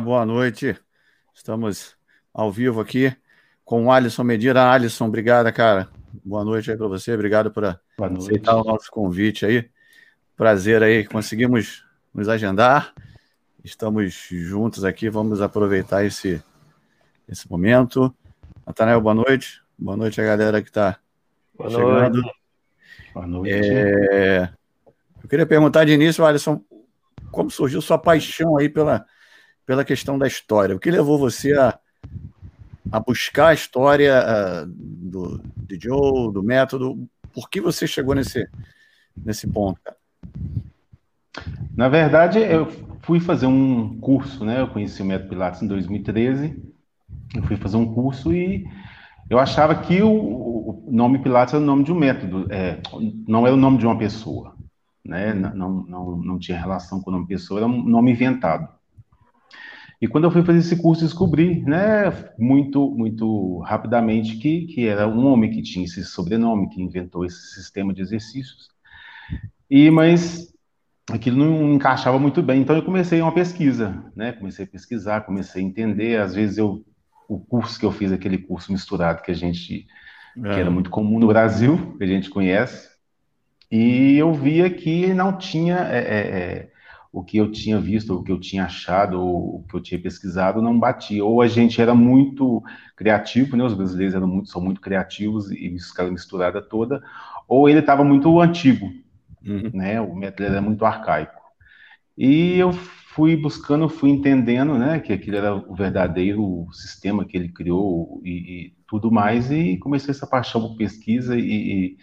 boa noite. Estamos ao vivo aqui com o Alisson Medina. Alisson, obrigado, cara. Boa noite aí para você, obrigado por aceitar o nosso convite aí. Prazer aí, conseguimos nos agendar. Estamos juntos aqui, vamos aproveitar esse, esse momento. Natanael, boa noite. Boa noite a galera que está chegando. Noite. Boa noite. É... Eu queria perguntar de início, Alisson, como surgiu sua paixão aí pela, pela questão da história? O que levou você a, a buscar a história uh, do, de Joe, do método? Por que você chegou nesse, nesse ponto, cara? Na verdade, eu fui fazer um curso, né? Eu conheci o método Pilates em 2013. Eu fui fazer um curso e eu achava que o, o nome Pilates era o nome de um método, é, não era o nome de uma pessoa né? Não, não, não tinha relação com o nome pessoa, era um nome inventado. E quando eu fui fazer esse curso, descobri, né, muito, muito rapidamente que, que era um homem que tinha esse sobrenome, que inventou esse sistema de exercícios. E mas aquilo não encaixava muito bem, então eu comecei uma pesquisa, né? Comecei a pesquisar, comecei a entender. Às vezes eu o curso que eu fiz, aquele curso misturado que a gente é. que era muito comum no Brasil, que a gente conhece, e eu via que não tinha é, é, é, o que eu tinha visto, o que eu tinha achado, o que eu tinha pesquisado não batia. Ou a gente era muito criativo, né? Os brasileiros eram muito, são muito criativos e isso aquela misturada toda, ou ele estava muito antigo, uhum. né? O método era muito arcaico. E eu fui buscando, fui entendendo, né, que aquilo era o verdadeiro sistema que ele criou e, e tudo mais, e comecei essa paixão por pesquisa e,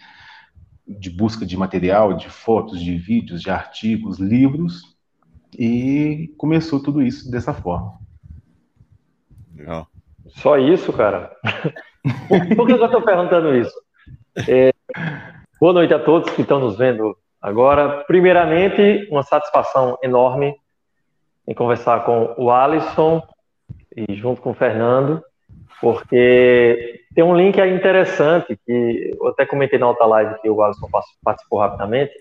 e de busca de material, de fotos, de vídeos, de artigos, livros, e começou tudo isso dessa forma. Legal. Só isso, cara? Por que eu estou perguntando isso? É, boa noite a todos que estão nos vendo agora. Primeiramente, uma satisfação enorme em conversar com o Alisson e junto com o Fernando, porque tem um link aí interessante, que eu até comentei na outra live que o Alisson participou rapidamente,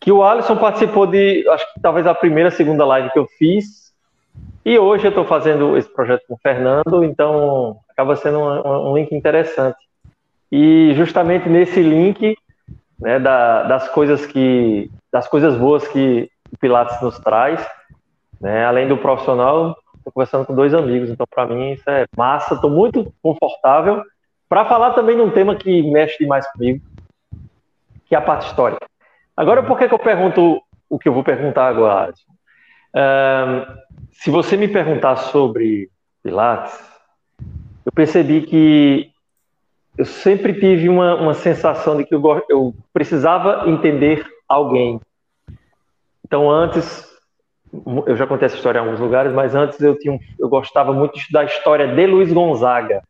que o Alisson participou de, acho que talvez a primeira, segunda live que eu fiz, e hoje eu estou fazendo esse projeto com o Fernando, então acaba sendo um, um link interessante. E justamente nesse link, né, da, das coisas que, das coisas boas que o Pilates nos traz, né, além do profissional, Estou conversando com dois amigos, então para mim isso é massa. Estou muito confortável para falar também de um tema que mexe demais comigo, que é a parte histórica. Agora, por que, que eu pergunto o que eu vou perguntar agora? Um, se você me perguntar sobre Pilates, eu percebi que eu sempre tive uma, uma sensação de que eu, eu precisava entender alguém. Então, antes eu já contei essa história em alguns lugares, mas antes eu tinha, eu gostava muito de estudar a história de Luiz Gonzaga,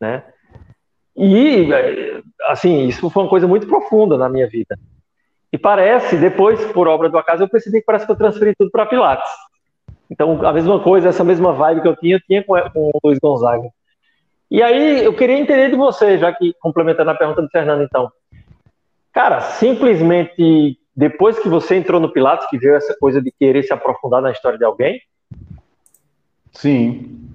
né? E assim, isso foi uma coisa muito profunda na minha vida. E parece, depois, por obra do acaso, eu percebi que parece que eu transferi tudo para Pilates. Então, a mesma coisa, essa mesma vibe que eu tinha, eu tinha com, com o Luiz Gonzaga. E aí, eu queria entender de você, já que complementando a pergunta do Fernando, então. Cara, simplesmente depois que você entrou no Pilates, que veio essa coisa de querer se aprofundar na história de alguém? Sim.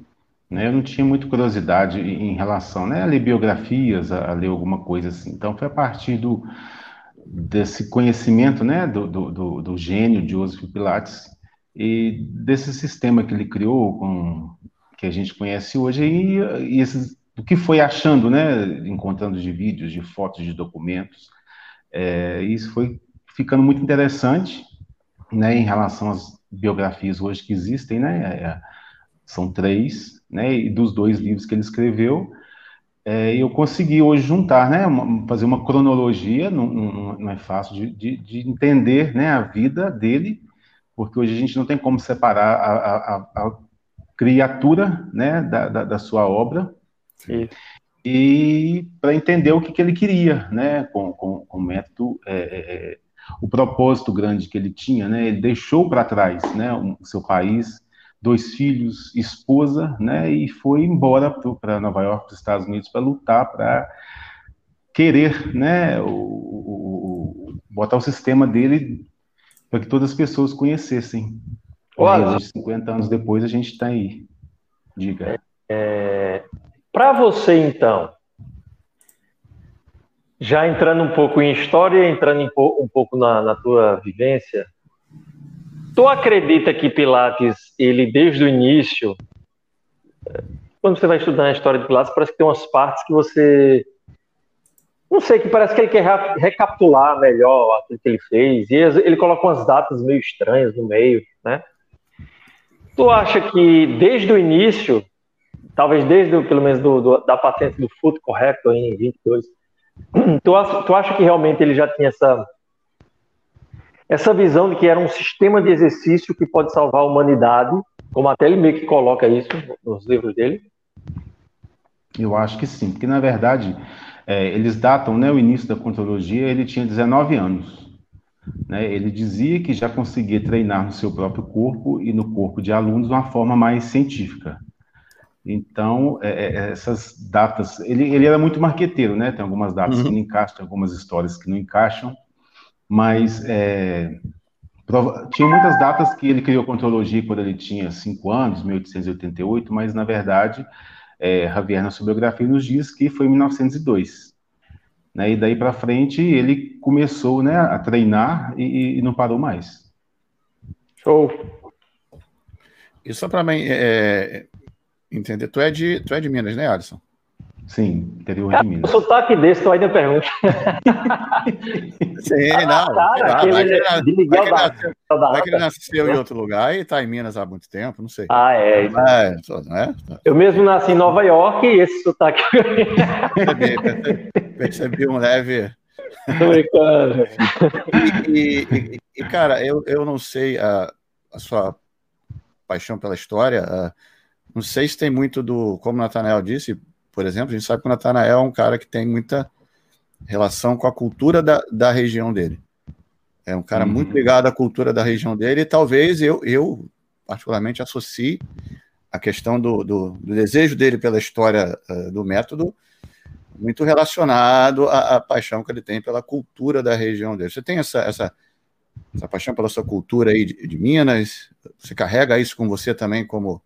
Né, eu não tinha muita curiosidade em relação né, a ler biografias, a, ler alguma coisa assim. Então, foi a partir do, desse conhecimento né, do, do, do gênio de Joseph Pilates e desse sistema que ele criou, com, que a gente conhece hoje, e, e esses, do que foi achando, né, encontrando de vídeos, de fotos, de documentos. É, isso foi ficando muito interessante, né, em relação às biografias hoje que existem, né, é, são três, né, e dos dois livros que ele escreveu, é, eu consegui hoje juntar, né, uma, fazer uma cronologia, não, não, não é fácil de, de, de, entender, né, a vida dele, porque hoje a gente não tem como separar a, a, a criatura, né, da, da, da sua obra, Sim. e para entender o que, que ele queria, né, com, com, com o método é, é, é o propósito grande que ele tinha, né? Ele deixou para trás, né, o seu país, dois filhos, esposa, né, e foi embora para Nova York, para os Estados Unidos, para lutar, para querer, né, o, o, botar o sistema dele para que todas as pessoas conhecessem. Olha, 50 anos depois a gente está aí. Diga. É, é Para você, então, já entrando um pouco em história, entrando um pouco na, na tua vivência, tu acredita que Pilates, ele desde o início, quando você vai estudar a história de Pilates, parece que tem umas partes que você não sei, que parece que ele quer recapitular melhor aquilo que ele fez, e ele coloca umas datas meio estranhas no meio, né? Tu acha que desde o início, talvez desde, pelo menos, do, do, da patente do Foot Correcto em 22, tu, tu acha que realmente ele já tinha essa, essa visão de que era um sistema de exercício que pode salvar a humanidade, como até ele meio que coloca isso nos livros dele? Eu acho que sim, porque na verdade é, eles datam né, o início da contrologia, ele tinha 19 anos. Né? Ele dizia que já conseguia treinar no seu próprio corpo e no corpo de alunos de uma forma mais científica. Então, é, é essas datas, ele, ele era muito marqueteiro, né? Tem algumas datas uhum. que não encaixam, tem algumas histórias que não encaixam, mas é, prova, tinha muitas datas que ele criou contrologia quando ele tinha 5 anos, 1888, mas na verdade é, Javier na sua biografia nos diz que foi em 1902. Né, e daí para frente ele começou né, a treinar e, e, não parou mais. Show. E só para mim é, entender, tu é, de, tu é de Minas, né, Alisson? Sim, interior de Minas. O sotaque desse, tu ainda pergunta. Sim, não. Cara, vai, vai, que ele, nasceu, vai que ele nasceu em outro lugar e está em Minas há muito tempo, não sei. Ah, é. é, é? Eu mesmo nasci em Nova York e esse sotaque. percebi, percebi, percebi um leve. e, e, e, cara, eu, eu não sei a, a sua paixão pela história. A, não sei se tem muito do, como o Nathanael disse, por exemplo, a gente sabe que o Natanael é um cara que tem muita relação com a cultura da, da região dele. É um cara uhum. muito ligado à cultura da região dele, e talvez eu, eu particularmente, associe a questão do, do, do desejo dele pela história uh, do método muito relacionado à, à, paixão que ele tem pela cultura da região dele. Você tem essa, essa, essa paixão pela sua cultura aí de, de Minas? Você carrega isso com você também como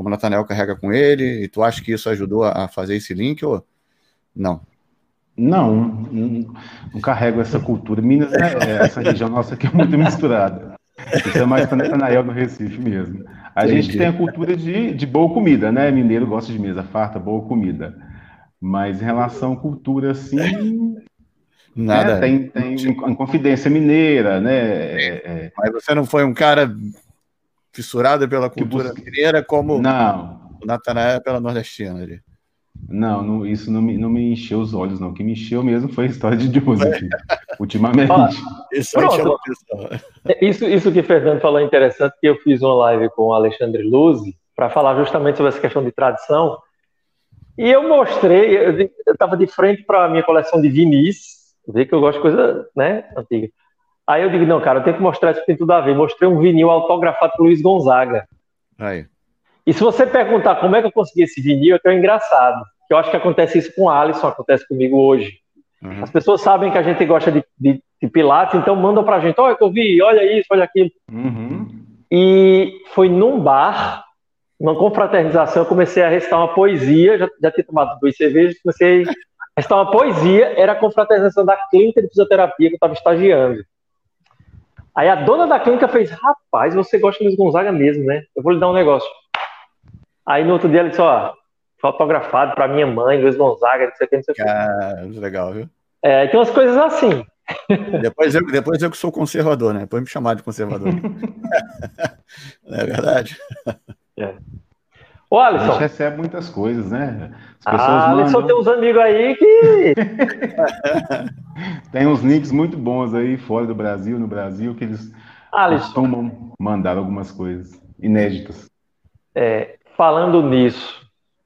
como o Nathaniel carrega com ele, e tu acha que isso ajudou a fazer esse link ou não? Não, não, não carrego essa cultura. Minas, é, é, essa região nossa aqui é muito misturada. Isso é mais para Nathanael no Recife mesmo. A Entendi. gente tem a cultura de, de boa comida, né? Mineiro gosta de mesa farta, boa comida. Mas em relação à cultura, assim. Nada. Né? Tem, tem Confidência Mineira, né? É, é... Mas você não foi um cara fissurada pela cultura mineira como não. o Natanael é pela nordestina ali. Não, não, isso não me, não me encheu os olhos, não. O que me encheu mesmo foi a história de Joseph, ultimamente. Ah, isso, é, isso, isso que o Fernando falou é interessante, que eu fiz uma live com o Alexandre Luzi para falar justamente sobre essa questão de tradição. E eu mostrei, eu estava de frente para a minha coleção de vinis, vê que eu gosto de coisa né, antiga. Aí eu digo, não, cara, eu tenho que mostrar isso que tem tudo a ver. Mostrei um vinil autografado por Luiz Gonzaga. Aí. E se você perguntar como é que eu consegui esse vinil, é tão engraçado. Eu acho que acontece isso com o Alisson, acontece comigo hoje. Uhum. As pessoas sabem que a gente gosta de, de, de Pilates, então mandam pra gente, olha que eu vi, olha isso, olha aquilo. Uhum. E foi num bar, numa confraternização, eu comecei a recitar uma poesia, já, já tinha tomado duas cervejas, comecei a recitar uma poesia, era a confraternização da clínica de fisioterapia que eu estava estagiando. Aí a dona da clínica fez: Rapaz, você gosta de Luiz Gonzaga mesmo, né? Eu vou lhe dar um negócio. Aí no outro dia ela disse: Ó, fotografado para minha mãe, Luiz Gonzaga, não sei o que, não sei o que. Ah, legal, viu? É, tem umas coisas assim. Depois eu, depois eu que sou conservador, né? Depois me chamar de conservador. não é verdade? É. Ô, Alisson. A gente recebe muitas coisas, né? As pessoas ah, mandam... Alisson tem uns amigos aí que. tem uns links muito bons aí fora do Brasil, no Brasil, que eles Alisson. costumam mandar algumas coisas inéditas. É, falando nisso,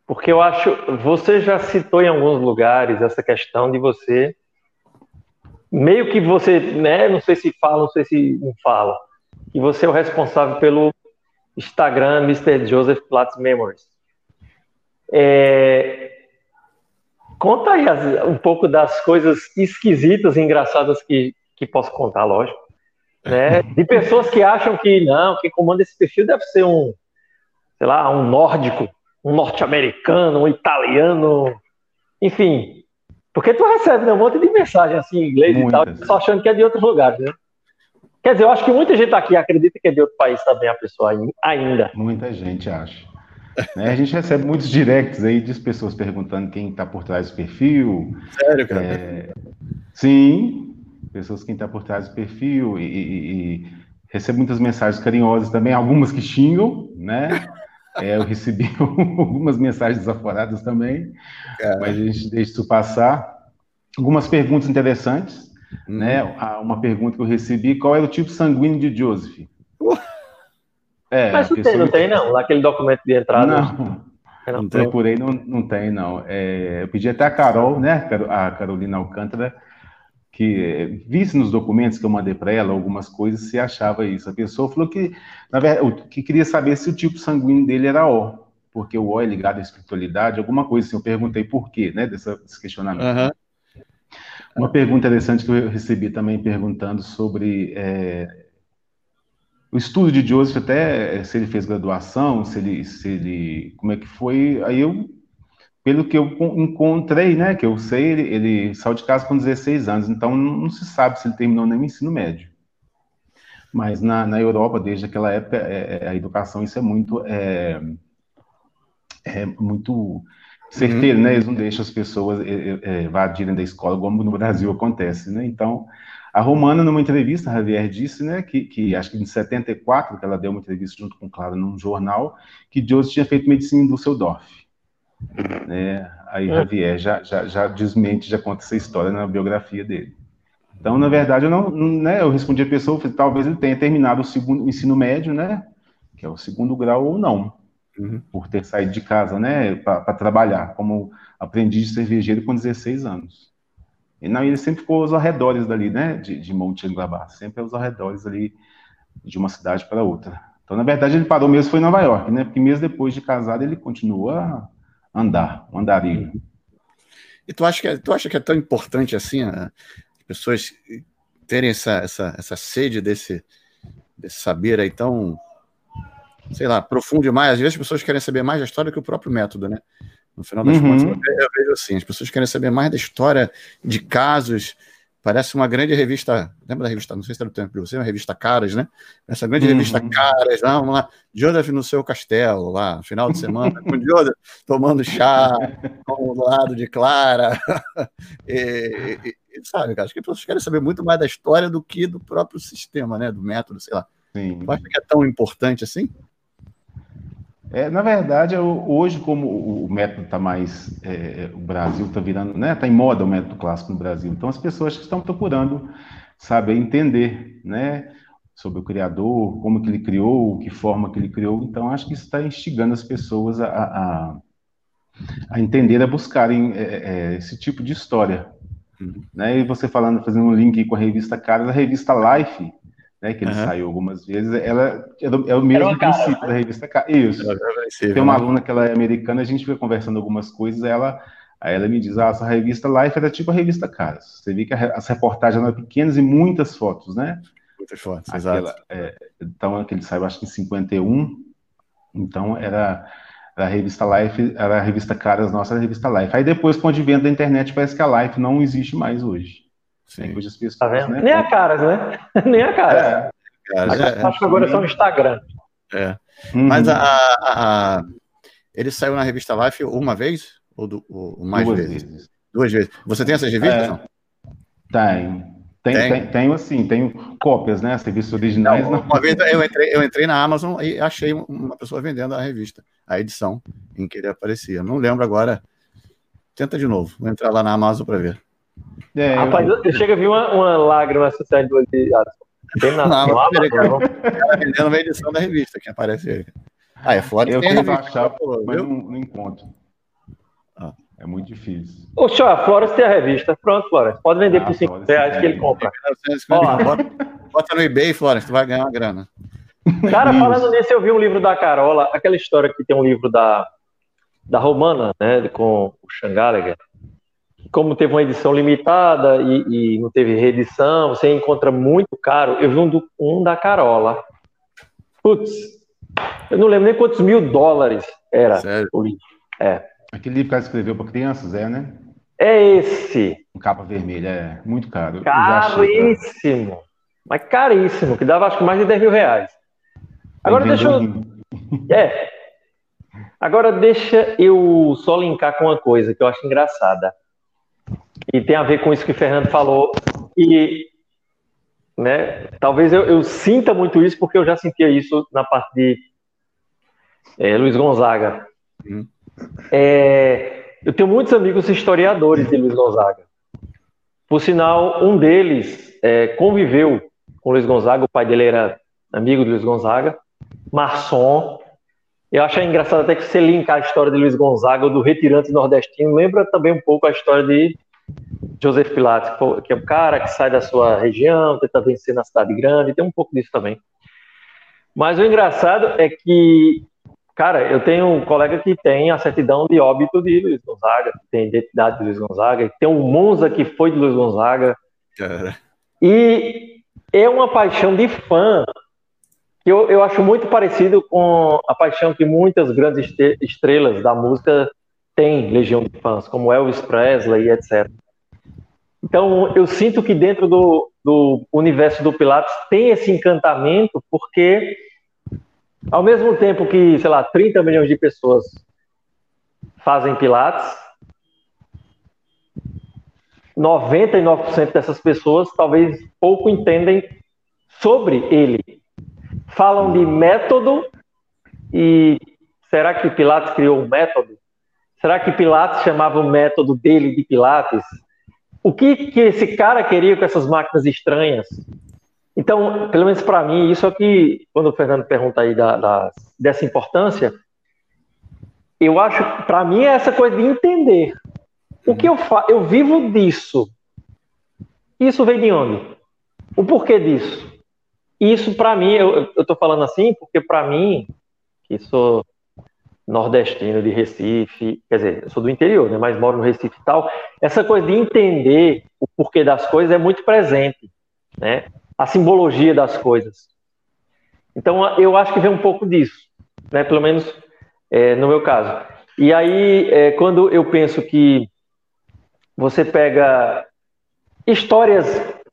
porque eu acho. Você já citou em alguns lugares essa questão de você. Meio que você, né? Não sei se fala, não sei se não fala. Que você é o responsável pelo Instagram Mr. Joseph Platts Memories. É... Conta aí as, um pouco das coisas esquisitas e engraçadas que, que posso contar, lógico. né? De pessoas que acham que não, quem comanda esse perfil deve ser um, sei lá, um nórdico, um norte-americano, um italiano, enfim. Porque tu recebe né, um monte de mensagem assim em inglês Muitas. e tal, só achando que é de outros lugares, né? Quer dizer, eu acho que muita gente aqui acredita que é de outro país também a pessoa ainda. Muita gente acha. Né? A gente recebe muitos directs aí de pessoas perguntando quem está por trás do perfil. Sério, cara? É... Sim, pessoas quem está por trás do perfil e, e, e recebo muitas mensagens carinhosas também, algumas que xingam, né? É, eu recebi algumas mensagens desaforadas também, Cara. mas a gente deixa isso passar. Algumas perguntas interessantes. Uhum. Né? Uma pergunta que eu recebi: qual era o tipo sanguíneo de Joseph? Uh. É, Mas não tem, não tem, não. Lá aquele documento de entrada. Não, não, não procurei, não, não tem, não. É, eu pedi até a Carol, né? A Carolina Alcântara, que visse nos documentos que eu mandei para ela algumas coisas se achava isso. A pessoa falou que, na verdade, que queria saber se o tipo sanguíneo dele era O, porque o O é ligado à espiritualidade, alguma coisa assim. Eu perguntei por quê, né? Dessa, desse questionamento. Uhum. Uma pergunta interessante que eu recebi também perguntando sobre é, o estudo de Joseph, até se ele fez graduação, se ele, se ele, como é que foi. Aí eu, pelo que eu encontrei, né, que eu sei, ele, ele saiu de casa com 16 anos, então não, não se sabe se ele terminou nem o ensino médio. Mas na, na Europa, desde aquela época, é, é a educação, isso é muito, é, é muito certeiro, uhum. né? Eles não deixam as pessoas evadirem da escola, como no Brasil acontece, né? Então, a Romana, numa entrevista, a Javier disse, né, que, que acho que em 74, que ela deu uma entrevista junto com Clara num jornal, que Joseph tinha feito medicina em Düsseldorf. Né? Aí é. Javier já, já, já desmente, já conta essa história na biografia dele. Então, na verdade, eu não, né, eu respondi a pessoa, talvez ele tenha terminado o segundo o ensino médio, né, que é o segundo grau ou não uhum. por ter saído de casa, né, para trabalhar como aprendiz de cervejeiro com 16 anos. E não, ele sempre ficou aos arredores dali, né, de, de Monte Anglabá, sempre aos arredores ali de uma cidade para outra. Então, na verdade, ele parou mesmo foi em Nova York, né, porque mesmo depois de casado ele continua a andar, um andarilho. E tu acha que é, tu acha que é tão importante assim as pessoas terem essa, essa, essa sede desse, desse saber aí tão sei lá, profundo demais. Às vezes as pessoas querem saber mais da história que o próprio método, né? No final das uhum. contas, eu vejo assim, as pessoas querem saber mais da história de casos. Parece uma grande revista, lembra da revista, não sei se era o tempo de você, uma revista Caras, né? Essa grande uhum. revista Caras, lá, vamos lá, Joseph no seu castelo, lá, final de semana, com Joseph tomando chá, ao lado de Clara. e, e, e, sabe, cara, acho que as pessoas querem saber muito mais da história do que do próprio sistema, né? Do método, sei lá. Sim. Tu acha que é tão importante assim? É, na verdade, eu, hoje, como o método está mais. É, o Brasil está virando. né? Está em moda o método clássico no Brasil. Então, as pessoas estão procurando saber entender né, sobre o criador, como que ele criou, que forma que ele criou. Então, acho que isso está instigando as pessoas a, a, a entender, a buscarem é, é, esse tipo de história. Uhum. Né? E você falando, fazendo um link com a revista Caras, a revista Life né, que ele uhum. saiu algumas vezes, ela é, é o mesmo princípio cara, da revista Isso. Tem uma né? aluna que ela é americana, a gente foi conversando algumas coisas, ela, aí ela me diz, ah, essa revista Life era tipo a revista Caras. Você vê que as reportagens eram pequenas e muitas fotos, né? Muitas fotos, Aquela, exato. É, então, aquele saiu acho que em 51, então era a revista Life, era a revista Caras nossa, era a revista Life. Aí depois, com o advento da internet, parece que a Life não existe mais hoje. Sim. Hoje as pessoas, tá vendo? Né? Nem a caras, né? Nem a caras. É, é, acho que agora é só no Instagram. É. Uhum. Mas a, a, a, ele saiu na revista Life uma vez? Ou, do, ou mais Duas vezes? vezes? Duas vezes. Você tem essas revistas? É, não? Tenho. Tem, tem? Tem, tenho assim, tenho cópias, né? Revistas originais. Não, uma vez eu entrei, eu entrei na Amazon e achei uma pessoa vendendo a revista, a edição em que ele aparecia. Não lembro agora. Tenta de novo. Vou entrar lá na Amazon para ver. É, Rapaz, eu... chega a vir uma, uma lágrima associada do Tem nada. Não, não, vendendo uma edição da revista que aparece aí. Ah, é fora Eu tento achar, mas não, não encontro. Ah. É muito difícil. Ô, a Flores tem a revista. Pronto, Flores. Pode vender ah, por 5 reais que ele compra. Bota, bota no eBay, Flores, tu vai ganhar uma grana. Cara, falando nisso, eu vi um livro da Carola, aquela história que tem um livro da, da Romana, né, com o Sean Gallagher, como teve uma edição limitada e, e, não teve reedição, você encontra muito caro. Eu vi um, do, um da Carola. Putz, eu não lembro nem quantos mil dólares era Sério? o livro. É. Aquele livro que ela escreveu para crianças, é, né? É esse. Um capa vermelha, é muito caro. Caríssimo. Mas caríssimo, que dava acho que mais de 10 mil reais. Agora deixa eu. É. Agora deixa eu só linkar com uma coisa que eu acho engraçada. E tem a ver com isso que o Fernando falou. E né, talvez eu, eu sinta muito isso porque eu já sentia isso na parte de é, Luiz Gonzaga. Hum. É, eu tenho muitos amigos historiadores de Luiz Gonzaga. Por sinal, um deles é, conviveu com Luiz Gonzaga, o pai dele era amigo de Luiz Gonzaga, Marçom. Eu acho engraçado até que você linkar a história de Luiz Gonzaga, do retirante nordestino, lembra também um pouco a história de Joseph Pilates, que é um cara que sai da sua região, tenta vencer na cidade grande, tem um pouco disso também. Mas o engraçado é que, cara, eu tenho um colega que tem a certidão de óbito de Luiz Gonzaga, tem identidade de Luiz Gonzaga, tem um Monza que foi de Luiz Gonzaga. Cara. E é uma paixão de fã que eu, eu acho muito parecido com a paixão que muitas grandes estrelas da música têm, legião de fãs, como Elvis Presley etc. Então, eu sinto que dentro do, do universo do Pilates tem esse encantamento, porque ao mesmo tempo que, sei lá, 30 milhões de pessoas fazem Pilates, 99% dessas pessoas talvez pouco entendem sobre ele. Falam de método e será que Pilates criou um método? Será que Pilates chamava o método dele de Pilates? O que, que esse cara queria com essas máquinas estranhas? Então, pelo menos para mim, isso é que, quando o Fernando pergunta aí da, da dessa importância, eu acho, para mim, é essa coisa de entender. O que eu faço? Eu vivo disso. Isso vem de onde? O porquê disso? Isso, para mim, eu estou falando assim porque, para mim, que sou nordestino de Recife, quer dizer, sou do interior, né, mas moro no Recife e tal, essa coisa de entender o porquê das coisas é muito presente, né? A simbologia das coisas. Então, eu acho que vem um pouco disso, né? Pelo menos é, no meu caso. E aí, é, quando eu penso que você pega histórias.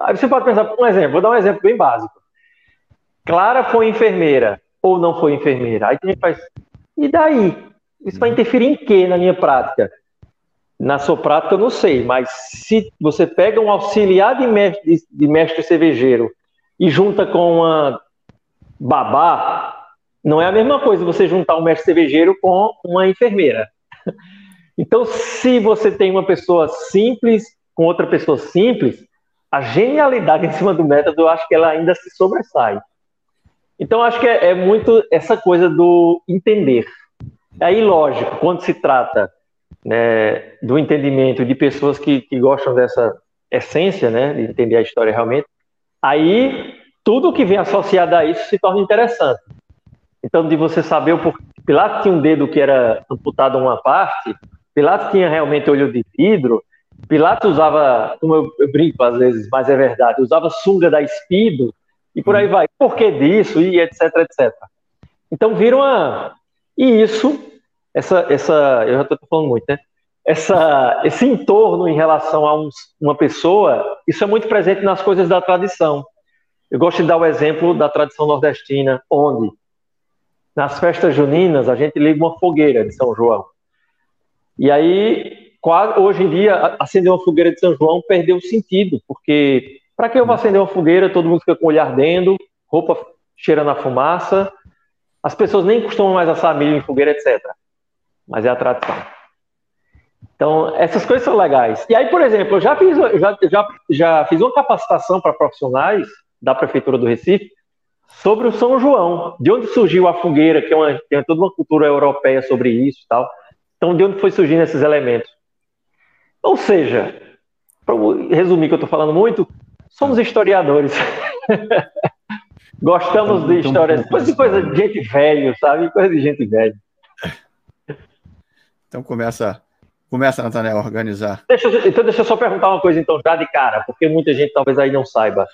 Você pode pensar, um exemplo, vou dar um exemplo bem básico. Clara foi enfermeira ou não foi enfermeira? Aí tem gente faz, e daí? Isso vai interferir em quê na minha prática? Na sua prática eu não sei, mas se você pega um auxiliar de mestre, de mestre cervejeiro e junta com uma babá, não é a mesma coisa você juntar um mestre cervejeiro com uma enfermeira. Então, se você tem uma pessoa simples com outra pessoa simples, a genialidade em cima do método, eu acho que ela ainda se sobressai. Então, acho que é, é muito essa coisa do entender. Aí, lógico, quando se trata né, do entendimento de pessoas que, que gostam dessa essência, né, de entender a história realmente, aí tudo que vem associado a isso se torna interessante. Então, de você saber o porquê. Tinha um dedo que era amputado uma parte, Pilatos tinha realmente olho de vidro. Pilatos usava, como eu, eu brinco às vezes, mas é verdade, usava sunga da Espido e por aí vai. Por que disso? E etc, etc. Então viram uma. E isso, essa, essa eu já estou falando muito, né? Essa, esse entorno em relação a um, uma pessoa, isso é muito presente nas coisas da tradição. Eu gosto de dar o exemplo da tradição nordestina, onde nas festas juninas a gente liga uma fogueira de São João. E aí, hoje em dia, acender uma fogueira de São João perdeu o sentido, porque para que eu vou acender uma fogueira, todo mundo fica com o olho ardendo, roupa cheirando a fumaça, as pessoas nem costumam mais assar milho em fogueira, etc. Mas é a tradição. Então, essas coisas são legais. E aí, por exemplo, eu já fiz, já, já, já fiz uma capacitação para profissionais da Prefeitura do Recife sobre o São João, de onde surgiu a fogueira, que é uma, tem toda uma cultura europeia sobre isso e tal. Então, de onde foi surgindo esses elementos? Ou seja, para resumir que eu estou falando muito, somos historiadores. Gostamos de histórias, coisa de coisa de gente velho, sabe? Coisa de gente velha. Então começa Começa, Nathanael, a organizar. Deixa, então, deixa eu só perguntar uma coisa, então, já de cara, porque muita gente talvez aí não saiba.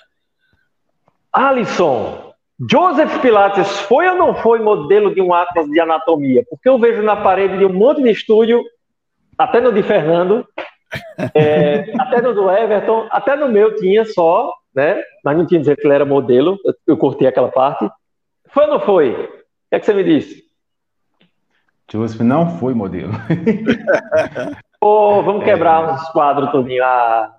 Alisson, Joseph Pilates foi ou não foi modelo de um atlas de anatomia? Porque eu vejo na parede de um monte de estúdio, até no de Fernando, é, até no do Everton, até no meu tinha só, né? Mas não tinha dizer que ele era modelo, eu, eu cortei aquela parte. Foi ou não foi? O que é que você me disse? Joseph não foi modelo. Pô, vamos quebrar é... uns quadros todinho. Ah.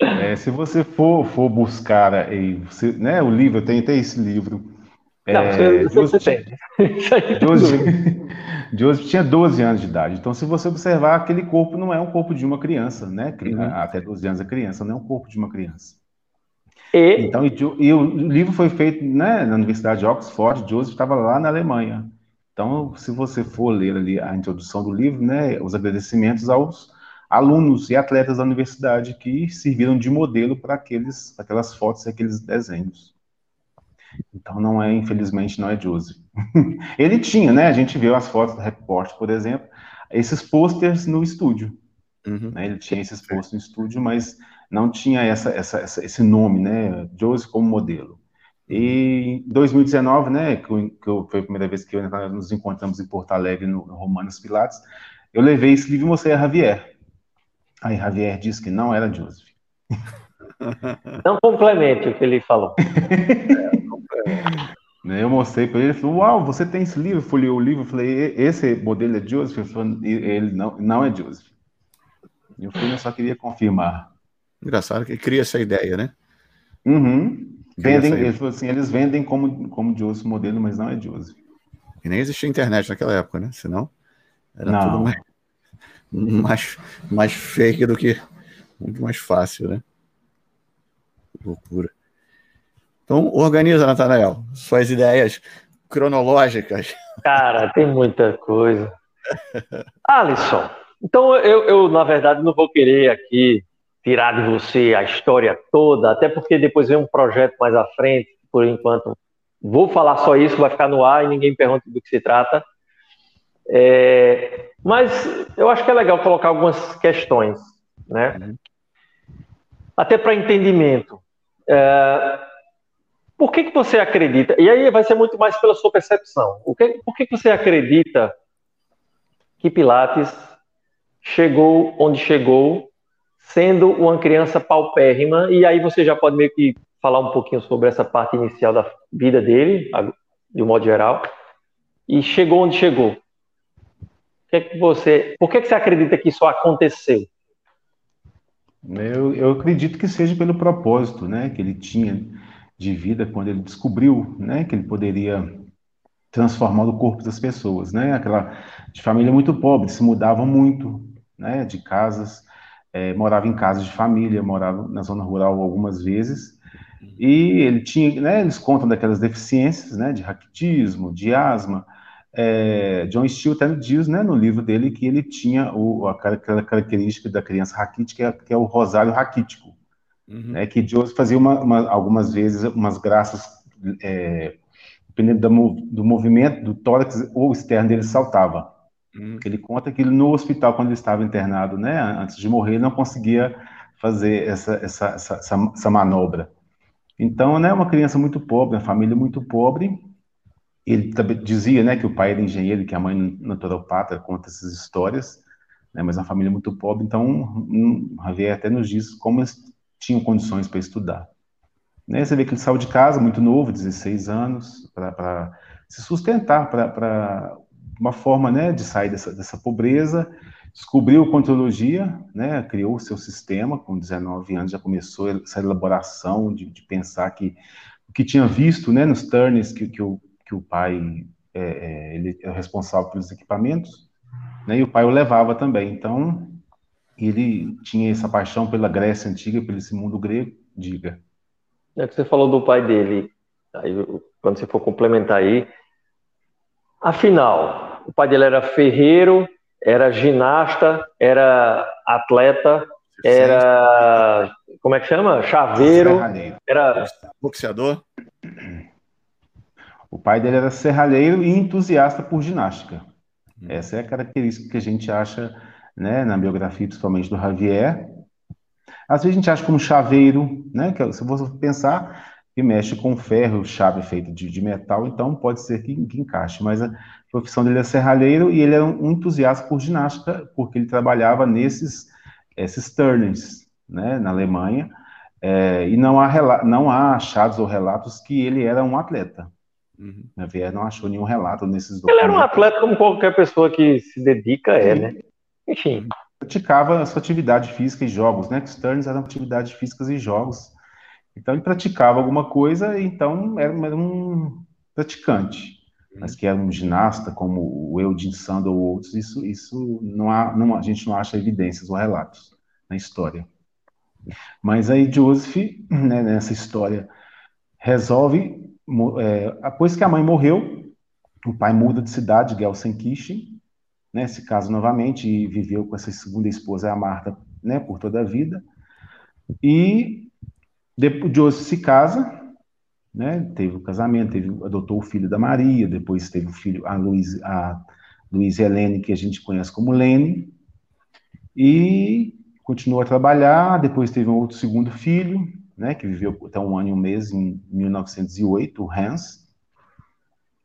É, se você for, for buscar aí, você, né, o livro, eu tenho até esse livro. Não, é, você, você tem. Joseph, Joseph tinha 12 anos de idade. Então, se você observar, aquele corpo não é um corpo de uma criança, né? Uhum. Até 12 anos a criança não é um corpo de uma criança. E... Então, e, e o livro foi feito né, na Universidade de Oxford, Joseph estava lá na Alemanha. Então, se você for ler ali a introdução do livro, né, os agradecimentos aos alunos e atletas da universidade que serviram de modelo para aqueles, aquelas fotos e aqueles desenhos. Então, não é, infelizmente, não é Joseph. Ele tinha, né, a gente viu as fotos do repórter, por exemplo, esses posters no estúdio. Uhum. Né, ele tinha esses posters no estúdio, mas não tinha essa, essa, essa, esse nome, né, Joseph como modelo. E em 2019, né, que, eu, que eu, foi a primeira vez que eu, nos encontramos em Porto Alegre, no, no Romanos Pilates, eu levei esse livro e mostrei a Javier. Aí Javier disse que não era Joseph. Não complemente o que ele falou. eu mostrei para ele, ele falou, uau, você tem esse livro? Eu falei, o livro, eu falei, esse modelo é Joseph? Ele, falou, ele não, não é Joseph. Eu falei, eu só queria confirmar. Engraçado que cria essa ideia, né? Uhum. Vendem, eles, assim, eles vendem como, como Joseph modelo, mas não é Joseph. E nem existia internet naquela época, né? Senão era não. tudo mais, mais, mais fake do que muito mais fácil, né? Loucura. Então, organiza, Natanael, suas ideias cronológicas. Cara, tem muita coisa. Alisson, então eu, eu, na verdade, não vou querer aqui tirar de você a história toda, até porque depois vem um projeto mais à frente, por enquanto vou falar só isso, vai ficar no ar e ninguém pergunta do que se trata. É, mas eu acho que é legal colocar algumas questões, né? Uhum. Até para entendimento. É, por que, que você acredita? E aí vai ser muito mais pela sua percepção. O que, por que, que você acredita que Pilates chegou onde chegou sendo uma criança paupérrima, e aí você já pode meio que falar um pouquinho sobre essa parte inicial da vida dele, de um modo geral, e chegou onde chegou. Que é que você, por que, que você acredita que isso aconteceu? Eu, eu acredito que seja pelo propósito, né, que ele tinha de vida quando ele descobriu, né, que ele poderia transformar o corpo das pessoas, né, aquela de família muito pobre, se mudavam muito, né, de casas é, morava em casa de família, morava na zona rural algumas vezes, e ele tinha, né, eles contam daquelas deficiências, né, de raquitismo, de asma, é, John Steele até diz, né, no livro dele, que ele tinha o, aquela característica da criança raquítica, que é, o rosário raquítico, uhum. né, que Joseph fazia uma, uma, algumas vezes umas graças, é, dependendo do, do movimento do tórax ou externo dele, saltava. Hum. Ele conta que ele, no hospital, quando ele estava internado, né, antes de morrer, ele não conseguia fazer essa, essa, essa, essa manobra. Então, né, uma criança muito pobre, uma família muito pobre. Ele dizia, né, que o pai era engenheiro, que a mãe naturopata, conta essas histórias, né, mas uma família muito pobre. Então, um, Javier até nos diz como tinham condições para estudar. Né, você vê que ele saiu de casa muito novo, 16 anos, para se sustentar, para uma forma né, de sair dessa, dessa pobreza, descobriu contrologia, né, criou o seu sistema, com 19 anos já começou essa elaboração de, de pensar que o que tinha visto né, nos turners que, que, o, que o pai é, é, ele é responsável pelos equipamentos, né, e o pai o levava também. Então, ele tinha essa paixão pela Grécia Antiga, pelo esse mundo grego, diga. É que você falou do pai dele, aí, quando você for complementar aí, afinal, o pai dele era ferreiro, era ginasta, era atleta, era. Como é que chama? Chaveiro. Era. Boxeador. O pai dele era serralheiro e entusiasta por ginástica. Hum. Essa é a característica que a gente acha né, na biografia, principalmente do Javier. Às vezes a gente acha como chaveiro, né, que se você pensar, que mexe com ferro, chave feita de, de metal, então pode ser que, que, encaixe. Mas a profissão dele é serralheiro e ele era um entusiasta por ginástica, porque ele trabalhava nesses esses turners, né, na Alemanha, é, e não há, não há achados ou relatos que ele era um atleta. Uhum. Não achou nenhum relato nesses documentos. Ele era um atleta como qualquer pessoa que se dedica é, né? Enfim. Praticava a sua atividade física e jogos, né? Os turns eram atividades físicas e jogos. Então ele praticava alguma coisa, então era, era um praticante. Uhum. Mas que era um ginasta, como o Eugene Sand ou outros, isso, isso não há, não, a gente não acha evidências ou relatos na história. Mas aí Joseph, né, nessa história, resolve, é, depois que a mãe morreu, o pai muda de cidade, Gelsenkirchen, né, se casa novamente e viveu com essa segunda esposa, a Marta, né, por toda a vida. E depois, Joseph se casa, né, teve o casamento, teve, adotou o filho da Maria, depois teve o filho, a Luiz, a Luiz Helene, que a gente conhece como Lene, e continuou a trabalhar, depois teve um outro segundo filho, né, que viveu até um ano e um mês, em 1908, o Hans,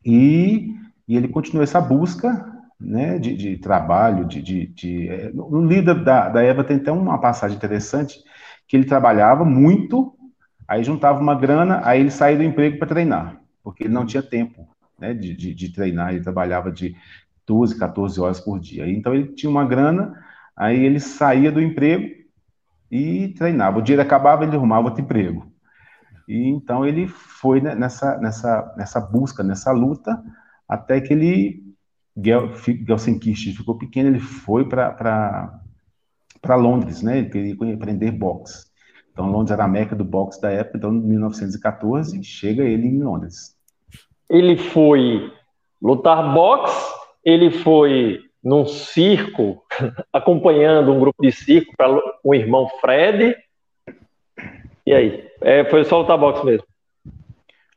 e, e ele continuou essa busca né, de, de trabalho, de, de, de é, no líder da, da Eva tem até uma passagem interessante, que ele trabalhava muito, aí juntava uma grana, aí ele saía do emprego para treinar, porque ele não tinha tempo né, de, de, de treinar, ele trabalhava de 12, 14 horas por dia, então ele tinha uma grana, Aí ele saía do emprego e treinava. O dia acabava, ele arrumava outro emprego. E então ele foi nessa, nessa, nessa busca, nessa luta, até que ele, Gelsenkirchen ficou pequeno, ele foi para Londres, né? Ele queria aprender boxe. Então Londres era a meca do boxe da época, então em 1914 chega ele em Londres. Ele foi lutar boxe, ele foi num circo, acompanhando um grupo de circo para o irmão Fred. E aí? É, foi só lutar boxe mesmo?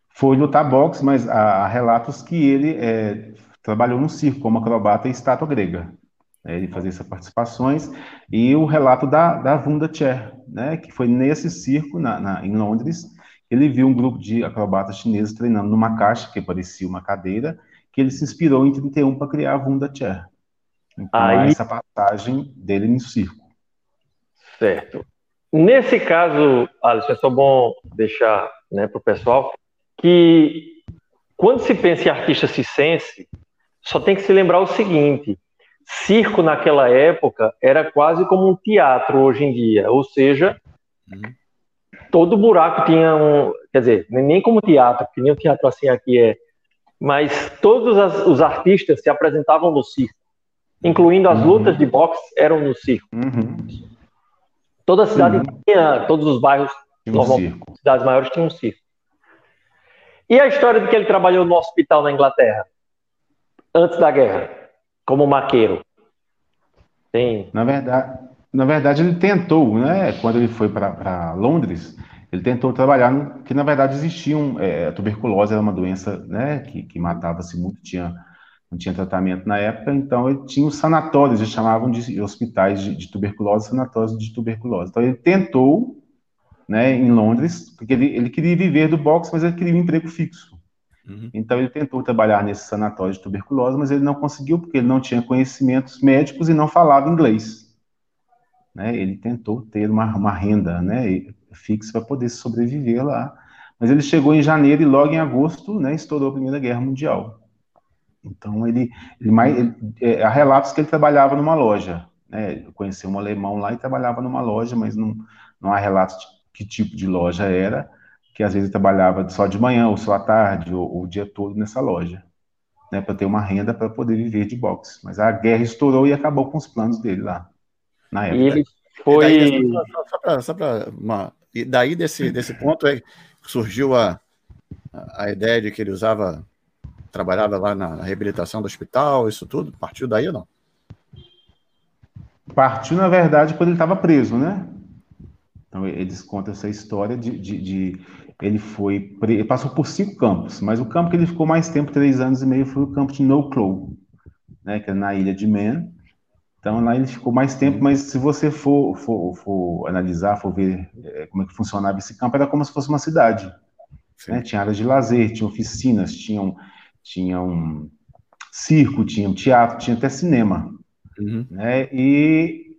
Foi lutar boxe, mas há relatos que ele é, trabalhou no circo como acrobata e estátua grega. É, ele fazia essas participações. E o relato da, da Wunda Cher, né, que foi nesse circo na, na, em Londres, ele viu um grupo de acrobatas chineses treinando numa caixa que parecia uma cadeira, que ele se inspirou em 31 para criar a Wunda Cher. Então, Aí... essa passagem dele no circo. Certo. Nesse caso, Alisson, é só bom deixar né, para o pessoal que quando se pensa em artista cicense, só tem que se lembrar o seguinte: circo naquela época era quase como um teatro hoje em dia, ou seja, uhum. todo buraco tinha um, quer dizer, nem como teatro, porque nem o teatro assim aqui é, mas todos as, os artistas se apresentavam no circo incluindo as uhum. lutas de boxe, eram no circo. Uhum. Toda a cidade uhum. tinha, todos os bairros, um cidades maiores tinham um circo. E a história de que ele trabalhou no hospital na Inglaterra, antes da guerra, como maqueiro? Tem. Na verdade, na verdade, ele tentou, né? Quando ele foi para Londres, ele tentou trabalhar, no, que na verdade existiam, é, a tuberculose era uma doença, né? Que, que matava-se muito, tinha não tinha tratamento na época, então ele tinha os sanatórios, eles chamavam de hospitais de, de tuberculose, sanatórios de tuberculose. Então ele tentou, né, em Londres, porque ele, ele queria viver do boxe, mas ele queria um emprego fixo. Uhum. Então ele tentou trabalhar nesse sanatório de tuberculose, mas ele não conseguiu, porque ele não tinha conhecimentos médicos e não falava inglês. Né, ele tentou ter uma, uma renda né, fixa para poder sobreviver lá. Mas ele chegou em janeiro e logo em agosto né, estourou a Primeira Guerra Mundial. Então, ele, ele mais, ele, é, há relatos que ele trabalhava numa loja. Né? Eu conheci um alemão lá e trabalhava numa loja, mas não, não há relatos de que tipo de loja era, que às vezes ele trabalhava só de manhã, ou só à tarde, ou, ou o dia todo nessa loja, né? para ter uma renda para poder viver de boxe. Mas a guerra estourou e acabou com os planos dele lá, na época. E ele foi. E daí, só para uma. E daí desse, desse ponto é, surgiu a, a ideia de que ele usava trabalhava lá na reabilitação do hospital, isso tudo? Partiu daí ou não? Partiu, na verdade, quando ele estava preso, né? Então, eles contam essa história de. de, de ele foi. Ele passou por cinco campos, mas o campo que ele ficou mais tempo, três anos e meio, foi o campo de No Clow. né, que é na ilha de Man. Então lá ele ficou mais tempo, uhum. mas se você for, for, for analisar, for ver é, como é que funcionava esse campo, era como se fosse uma cidade. Né? Tinha áreas de lazer, tinha oficinas, tinha, tinha um circo, tinha um teatro, tinha até cinema. Uhum. Né? E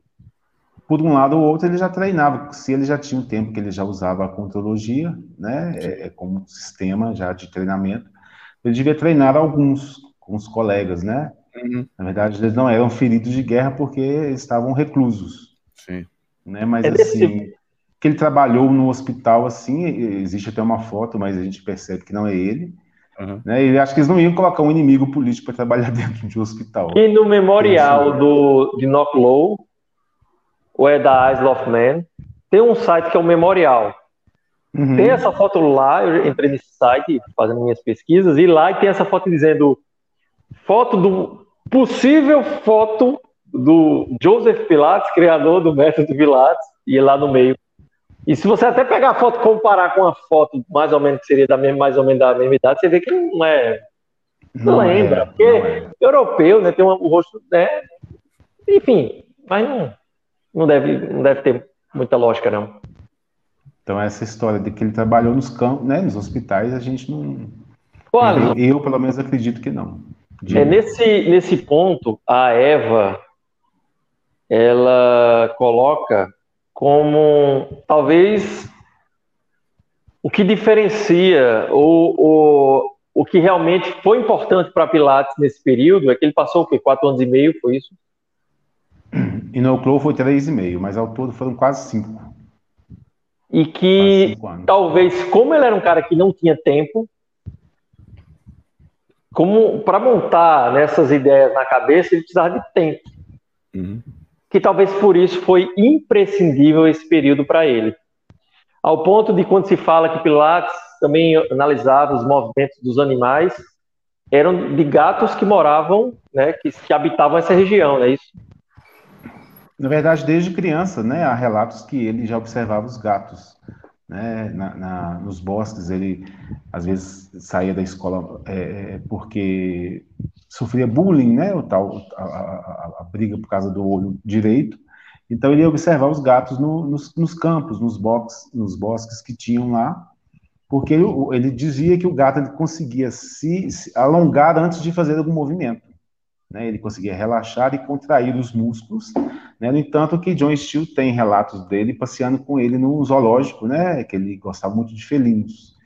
por um lado ou outro ele já treinava, se ele já tinha um tempo que ele já usava a contrologia, né, é, é como um sistema já de treinamento, ele devia treinar alguns com os colegas, né? Uhum. Na verdade, eles não eram feridos de guerra porque estavam reclusos. Sim. Né? Mas é assim, que ele trabalhou no hospital assim, existe até uma foto, mas a gente percebe que não é ele. Uhum. Né? E acho que eles não iam colocar um inimigo político para trabalhar dentro de um hospital. E no memorial do, de Knocklow, ou é da Isle of Man, tem um site que é o Memorial. Uhum. Tem essa foto lá, eu entrei nesse site fazendo minhas pesquisas, e lá tem essa foto dizendo foto do possível foto do Joseph Pilates, criador do método Pilates, e lá no meio. E se você até pegar a foto e comparar com a foto mais ou menos que seria da mesma, mais ou menos da mesma idade, você vê que não é. Não, não lembra. É, porque não é. europeu, né? Tem um, um rosto, né? Enfim, mas não, não, deve, não deve ter muita lógica, não. Então, essa história de que ele trabalhou nos campos, né, nos hospitais, a gente não. eu, eu, pelo menos, acredito que não. É, nesse, nesse ponto, a Eva ela coloca como talvez o que diferencia ou, ou o que realmente foi importante para Pilates nesse período é que ele passou o quê? Quatro anos e meio, foi isso? E no Clow foi três e meio, mas ao todo foram quase cinco. E que talvez, como ele era um cara que não tinha tempo, como para montar nessas ideias na cabeça, ele precisava de tempo. Uhum. Que talvez por isso foi imprescindível esse período para ele. Ao ponto de quando se fala que Pilates também analisava os movimentos dos animais, eram de gatos que moravam, né, que, que habitavam essa região, não é isso? Na verdade, desde criança, né, há relatos que ele já observava os gatos né, na, na, nos bosques, ele às vezes saía da escola é, é, porque sofria bullying, né, o tal, a, a, a, briga por causa do olho direito, então ele ia observar os gatos no, nos, nos, campos, nos, box, nos bosques que tinham lá, porque ele, ele dizia que o gato ele conseguia se, se alongar antes de fazer algum movimento. Né, ele conseguia relaxar e contrair os músculos. Né, no entanto, que John Steele tem relatos dele passeando com ele no zoológico, né, que ele gostava muito de felinos.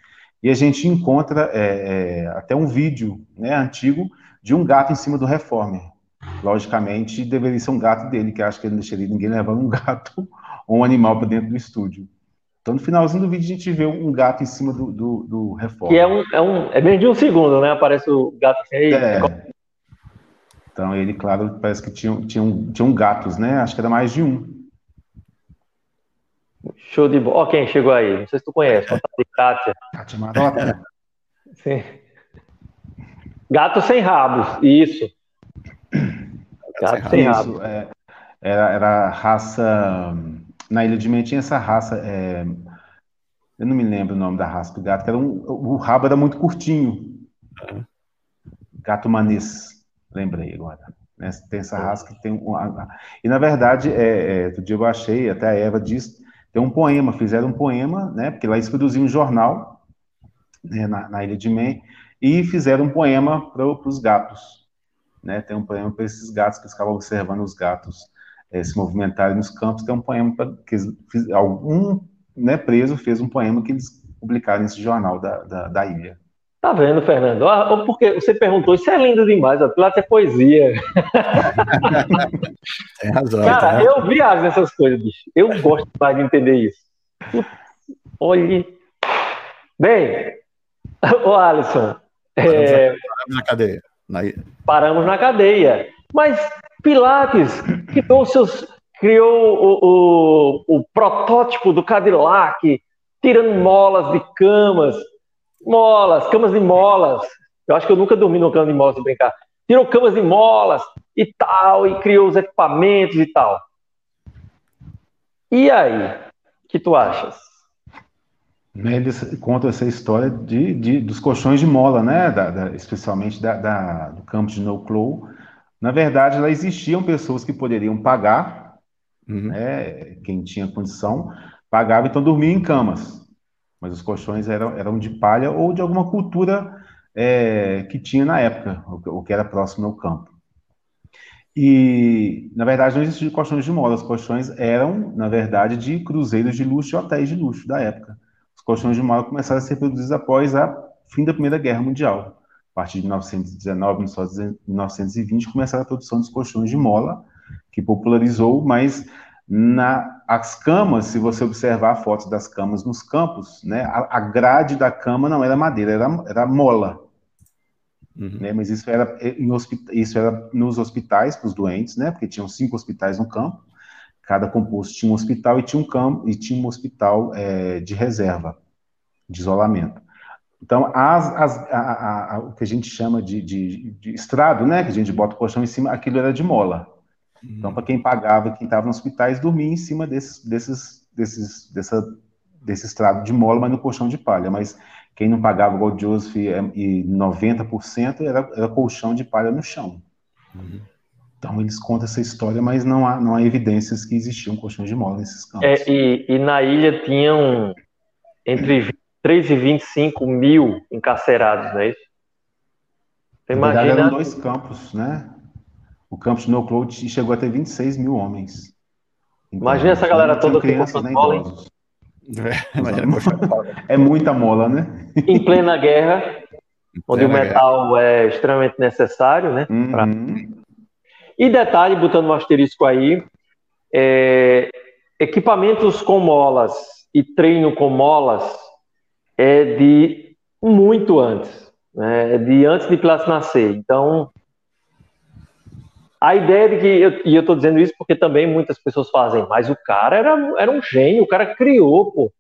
E a gente encontra é, é, até um vídeo né, antigo de um gato em cima do Reformer. Logicamente, deveria ser um gato dele, que acho que ele não deixaria ninguém levando um gato ou um animal para dentro do estúdio. Então, no finalzinho do vídeo, a gente vê um gato em cima do, do, do Reformer. Que é um, é um. É menos de um segundo, né? Aparece o gato assim. É, então ele, claro, parece que tinha, tinha, um, tinha um gatos, né? Acho que era mais de um. Show de bola. Ó, quem chegou aí? Não sei se tu conhece. É. Kátia. Kátia Marota. Sim. Gato sem rabos, isso. Gato sem rabos. É, era, era raça. Na Ilha de Man tinha essa raça. É, eu não me lembro o nome da raça do gato, que era um, o rabo era muito curtinho. Gato manês. Lembrei agora. Né? Tem essa raça que tem um. E na verdade, é, é, outro dia eu achei, até a Eva disse, tem um poema, fizeram um poema, né? Porque lá eles produziam um jornal né, na, na, Ilha de Man, e fizeram um poema para os gatos. Né? Tem um poema para esses gatos que ficavam observando os gatos é, se movimentarem nos campos. Tem um poema pra, que fiz, algum né, preso fez um poema que eles publicaram nesse jornal da, da, da ilha. Tá vendo, Fernando? Ah, porque você perguntou, isso é lindo demais, ó, Pilates é poesia. Tem razão. Cara, eu viajo nessas coisas, bicho. Eu gosto mais de entender isso. Olhe. Bem, o Alisson. Paramos, é... paramos na cadeia. Na... Paramos na cadeia. Mas Pilates criou, seus, criou o, o, o protótipo do Cadillac, tirando molas de camas molas, camas de molas. Eu acho que eu nunca dormi numa cama de molas de brincar. Tirou camas de molas e tal, e criou os equipamentos e tal. E aí? O que tu achas? Eles contam essa história de, de, dos colchões de mola, né? Da, da, especialmente da, do campo de No Clow, Na verdade, lá existiam pessoas que poderiam pagar, uhum. né, quem tinha condição, pagava, então dormia em camas. Mas os colchões eram, eram de palha ou de alguma cultura é, que tinha na época, o que era próximo ao campo. E, na verdade, não existiam colchões de mola. Os colchões eram, na verdade, de cruzeiros de luxo e hotéis de luxo da época. Os colchões de mola começaram a ser produzidos após a fim da Primeira Guerra Mundial. A partir de 1919, 1920, começaram a produção dos colchões de mola, que popularizou, mas na, as camas, se você observar fotos das camas nos campos, né, a, a grade da cama não era madeira, era, era mola. Uhum. Né, mas isso era, em isso era nos hospitais para os doentes, né, porque tinham cinco hospitais no campo, cada composto tinha um hospital e tinha um campo e tinha um hospital é, de reserva, de isolamento. Então, as, as, a, a, o que a gente chama de, de, de, estrado, né, que a gente bota o colchão em cima, aquilo era de mola. Uhum. Então, para quem pagava, quem estava nos hospitais, dormia em cima desses, desses, desses, dessa, desse estrado de mola, mas no colchão de palha. Mas quem não pagava igual o Joseph e 90% era, era colchão de palha no chão. Uhum. Então eles contam essa história, mas não há, não há evidências que existiam colchões de mola nesses campos. É, e, e, na ilha tinham entre 3 e 25 mil encarcerados, não é isso? Você imagina... verdade, eram dois campos, né? O campus de No Cloud chegou a ter 26 mil homens. Então, imagina essa galera toda crianças nem idosos. É, é muita mola, né? Em plena guerra, em onde plena o metal guerra. é extremamente necessário, né? Uhum. Pra... E detalhe, botando um asterisco aí, é... equipamentos com molas e treino com molas é de muito antes, né? É de antes de classe nascer. Então, a ideia de que, eu, e eu estou dizendo isso porque também muitas pessoas fazem, mas o cara era, era um gênio, o cara criou, pô,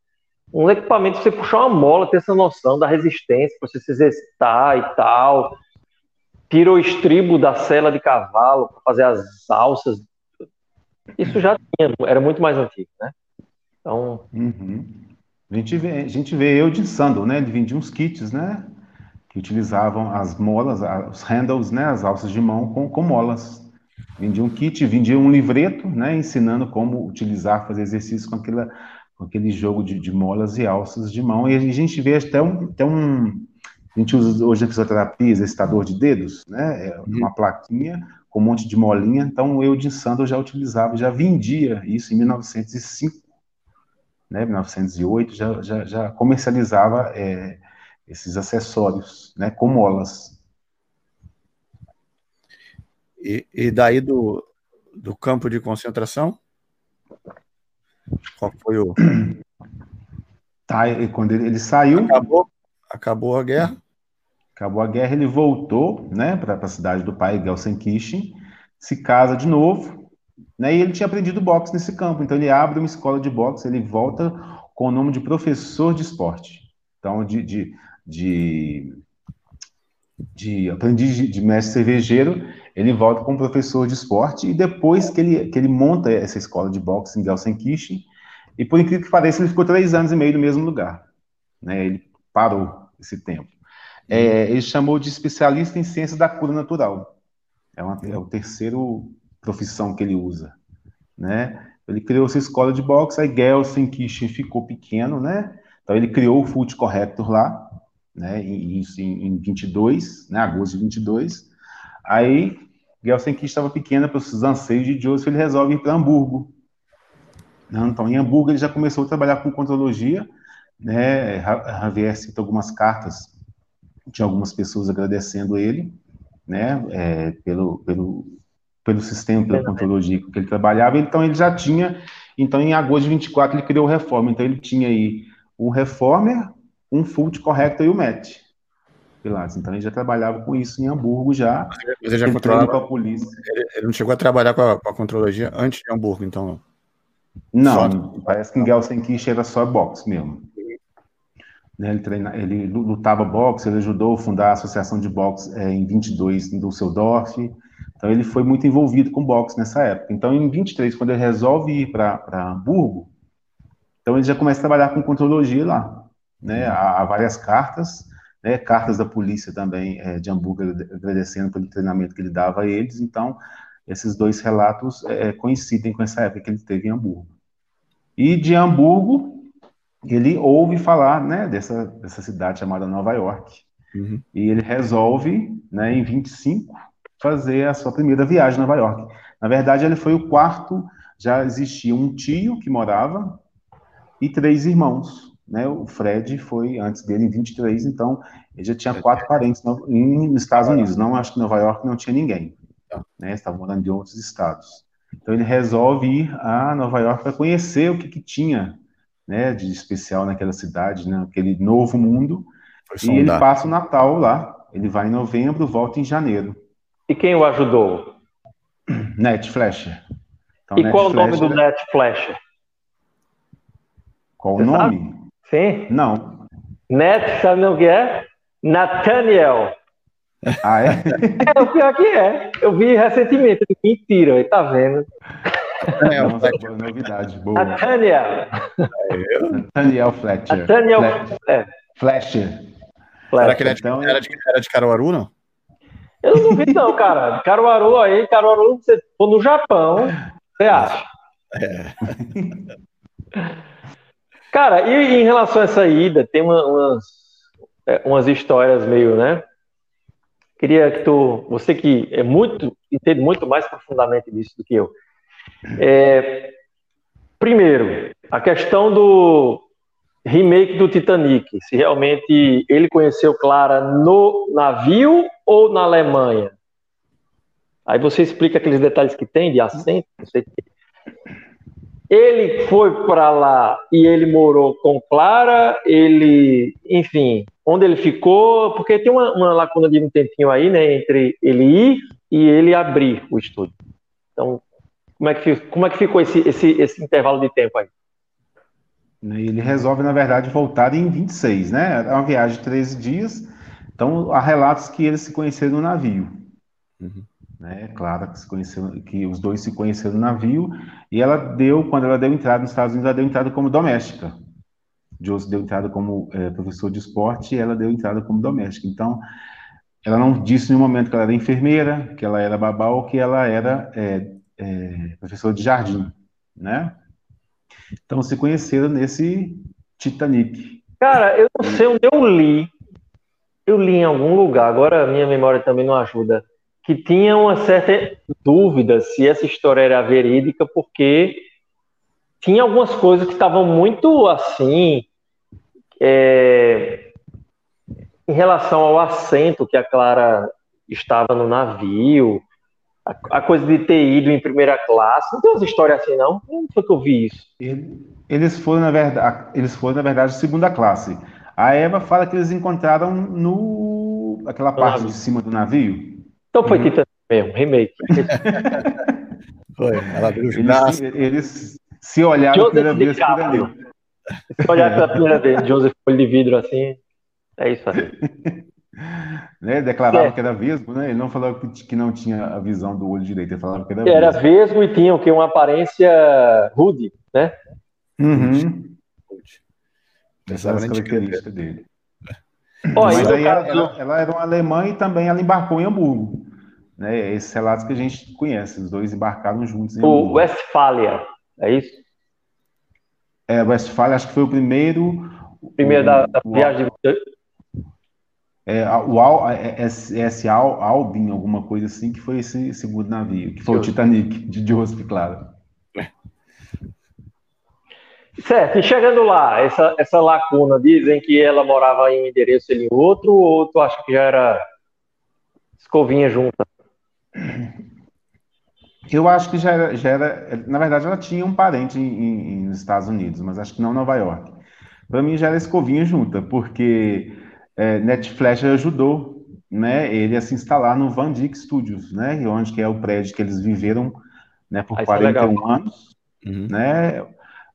um equipamento para você puxar uma mola, ter essa noção da resistência, para você se exercitar e tal. Tirou o estribo da cela de cavalo para fazer as alças. Isso já tinha, era muito mais antigo, né? Então. Uhum. A, gente vê, a gente vê eu de Sandal, né? Ele vendia uns kits, né? Que utilizavam as molas, os handles, né? As alças de mão com, com molas. Vendia um kit, vendia um livreto, né, ensinando como utilizar, fazer exercício com, aquela, com aquele jogo de, de, molas e alças de mão. E a gente vê até um, até um a gente usa hoje na fisioterapia, exercitador de dedos, né, é uhum. uma plaquinha com um monte de molinha. Então, eu de Sandro já utilizava, já vendia isso em 1905, né, 1908, já, já, já comercializava é, esses acessórios, né, com molas. E, e daí do, do campo de concentração? Qual foi o. Tá, e quando ele, ele saiu. Acabou, acabou a guerra. Acabou a guerra, ele voltou né, para a cidade do pai, Gelsenkirchen, se casa de novo, né, e ele tinha aprendido boxe nesse campo. Então ele abre uma escola de boxe, ele volta com o nome de professor de esporte. Então, de, de, de, de aprendiz de, de mestre cervejeiro, ele volta como professor de esporte e depois que ele, que ele monta essa escola de boxe em Gelsenkirchen, e por incrível que pareça, ele ficou três anos e meio no mesmo lugar. Né? Ele parou esse tempo. É, ele chamou de especialista em ciências da cura natural. É, uma, é o terceiro profissão que ele usa. Né? Ele criou essa escola de boxe, aí Gelsenkirchen ficou pequeno, né? Então ele criou o Foot Corrector lá, né? Em, em, em 22, né? Agosto de 22. Aí Gelsenkirchen estava pequena para os anseios de Joseph, ele resolve ir para Hamburgo. Então, em Hamburgo, ele já começou a trabalhar com contrologia. Né? Javier cita algumas cartas de algumas pessoas agradecendo ele né? É, pelo, pelo, pelo sistema, pela contrologia que ele trabalhava. Então, ele já tinha. Então, em agosto de 24, ele criou o Reformer. Então, ele tinha aí um Reformer, um Fult Corrector e o MET. Pilates. Então ele já trabalhava com isso em Hamburgo já. Mas ele já controlava com a polícia. Ele, ele, não chegou a trabalhar com a, com a contrologia antes de Hamburgo, então. Não, só... parece que em Gelsenkirchen era só boxe mesmo. Né, ele, treina, ele lutava boxe, ele ajudou a fundar a associação de boxe é, em 22 em Düsseldorf. Então ele foi muito envolvido com boxe nessa época. Então em 23, quando ele resolve ir para Hamburgo, então ele já começa a trabalhar com contrologia lá. Né, há, há várias cartas né, cartas da polícia também é, de Hamburgo agradecendo pelo treinamento que ele dava a eles. Então, esses dois relatos é, coincidem com essa época que ele teve em Hamburgo. E de Hamburgo, ele ouve falar né, dessa, dessa cidade chamada Nova York. Uhum. E ele resolve, né, em 25, fazer a sua primeira viagem a Nova York. Na verdade, ele foi o quarto, já existia um tio que morava e três irmãos. Né? O Fred foi antes dele em 23, então ele já tinha quatro parentes no, em, nos Estados Unidos. Não acho que Nova York não tinha ninguém. Né? Estava morando em outros estados. Então ele resolve ir a Nova York para conhecer o que, que tinha né, de especial naquela cidade, né, aquele novo mundo. e ele passa o Natal lá. Ele vai em novembro, volta em janeiro. E quem o ajudou? Net Flasher. Então, e Net qual Flasher... o nome do Net Flasher? Qual Você o nome? Sabe? Sim. Não. Net, sabe o que é? Nathaniel. Ah, é? é? O pior que é. Eu vi recentemente. Mentira, tá vendo? É, boa novidade. Boa. Nathaniel. Nathaniel Fletcher. Nathaniel Fletcher. Fletcher. Será que ele é de, então, era, de, era de Caruaru, não? Eu não vi, não, cara. Caruaru aí, Caruaru, você for no Japão, você acha? É. Cara, e em relação a essa ida, tem uma, umas, é, umas histórias meio, né? Queria que tu, você que é muito, entende muito mais profundamente disso do que eu. É, primeiro, a questão do remake do Titanic, se realmente ele conheceu Clara no navio ou na Alemanha. Aí você explica aqueles detalhes que tem de acento, não sei o que. Ele foi para lá e ele morou com Clara, ele, enfim, onde ele ficou, porque tem uma, uma lacuna de um tempinho aí, né, entre ele ir e ele abrir o estúdio. Então, como é que, como é que ficou esse, esse, esse intervalo de tempo aí? Ele resolve, na verdade, voltar em 26, né? É uma viagem de 13 dias. Então, há relatos que eles se conheceram no navio. Uhum né? Claro que, se conheceu, que os dois se conheceram no navio e ela deu, quando ela deu entrada nos Estados Unidos, ela deu entrada como doméstica. Josie deu entrada como é, professor de esporte e ela deu entrada como doméstica. Então, ela não disse no momento que ela era enfermeira, que ela era babá ou que ela era é, é, professora de jardim, né? Então, se conheceram nesse Titanic. Cara, eu não sei onde eu li. Eu li em algum lugar, agora minha memória também não ajuda que tinha uma certa dúvida se essa história era verídica, porque tinha algumas coisas que estavam muito assim, é, em relação ao assento que a Clara estava no navio, a, a, coisa de ter ido em primeira classe. Não tem umas histórias assim, não? Como foi que eu vi isso? Eles foram, na verdade, eles foram, na verdade, segunda classe. A Eva fala que eles encontraram no aquela parte de cima do navio. Então foi uhum. Titanic mesmo, remake. foi, ela abriu os braços. Eles, eles se olharam Joseph pela vez por ali. Se olhar pela primeira vez, Joseph olho de vidro assim, é isso aí. né? Declarava é. que era vesgo, né? Ele não falava que, que, não tinha a visão do olho direito, ele falava que era vesgo. Era vesgo e tinha o que? Uma aparência rude, né? Uhum. Essa era a característica dele. Mas aí ela, ela, ela, era uma alemã e também ela embarcou em Hamburgo. Né? Esses relatos que a gente conhece, os dois embarcaram juntos em o Hamburgo. Westfália, é isso? É, Westfália, acho que foi o primeiro. Primeiro o, da, da o, viagem. É, o Al, esse, esse Al, Albin, alguma coisa assim, que foi esse segundo navio, que foi o Titanic, de Joseph, claro. Certo, e chegando lá, essa, essa lacuna, dizem que ela morava em um endereço e em outro, ou tu acha que já era escovinha junta? Eu acho que já era, já era na verdade ela tinha um parente em, em, nos Estados Unidos, mas acho que não em Nova York. Para mim já era escovinha junta, porque é, Netflix ajudou né, ele a se instalar no Van Dyck Studios, né, onde que é o prédio que eles viveram né, por Aí 41 é anos, uhum. né,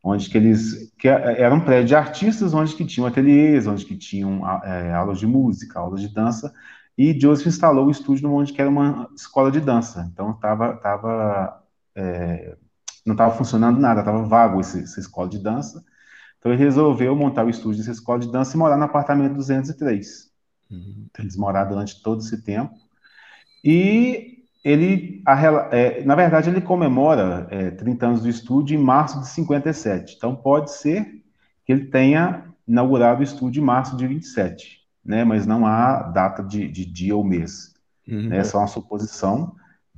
onde que eles que era um prédio de artistas, onde que tinham ateliês, onde que tinham é, aulas de música, aulas de dança, e Joseph instalou o estúdio onde que era uma escola de dança. Então tava, tava é, não estava funcionando nada, estava vago esse, essa escola de dança. Então ele resolveu montar o estúdio dessa escola de dança e morar no apartamento 203. Uhum. Eles moraram durante todo esse tempo. E ele, a, é, na verdade, ele comemora é, 30 anos do estúdio em março de 57. Então, pode ser que ele tenha inaugurado o estúdio em março de 27, né? mas não há data de, de dia ou mês. Uhum. Né? Essa é uma suposição,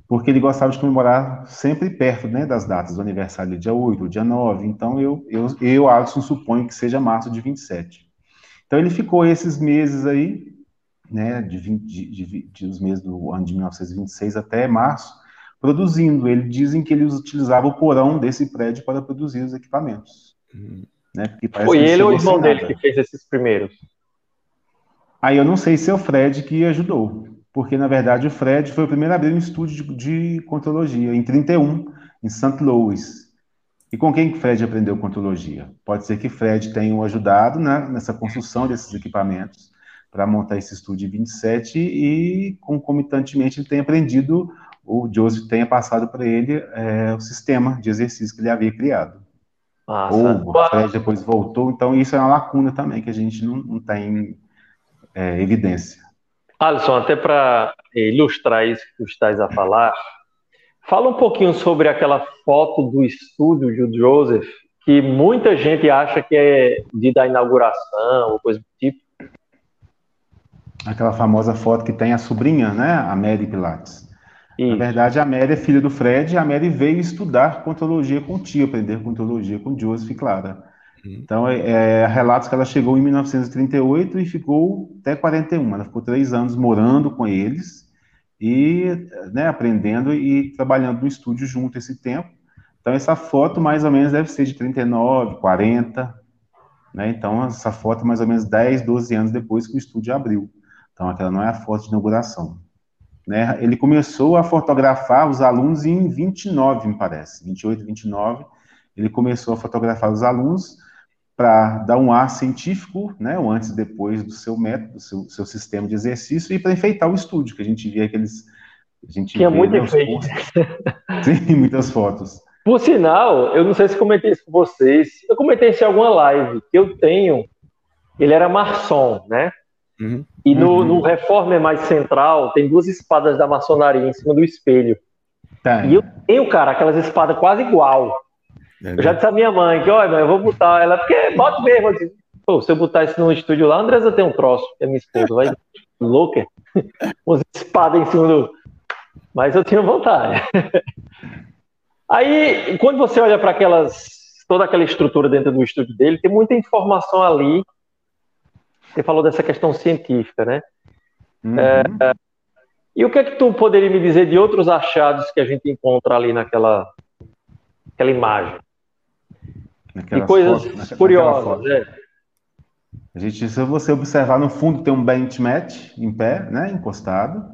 porque ele gostava de comemorar sempre perto né, das datas, do aniversário dia 8, dia 9. Então, eu, eu, eu, Alisson, suponho que seja março de 27. Então, ele ficou esses meses aí né, de, 20, de, de, de, os meses do ano de 1926 até março, produzindo. Eles dizem que eles utilizavam o porão desse prédio para produzir os equipamentos. Uhum. Né, Foi ele ou o irmão dele que fez esses primeiros? Aí eu não sei se é o Fred que ajudou, porque na verdade o Fred foi o primeiro a abrir um estúdio de, de contrologia, em 31, em St. Louis. E com quem que Fred aprendeu contrologia? Pode ser que Fred tenha o ajudado né, nessa construção desses equipamentos, para montar esse estúdio 27 e concomitantemente ele tem aprendido, o Joseph tenha passado para ele é, o sistema de exercício que ele havia criado. Nossa. Ou o Fred depois voltou, então isso é uma lacuna também que a gente não, não tem é, evidência. Alisson, até para ilustrar isso que tu estás a falar, fala um pouquinho sobre aquela foto do estúdio de Joseph, que muita gente acha que é de da inauguração ou coisa do tipo, Aquela famosa foto que tem a sobrinha, né? A Mary Pilates. Isso. Na verdade, a Mary é filha do Fred e a Mary veio estudar contologia com o tio, aprender contologia com Joseph e Clara. Uhum. Então, é, é, relatos que ela chegou em 1938 e ficou até 41. Ela ficou três anos morando com eles e né, aprendendo e trabalhando no estúdio junto esse tempo. Então, essa foto mais ou menos deve ser de 39, 40. Né? Então, essa foto mais ou menos 10, 12 anos depois que o estúdio abriu. Então, aquela não é a foto de inauguração. Né? Ele começou a fotografar os alunos em 29, me parece, 28, 29. Ele começou a fotografar os alunos para dar um ar científico, né, o antes e depois do seu método, do seu, seu sistema de exercício e para enfeitar o estúdio, que a gente via aqueles. A gente Tinha muito né, efeito. Sim, muitas fotos. Por sinal, eu não sei se comentei isso com vocês, eu comentei isso em alguma live, que eu tenho, ele era maçom, né? Uhum. E no, uhum. no Reformer mais central, tem duas espadas da maçonaria em cima do espelho. Tá. E eu tenho, cara, aquelas espadas quase igual. É eu já disse à minha mãe que, olha, eu vou botar ela, porque bota mesmo. Assim, Pô, se eu botar isso no estúdio lá, a Andresa tem um troço, que é minha esposa, vai louca. Umas espadas em cima do. Mas eu tinha vontade. Aí, quando você olha para aquelas. toda aquela estrutura dentro do estúdio dele, tem muita informação ali você falou dessa questão científica, né? Uhum. É, e o que é que tu poderia me dizer de outros achados que a gente encontra ali naquela aquela imagem? Naquelas e coisas fotos, curiosas, né? A gente, se você observar no fundo, tem um benchmat em pé, né, encostado.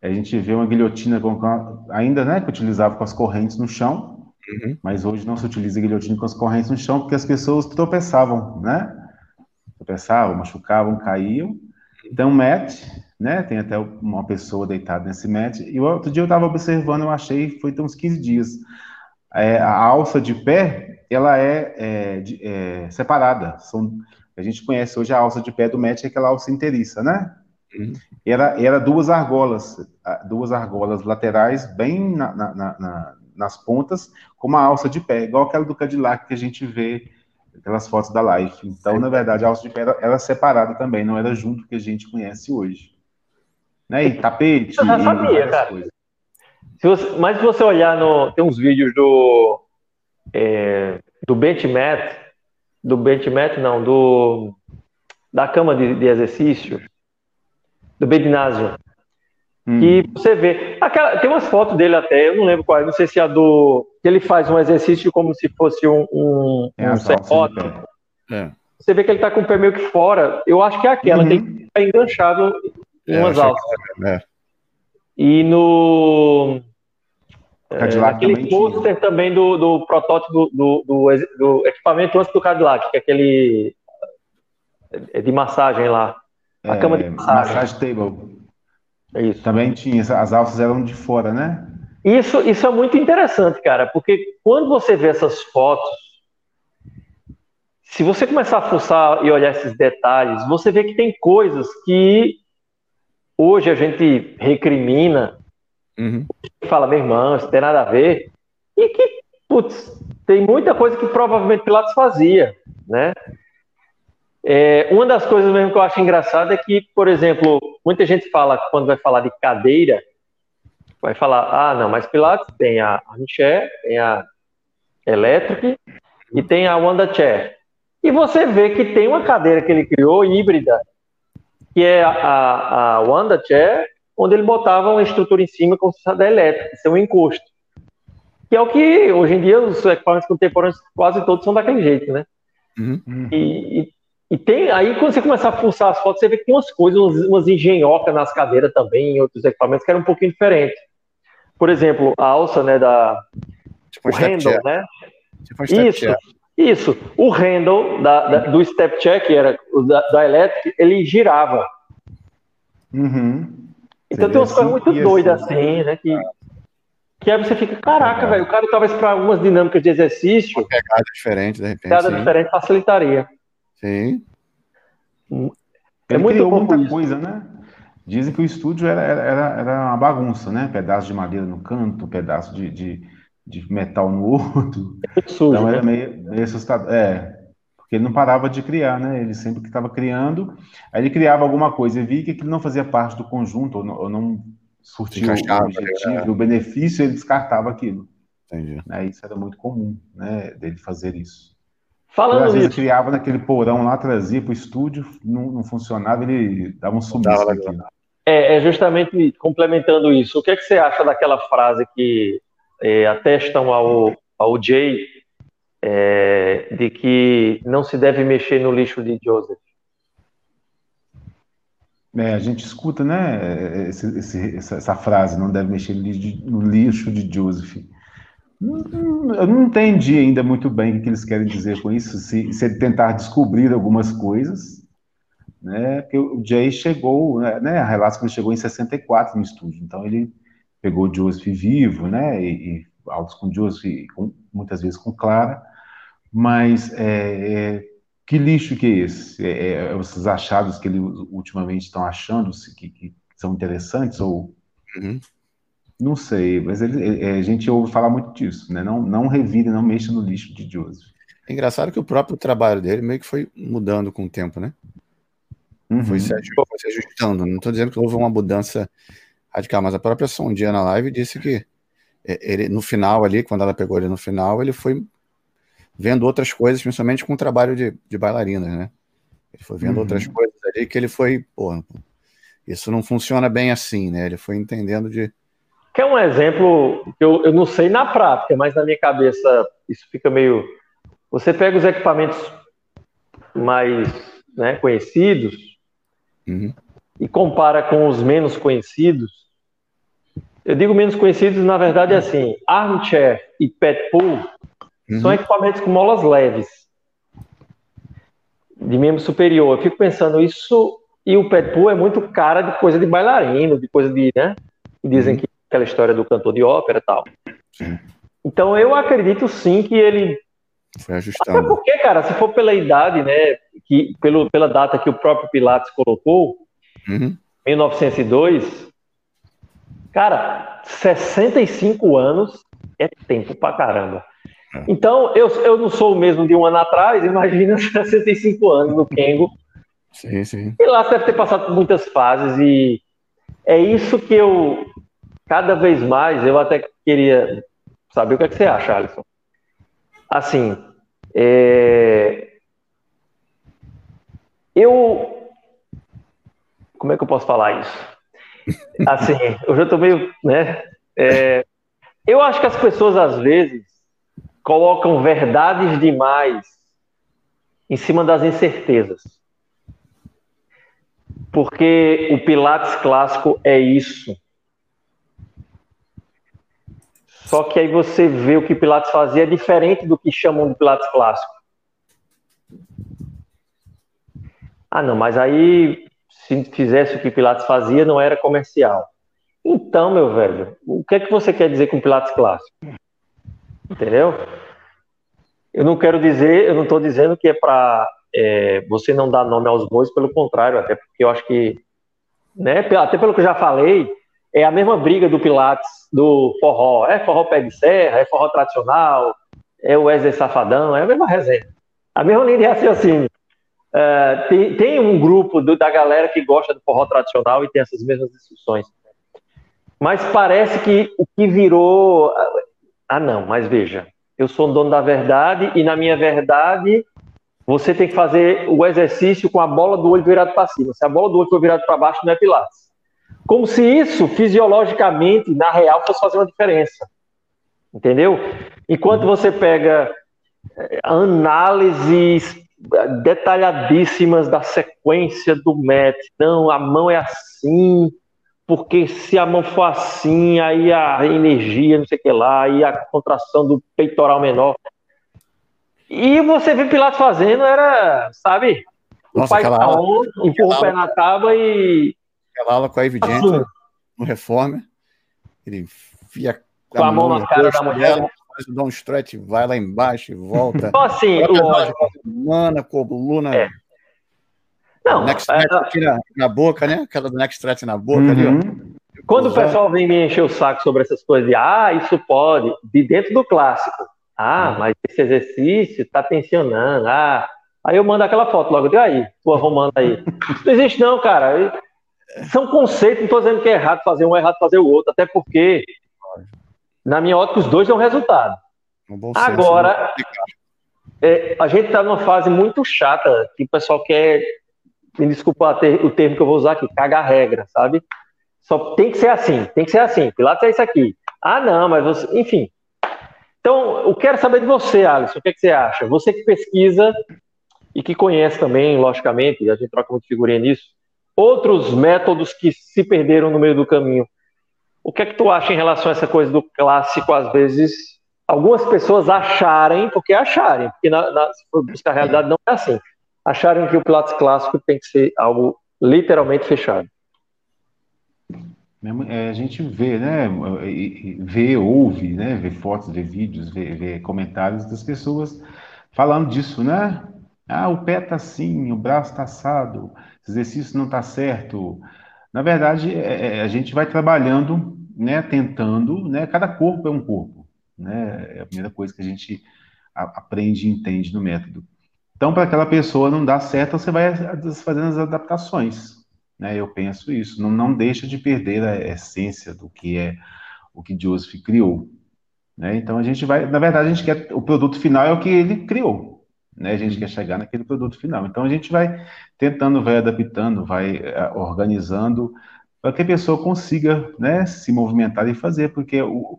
A gente vê uma guilhotina com, ainda, né, que utilizava com as correntes no chão, uhum. mas hoje não se utiliza guilhotina com as correntes no chão porque as pessoas tropeçavam, né? Tropeçavam, machucavam, caíam. Então, mat, né? Tem até uma pessoa deitada nesse mat. E outro dia eu estava observando, eu achei, foi tem uns 15 dias. É, a alça de pé, ela é, é, é, separada. São, a gente conhece hoje a alça de pé do mat, é aquela alça inteiriça, né? Uhum. Era, era duas argolas, duas argolas laterais, bem na, na, na, nas pontas, com uma alça de pé, igual aquela do Cadillac que a gente vê aquelas fotos da live. Então, na verdade, a alça de pé era, era separada também, não era junto que a gente conhece hoje. Né? E tapete. Eu já sabia, cara. Coisas. Se você, mas se você olhar no. Tem uns vídeos do. É, do benchmat. Do benchmat, não, do. Da cama de, de exercício. Do Bednásio. Hum. E você vê. Aquela, tem umas fotos dele até, eu não lembro qual, não sei se é a do. que ele faz um exercício como se fosse um. um, é um é. Você vê que ele tá com o pé meio que fora. Eu acho que é aquela, uhum. tem que enganchado em é, umas alças. É. E no. Cadillac aquele pôster também do, do protótipo do, do, do, equipamento antes do Cadillac, que é aquele é de massagem lá. A cama de massagem. Massage table. É isso. Também tinha, as alças eram de fora, né? Isso, isso é muito interessante, cara, porque quando você vê essas fotos, se você começar a forçar e olhar esses detalhes, você vê que tem coisas que hoje a gente recrimina, uhum. fala, meu irmão, isso tem nada a ver, e que, putz, tem muita coisa que provavelmente Pilatos fazia, né? É, uma das coisas mesmo que eu acho engraçado é que, por exemplo, muita gente fala, quando vai falar de cadeira, vai falar, ah, não, mas Pilates tem a armchair, tem a electric e tem a Wanda Chair. E você vê que tem uma cadeira que ele criou, híbrida, que é a, a Wanda Chair, onde ele botava uma estrutura em cima como se fosse da elétrica, isso é um encosto. Que é o que, hoje em dia, os equipamentos contemporâneos quase todos são daquele jeito, né? Uhum. E, e, e, tem, aí quando você começa a pulsar as fotos, você vê que tem umas coisas, umas, umas engenhocas nas cadeiras também, em outros equipamentos, que eram um pouquinho diferentes. Por exemplo, a alça, né, da... Tipo o handle, né? Tipo Isso. Isso. O handle da, da, do step check, que era da, da elétrica, ele girava. Uhum. Então Seria tem umas assim, coisas muito doidas assim, assim, né? Que, que aí você fica, caraca, velho, o cara talvez para algumas dinâmicas de exercício. Uma pegada diferente, de repente. Pegada sim. diferente facilitaria. Sim. É Ele muito muita isso. coisa, né? Dizem que o estúdio era, era, era uma bagunça, né? Pedaço de madeira no canto, pedaço de, de de metal no outro. É sujo, então era né? meio, meio assustador. É, porque ele não parava de criar, né? Ele sempre que estava criando, aí ele criava alguma coisa e via que aquilo não fazia parte do conjunto, ou não, ou não surtia o objetivo, é. o benefício, ele descartava aquilo. Entendi. Né? Isso era muito comum, né? Dele fazer isso. Falando às vezes criava naquele porão lá, trazia para o estúdio, não, não, funcionava, ele dava um sumiço É, é justamente complementando isso. O que, é que você acha daquela frase que é, atestam ao, ao Jay é, de que não se deve mexer no lixo de Joseph. É, a gente escuta, né, esse, esse, essa, frase, não deve mexer no lixo de Joseph. Eu não entendi ainda muito bem o que eles querem dizer com isso, se, se ele tentar descobrir algumas coisas, né, porque o Jay chegou, né, né a relato que ele chegou em 64 no estúdio, então ele pegou Joseph vivo, né, e, e autos com Joseph, com, muitas vezes com Clara, mas é, é, que lixo que é esse? É, é, esses achados que eles ultimamente estão achando que, que são interessantes ou uhum. Não sei, mas ele, é, a gente ouve falar muito disso, né? Não, não revire, não mexa no lixo de Joseph. É engraçado que o próprio trabalho dele meio que foi mudando com o tempo, né? Uhum. Foi, se ajustando, foi se ajustando. Não estou dizendo que houve uma mudança radical, mas a própria Sondia na live disse que é, ele, no final ali, quando ela pegou ele no final, ele foi vendo outras coisas, principalmente com o trabalho de, de bailarinas, né? Ele foi vendo uhum. outras coisas ali que ele foi, pô, isso não funciona bem assim, né? Ele foi entendendo de. Que é um exemplo que eu, eu não sei na prática, mas na minha cabeça isso fica meio. Você pega os equipamentos mais né, conhecidos uhum. e compara com os menos conhecidos, eu digo menos conhecidos, na verdade, é assim: armchair e pet pool uhum. são equipamentos com molas leves, de membro superior. Eu fico pensando, isso. E o pet pool é muito cara de coisa de bailarino, de coisa de. né? Dizem uhum. que aquela história do cantor de ópera e tal. Sim. Então eu acredito sim que ele. Foi ajustando. Até porque, cara, se for pela idade, né? Que, pelo, pela data que o próprio Pilates colocou, uhum. 1902 Cara, 65 anos é tempo pra caramba. É. Então, eu, eu não sou o mesmo de um ano atrás, imagina 65 anos no Kengo. Sim, sim. E lá deve ter passado por muitas fases e é isso que eu, cada vez mais, eu até queria saber o que, é que você acha, Alisson. Assim, é... eu. Como é que eu posso falar isso? Assim, eu já tô meio, né? É, eu acho que as pessoas às vezes colocam verdades demais em cima das incertezas. Porque o Pilates clássico é isso. Só que aí você vê o que Pilates fazia é diferente do que chamam de Pilates clássico. Ah, não, mas aí se fizesse o que Pilates fazia, não era comercial. Então, meu velho, o que é que você quer dizer com Pilates clássico? Entendeu? Eu não quero dizer, eu não estou dizendo que é para é, você não dar nome aos bois, pelo contrário, até porque eu acho que, né, até pelo que eu já falei, é a mesma briga do Pilates, do forró. É forró pé de serra, é forró tradicional, é o Wesley Safadão, é a mesma resenha. A mesma linha de raciocínio. Uh, tem, tem, um grupo do, da galera que gosta do forró tradicional e tem essas mesmas discussões. Mas parece que o que virou. Ah, não, mas veja, eu sou dono da verdade e na minha verdade você tem que fazer o exercício com a bola do olho virado para cima. Se a bola do olho for virada para baixo, não é Pilates. Como se isso, fisiologicamente, na real, fosse fazer uma diferença. Entendeu? Enquanto você pega eh, análises detalhadíssimas da sequência do MET, não, a mão é assim, porque se a mão for assim, aí a energia, não sei o que lá, aí a contração do peitoral menor. E você vê Pilatos fazendo, era, sabe, Nossa, o pai tá on, empurra o pé na tábua e. Aquela aula com a Evidente assim. no Reforma, ele enfia com a, mão na cara da mulher. Dela, dá um stretch, vai lá embaixo e volta. Então, assim, lógico. Mana, coluna. É. Não, next é, aqui na, na, boca, né? Aquela do next stretch na boca uhum. ali, ó. Uhum. Quando o pessoal vem me encher o saco sobre essas coisas de ah, isso pode, de dentro do clássico. Ah, uhum. mas esse exercício tá tensionando. Ah, aí eu mando aquela foto logo, de aí, tua romana aí. Isso não existe, não, cara. São conceitos, não estou dizendo que é errado fazer um, é errado fazer o outro, até porque, na minha ótica, os dois dão resultado. Agora, é, a gente está numa fase muito chata que o pessoal quer me desculpa o termo que eu vou usar aqui, cagar regra, sabe? Só tem que ser assim, tem que ser assim. Pilates é isso aqui. Ah, não, mas você. Enfim. Então, eu quero saber de você, Alisson, o que, é que você acha? Você que pesquisa e que conhece também, logicamente, a gente troca muito figurinha nisso, outros métodos que se perderam no meio do caminho. O que é que tu acha em relação a essa coisa do clássico, às vezes, algumas pessoas acharem, porque acharem, porque na, na, a realidade não é assim acharem que o Pilates clássico tem que ser algo literalmente fechado. É, a gente vê, né? Vê, ouve, né? Vê fotos, vê vídeos, vê, vê comentários das pessoas falando disso, né? Ah, o pé tá assim, o braço tá assado, esse exercício não tá certo. Na verdade, é, é, a gente vai trabalhando, né? Tentando, né? Cada corpo é um corpo, né? É a primeira coisa que a gente aprende e entende no método. Então, para aquela pessoa não dar certo, você vai fazendo as adaptações. Né? Eu penso isso. Não, não deixa de perder a essência do que é o que Joseph criou. Né? Então, a gente vai. Na verdade, a gente quer. O produto final é o que ele criou. Né? A gente quer chegar naquele produto final. Então, a gente vai tentando, vai adaptando, vai eh, organizando para que a pessoa consiga né, se movimentar e fazer, porque o,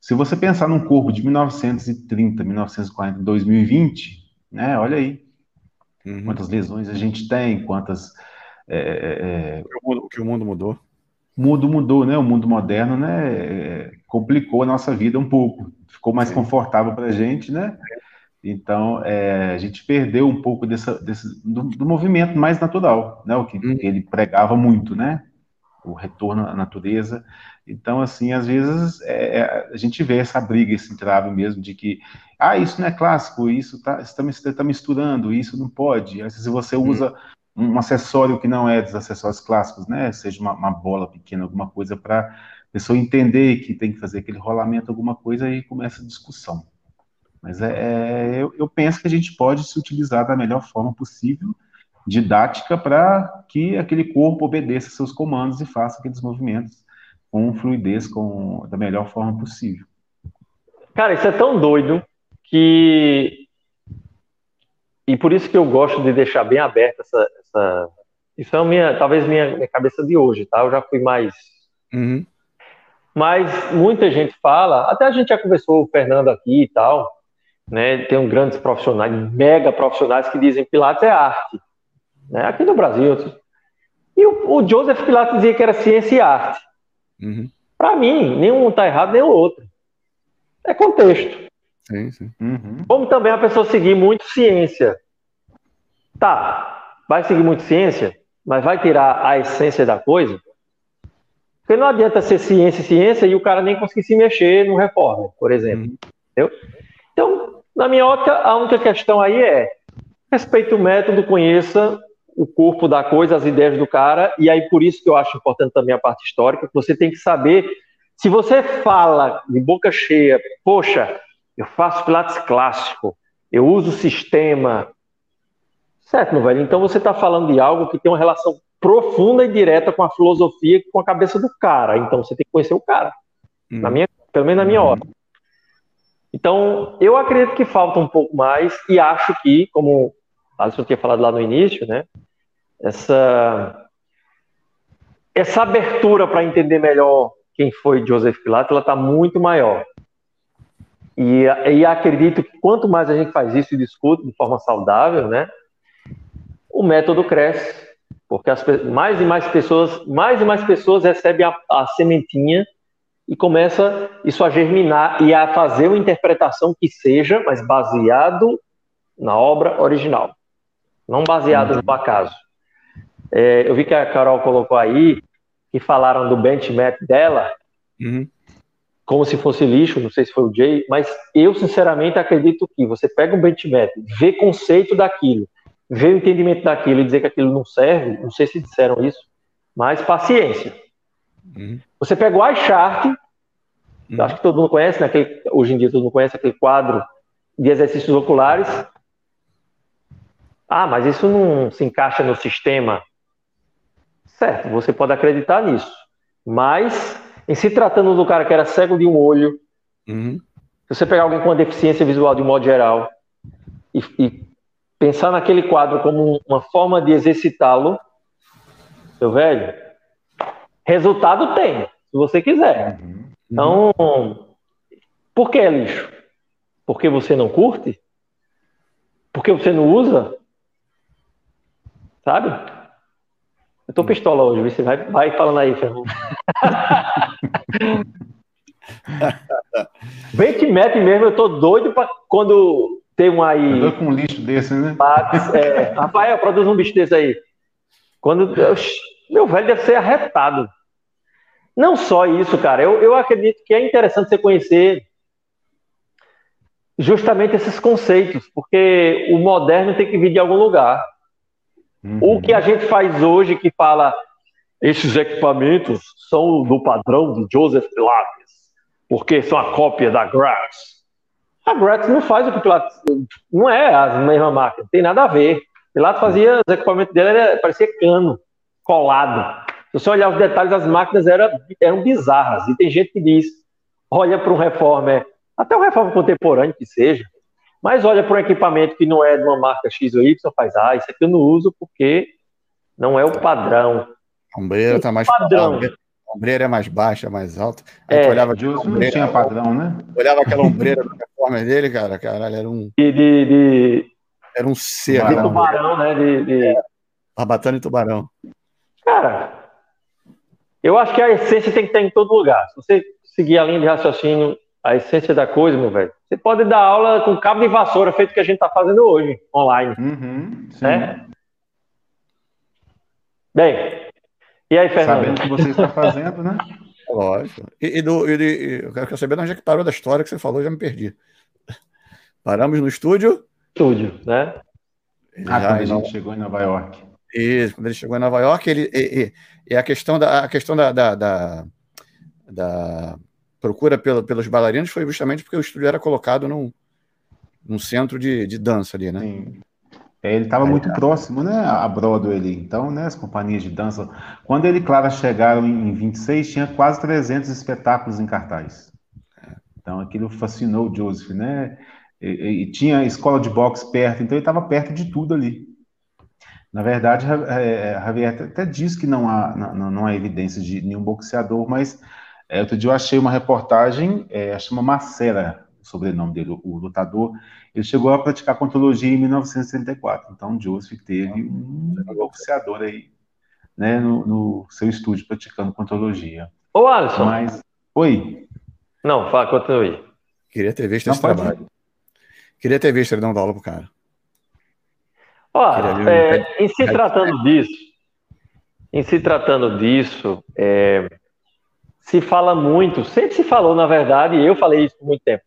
se você pensar num corpo de 1930, 1940, 2020, né? Olha aí. Uhum. Quantas lesões a gente tem, quantas. É, é, é o que o mundo mudou. O mundo mudou, né? O mundo moderno, né? É, complicou a nossa vida um pouco. Ficou mais Sim. confortável para a gente, né? Então, é, a gente perdeu um pouco dessa, desse, do, do movimento mais natural, né? O que, uhum. ele pregava muito, né? O retorno à natureza. Então, assim, às vezes é, é, a gente vê essa briga, esse entrave mesmo de que, ah, isso não é clássico, isso está tá, tá misturando, isso não pode. Aí, se você hum. usa um acessório que não é dos acessórios clássicos, né, seja uma, uma bola pequena, alguma coisa para a pessoa entender que tem que fazer aquele rolamento, alguma coisa, aí começa a discussão. Mas é, é eu, eu penso que a gente pode se utilizar da melhor forma possível, didática, para que aquele corpo obedeça seus comandos e faça aqueles movimentos com fluidez, com da melhor forma possível. Cara, isso é tão doido que e por isso que eu gosto de deixar bem aberta essa, essa... isso é minha talvez minha, minha cabeça de hoje, tá? Eu já fui mais uhum. mas muita gente fala, até a gente já conversou o Fernando aqui e tal, né? Tem um grandes profissionais, mega profissionais que dizem Pilates é arte, né? Aqui no Brasil e o, o Joseph Pilates dizia que era ciência e arte. Uhum. Para mim, nenhum está errado, nem o outro. É contexto. Sim, sim. Uhum. Como também a pessoa seguir muito ciência. Tá, vai seguir muito ciência, mas vai tirar a essência da coisa? Porque não adianta ser ciência e ciência e o cara nem conseguir se mexer no reforma, por exemplo. Uhum. Entendeu? Então, na minha ótica, a única questão aí é respeite o método, conheça o corpo da coisa, as ideias do cara, e aí por isso que eu acho importante também a parte histórica, que você tem que saber, se você fala de boca cheia, poxa, eu faço pilates clássico, eu uso o sistema, certo, meu velho? Então você está falando de algo que tem uma relação profunda e direta com a filosofia, com a cabeça do cara, então você tem que conhecer o cara, hum. na minha, pelo menos na minha hora. Então, eu acredito que falta um pouco mais e acho que, como Alisson tinha falado lá no início, né? Essa, essa abertura para entender melhor quem foi Joseph Pilato, ela está muito maior. E, e acredito que quanto mais a gente faz isso e discute de forma saudável, né? O método cresce, porque as, mais e mais pessoas, mais e mais pessoas recebem a, a sementinha e começa isso a germinar e a fazer uma interpretação que seja, mas baseado na obra original, não baseado no acaso. É, eu vi que a Carol colocou aí que falaram do benchmark dela uhum. como se fosse lixo, não sei se foi o Jay, mas eu sinceramente acredito que você pega um benchmark, vê conceito daquilo, vê o entendimento daquilo e dizer que aquilo não serve, não sei se disseram isso, mas paciência. Uhum. Você pega o iChart, uhum. acho que todo mundo conhece, né? Aquele, hoje em dia todo mundo conhece aquele quadro de exercícios oculares. Ah, mas isso não se encaixa no sistema. Certo, você pode acreditar nisso. Mas, em se tratando do cara que era cego de um olho, uhum. se você pegar alguém com uma deficiência visual de um modo geral e, e pensar naquele quadro como uma forma de exercitá-lo, meu velho, Resultado tem, se você quiser. Uhum. Então, por que é lixo? Porque você não curte? Porque você não usa? Sabe? Eu tô pistola hoje, você vai, vai falando aí, Fernando. Que mete mesmo, eu tô doido pra quando tem um aí. Eu com um lixo desse, né? É, Rafael, produz um bicho desse aí. Quando. Meu velho deve ser arretado. Não só isso, cara. Eu, eu acredito que é interessante você conhecer justamente esses conceitos, porque o moderno tem que vir de algum lugar. Uhum. O que a gente faz hoje que fala esses equipamentos são do padrão de Joseph Pilates, porque são a cópia da Gratz. A Gratz não faz o que Pilates, não é a mesma máquina, não tem nada a ver. Pilates fazia, os equipamentos dele era, parecia cano, colado. Se você olhar os detalhes, as máquinas eram, eram bizarras. E tem gente que diz, olha para um reformer, até um reformer contemporâneo que seja, mas olha para um equipamento que não é de uma marca X ou Y, faz, ah, isso aqui eu não uso porque não é o padrão. A ombreira está mais padrão. A ombreira é mais baixa, mais alta. Aí é, olhava de ombreira, não tinha padrão, né? Olhava aquela ombreira do reformer dele, cara, caralho, era um. De, de, de... Era um ser. De tubarão, né? De, de... É, barbatana e tubarão. Cara, eu acho que a essência tem que estar em todo lugar. Se você seguir a linha de raciocínio, a essência da coisa, meu velho, você pode dar aula com cabo de vassoura, feito que a gente está fazendo hoje, online. Uhum, né? Bem, e aí, Fernando? Sabendo o que você está fazendo, né? Lógico. E, e, do, e, eu quero saber onde é que parou da história que você falou, já me perdi. Paramos no estúdio? Estúdio, né? ah, já, quando a gente chegou em Nova York. Isso, quando ele chegou em Nova York, ele, e, e a questão da, a questão da, da, da, da procura pelo, pelos bailarinos foi justamente porque o estúdio era colocado num, num centro de, de dança ali, né? Sim. É, ele estava muito tá. próximo, né, a Broadway ali. Então, né, as companhias de dança. Quando ele e Clara chegaram em 26, tinha quase 300 espetáculos em cartaz. Então, aquilo fascinou o Joseph, né? E, e tinha escola de boxe perto, então ele estava perto de tudo ali. Na verdade, é, é, Javier até diz que não há, não, não há evidência de nenhum boxeador, mas é, outro dia eu achei uma reportagem, é, chama Macera, o sobrenome dele, o, o lutador, ele chegou a praticar contologia em 1934, então Joseph teve um boxeador aí, né, no, no seu estúdio praticando contologia. Ô Alisson. Mas, oi. Não, fala, continue. Queria ter visto não, esse trabalho. Queria ter visto ele dando aula pro cara. Ó, é, em se tratando disso, em se tratando disso, é, se fala muito, sempre se falou, na verdade, e eu falei isso por muito tempo,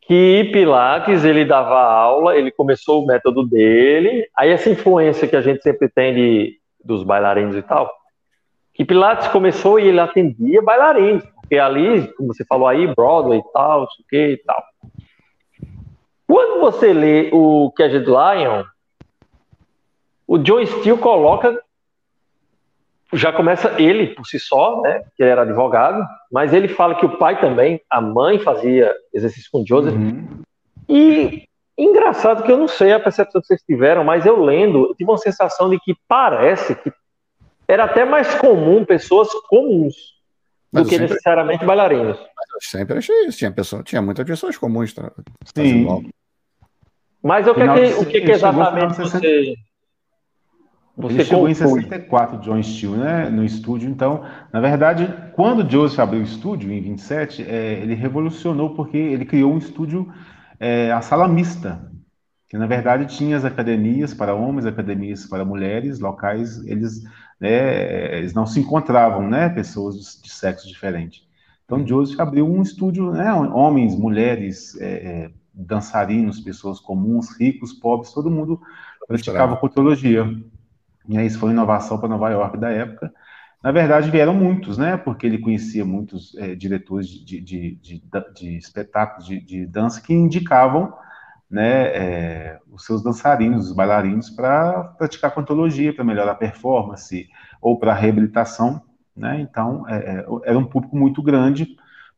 que Pilates ele dava aula, ele começou o método dele, aí essa influência que a gente sempre tem de, dos bailarinos e tal, que Pilates começou e ele atendia bailarinos, porque ali, como você falou aí, Broadway e tal, isso que e tal. Quando você lê o Caged Lion, o John Steele coloca já começa ele por si só, né, que era advogado, mas ele fala que o pai também, a mãe fazia exercício com Joseph. Uhum. E engraçado que eu não sei a percepção que vocês tiveram, mas eu lendo, eu tive uma sensação de que parece que era até mais comum pessoas comuns do que sempre... necessariamente bailarinos. Mas eu sempre achei isso, tinha, pessoa, tinha muitas pessoas comuns. Tá, Sim. Mas o que, é que, o que, que exatamente você... Você ele chegou em 64, John Steele, né, no estúdio. Então, na verdade, quando Joseph abriu o estúdio, em 27, é, ele revolucionou porque ele criou um estúdio, é, a sala mista, que na verdade tinha as academias para homens, academias para mulheres, locais, eles, né, eles não se encontravam, né, pessoas de sexo diferente. Então, Joseph abriu um estúdio, né, homens, mulheres, é, é dançarinos, pessoas comuns, ricos, pobres, todo mundo praticava culturologia. E aí isso foi inovação para Nova York da época. Na verdade, vieram muitos, né? Porque ele conhecia muitos é, diretores de, de, de, de espetáculos de, de, dança que indicavam né, é, os seus dançarinos, os bailarinos, para praticar contologia, para melhorar a performance ou para reabilitação. Né? Então, é, é, era um público muito grande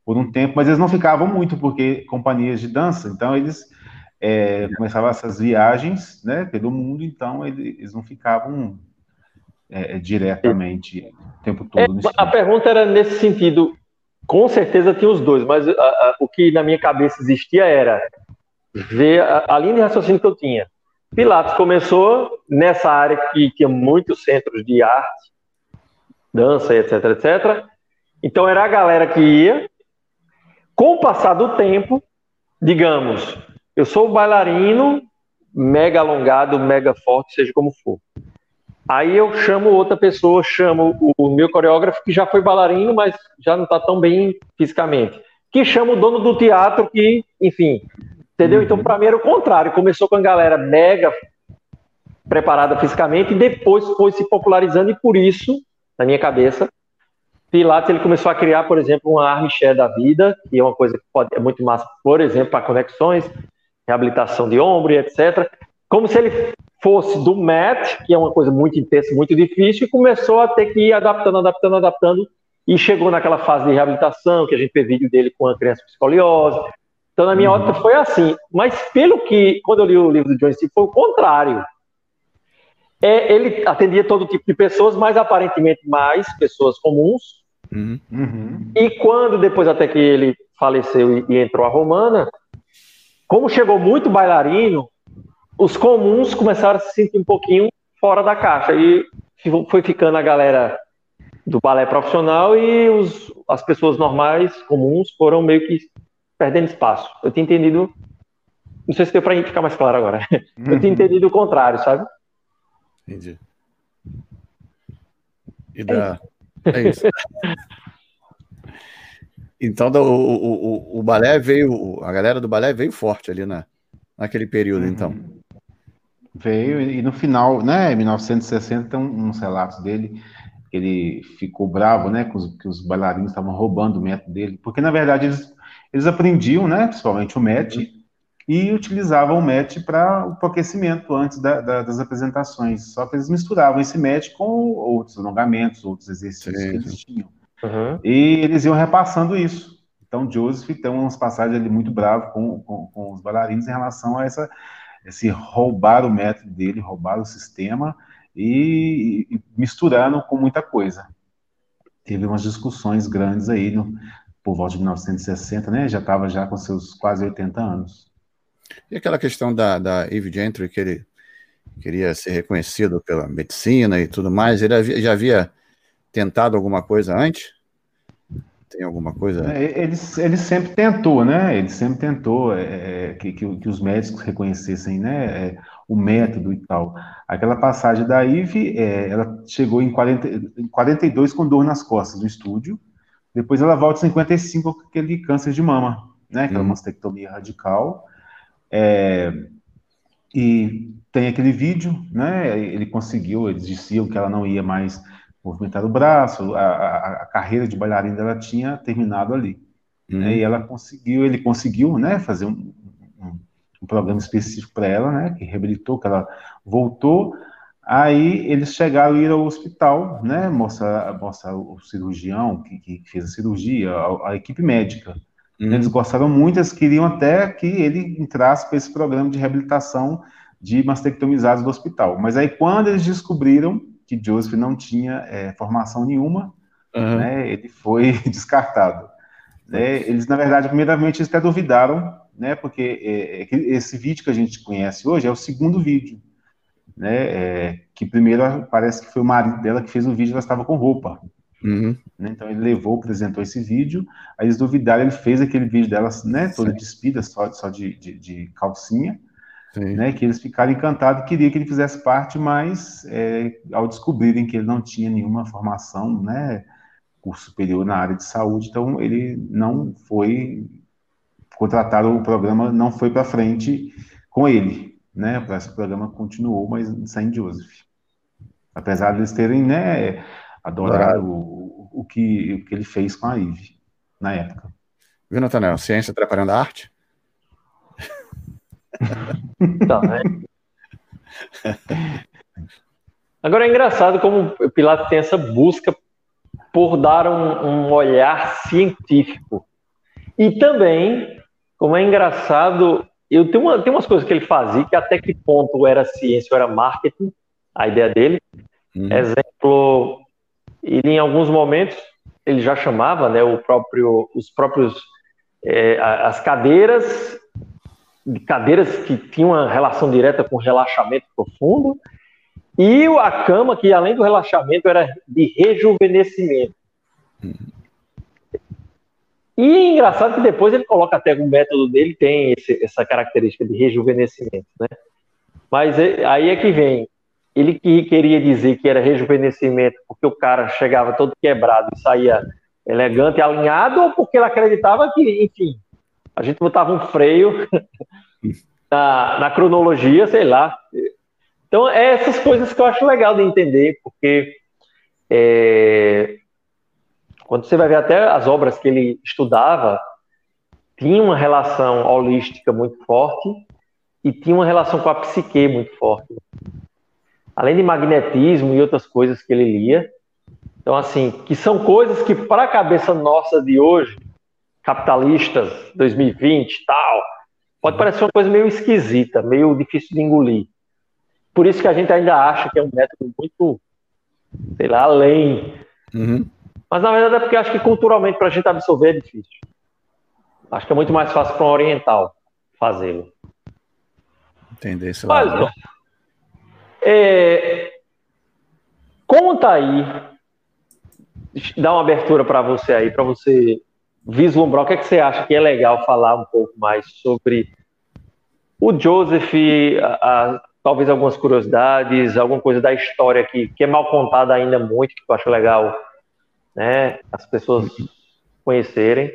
por um tempo, mas eles não ficavam muito, porque companhias de dança, então eles é, começavam essas viagens né, pelo mundo, então eles não ficavam é, é diretamente o tempo todo. É, a pergunta era nesse sentido. Com certeza tinha os dois, mas a, a, o que na minha cabeça existia era ver a, a linha de raciocínio que eu tinha. Pilatos começou nessa área que tinha muitos centros de arte, dança, etc, etc. Então era a galera que ia. Com o passar do tempo, digamos, eu sou bailarino, mega alongado, mega forte, seja como for. Aí eu chamo outra pessoa, chamo o meu coreógrafo, que já foi bailarino, mas já não está tão bem fisicamente. Que chama o dono do teatro, que, enfim, entendeu? Então, para mim era o contrário. Começou com a galera mega preparada fisicamente e depois foi se popularizando, e por isso, na minha cabeça, Pilates ele começou a criar, por exemplo, uma armchair da vida, que é uma coisa que pode, é muito massa, por exemplo, para conexões, reabilitação de ombro e etc. Como se ele fosse do MET, que é uma coisa muito intensa, muito difícil, e começou a ter que ir adaptando, adaptando, adaptando, e chegou naquela fase de reabilitação, que a gente vê vídeo dele com a criança com escoliose. Então, na minha uhum. ótica, foi assim. Mas, pelo que, quando eu li o livro do John Steve, foi o contrário. É, ele atendia todo tipo de pessoas, mas aparentemente mais pessoas comuns. Uhum. uhum. E quando, depois até que ele faleceu e, e entrou a Romana, como chegou muito bailarino, os comuns começaram a se sentir um pouquinho fora da caixa. E foi ficando a galera do balé profissional e os, as pessoas normais, comuns, foram meio que perdendo espaço. Eu tinha entendido. Não sei se deu para ficar mais claro agora. Uhum. Eu tinha entendido o contrário, sabe? Entendi. E da... É isso. Então o, o, o, balé veio, a galera do balé veio forte ali na, naquele período, uhum. então. Veio, e no final, né, em 1960, tem uns relatos dele, ele ficou bravo, né, que os, que os bailarinos estavam roubando o método dele, porque na verdade eles, eles aprendiam, né, principalmente o match, uhum. e utilizavam o match para o aquecimento antes da, da, das apresentações, só que eles misturavam esse match com outros alongamentos, outros exercícios Sim. que eles tinham. Uhum. E eles iam repassando isso. Então, Joseph tem umas passagens ali muito bravo com, com, com, os bailarinos em relação a essa, esse roubar o método dele, roubar o sistema e, e misturando com muita coisa. Teve umas discussões grandes aí no, por volta de 1960, né? Já estava já com seus quase 80 anos. E aquela questão da, da Eve Gentry, que ele queria ser reconhecido pela medicina e tudo mais, ele já havia tentado alguma coisa antes? Tem alguma coisa? É, ele, ele sempre tentou, né? Ele sempre tentou é, é que, que, que, os médicos reconhecessem né, é, o método e tal. Aquela passagem da Ive, é, ela chegou em, 40, em 42 com dor nas costas no estúdio. Depois ela volta em 55 com aquele câncer de mama. né? Aquela uhum. mastectomia radical. É, e tem aquele vídeo, né? Ele conseguiu, eles diziam que ela não ia mais movimentar o braço, a, a, a carreira de bailarina dela tinha terminado ali. Uhum. Né, e ela conseguiu, ele conseguiu, né, fazer um, um, um programa específico para ela, né, que reabilitou, que ela voltou. Aí eles chegaram a ir ao hospital, né, mostrar, mostrar o cirurgião que, que fez a cirurgia, a, a equipe médica. Uhum. Eles gostaram muito, eles queriam até que ele entrasse para esse programa de reabilitação de mastectomizados do hospital. Mas aí, quando eles descobriram que Joseph não tinha é, formação nenhuma, uhum. né, ele foi descartado. Né? Eles, na verdade, primeiramente, eles até duvidaram, né, porque é, é esse vídeo que a gente conhece hoje é o segundo vídeo, né, é, que primeiro parece que foi o marido dela que fez o vídeo, ela estava com roupa. Uhum. Né, então ele levou, apresentou esse vídeo, aí eles duvidaram, ele fez aquele vídeo dela, né, toda Sim. despida, só, só de, de, de calcinha, né, que eles ficaram encantados, queriam que ele fizesse parte, mas é, ao descobrirem que ele não tinha nenhuma formação, né, curso superior na área de saúde, então ele não foi contratado, o programa não foi para frente com ele, né, esse programa continuou, mas sem Joseph. Apesar de eles terem, né, adorado o, o, que, o que ele fez com a Ive na época. Viu, Nathanael? Ciência atrapalhando a arte? Tá, né? Agora é engraçado como o Pilatos tem essa busca por dar um, um, olhar científico. E também, como é engraçado, eu tenho, uma, tenho umas coisas que ele fazia que até que ponto era ciência ou era marketing, a ideia dele. Uhum. Exemplo, ele em alguns momentos ele já chamava, né, o próprio, os próprios é, as cadeiras cadeiras que tinham uma relação direta com relaxamento profundo, e a cama, que além do relaxamento, era de rejuvenescimento. E é engraçado que depois ele coloca até o método dele tem esse, essa característica de rejuvenescimento, né? Mas é, aí é que vem. Ele que queria dizer que era rejuvenescimento porque o cara chegava todo quebrado e saía elegante alinhado, ou porque ele acreditava que, enfim, a gente botava um freio na, na cronologia, sei lá. Então, é essas coisas que eu acho legal de entender, porque é, quando você vai ver até as obras que ele estudava, tinha uma relação holística muito forte e tinha uma relação com a psique muito forte. Além de magnetismo e outras coisas que ele lia. Então, assim, que são coisas que, para a cabeça nossa de hoje, capitalistas, 2020 tal, pode parecer uma coisa meio esquisita, meio difícil de engolir. Por isso que a gente ainda acha que é um método muito, sei lá, além. Uhum. Mas na verdade é porque acho que culturalmente para a gente absorver é difícil. Acho que é muito mais fácil para um oriental fazê-lo. Entender isso. Mas, é, conta aí, dá uma abertura para você aí, para você vislumbrar o que, é que você acha que é legal falar um pouco mais sobre o Joseph, a, a, talvez algumas curiosidades, alguma coisa da história que, que é mal contada ainda muito, que eu acho legal né, as pessoas conhecerem.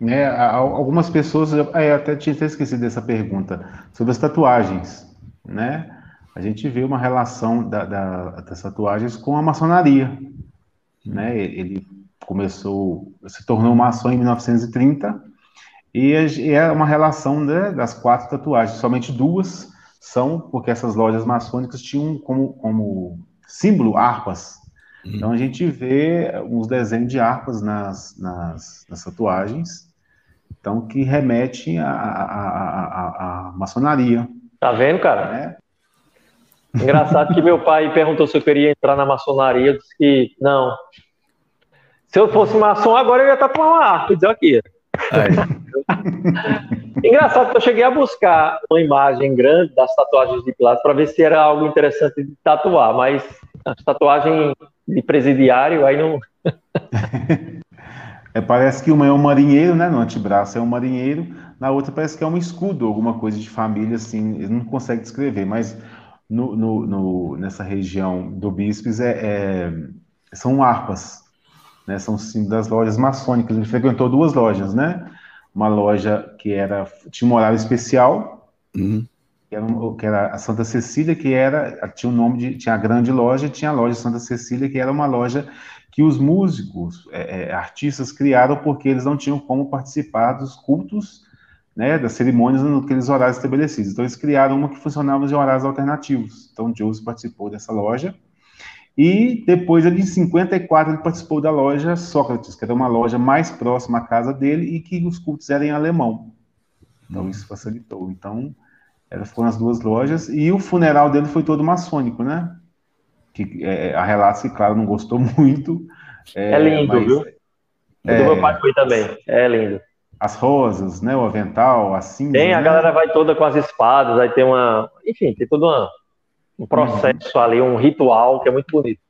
É, algumas pessoas, eu até tinha esquecido dessa pergunta, sobre as tatuagens, né? A gente vê uma relação da, da, das tatuagens com a maçonaria, né? Ele começou, se tornou maçom em 1930, e é uma relação né, das quatro tatuagens, somente duas são porque essas lojas maçônicas tinham como, como símbolo harpas. Uhum. Então a gente vê uns desenhos de harpas nas, nas, nas tatuagens, então que remete à maçonaria. Tá vendo, cara? É. Engraçado que meu pai perguntou se eu queria entrar na maçonaria, eu disse que não, se eu fosse maçom agora, eu ia estar com uma harpa, dizer aqui. Engraçado que eu cheguei a buscar uma imagem grande das tatuagens de Pilatos para ver se era algo interessante de tatuar, mas a tatuagem de presidiário aí não. é, parece que uma é um marinheiro, né? No antebraço é um marinheiro, na outra parece que é um escudo, alguma coisa de família, assim, ele não consegue descrever, mas no, no, no nessa região do Bispes é, é, são harpas né? São símbolos das lojas maçônicas. Ele frequentou duas lojas, né? Uma loja que era tinha um horário especial, uhum. que, era, que, era, a Santa Cecília, que era tinha o nome de tinha a grande loja, tinha a loja Santa Cecília, que era uma loja que os músicos, é, é, artistas criaram porque eles não tinham como participar dos cultos, né, das cerimônias naqueles horários estabelecidos. Então eles criaram uma que funcionava de horários alternativos. Então Joseph participou dessa loja. E depois, em 54, ele participou da loja Sócrates, que era uma loja mais próxima à casa dele e que os cultos eram em alemão. Então, hum. isso facilitou. Então, elas foram as duas lojas. E o funeral dele foi todo maçônico, né? Que é, a relatos que, claro, não gostou muito. É, é lindo, mas, viu? É, do meu pai foi também. É lindo. As rosas, né? O avental, assim. Tem, a né? galera vai toda com as espadas, aí tem uma. Enfim, tem toda uma um processo uhum. ali, um ritual que é muito bonito.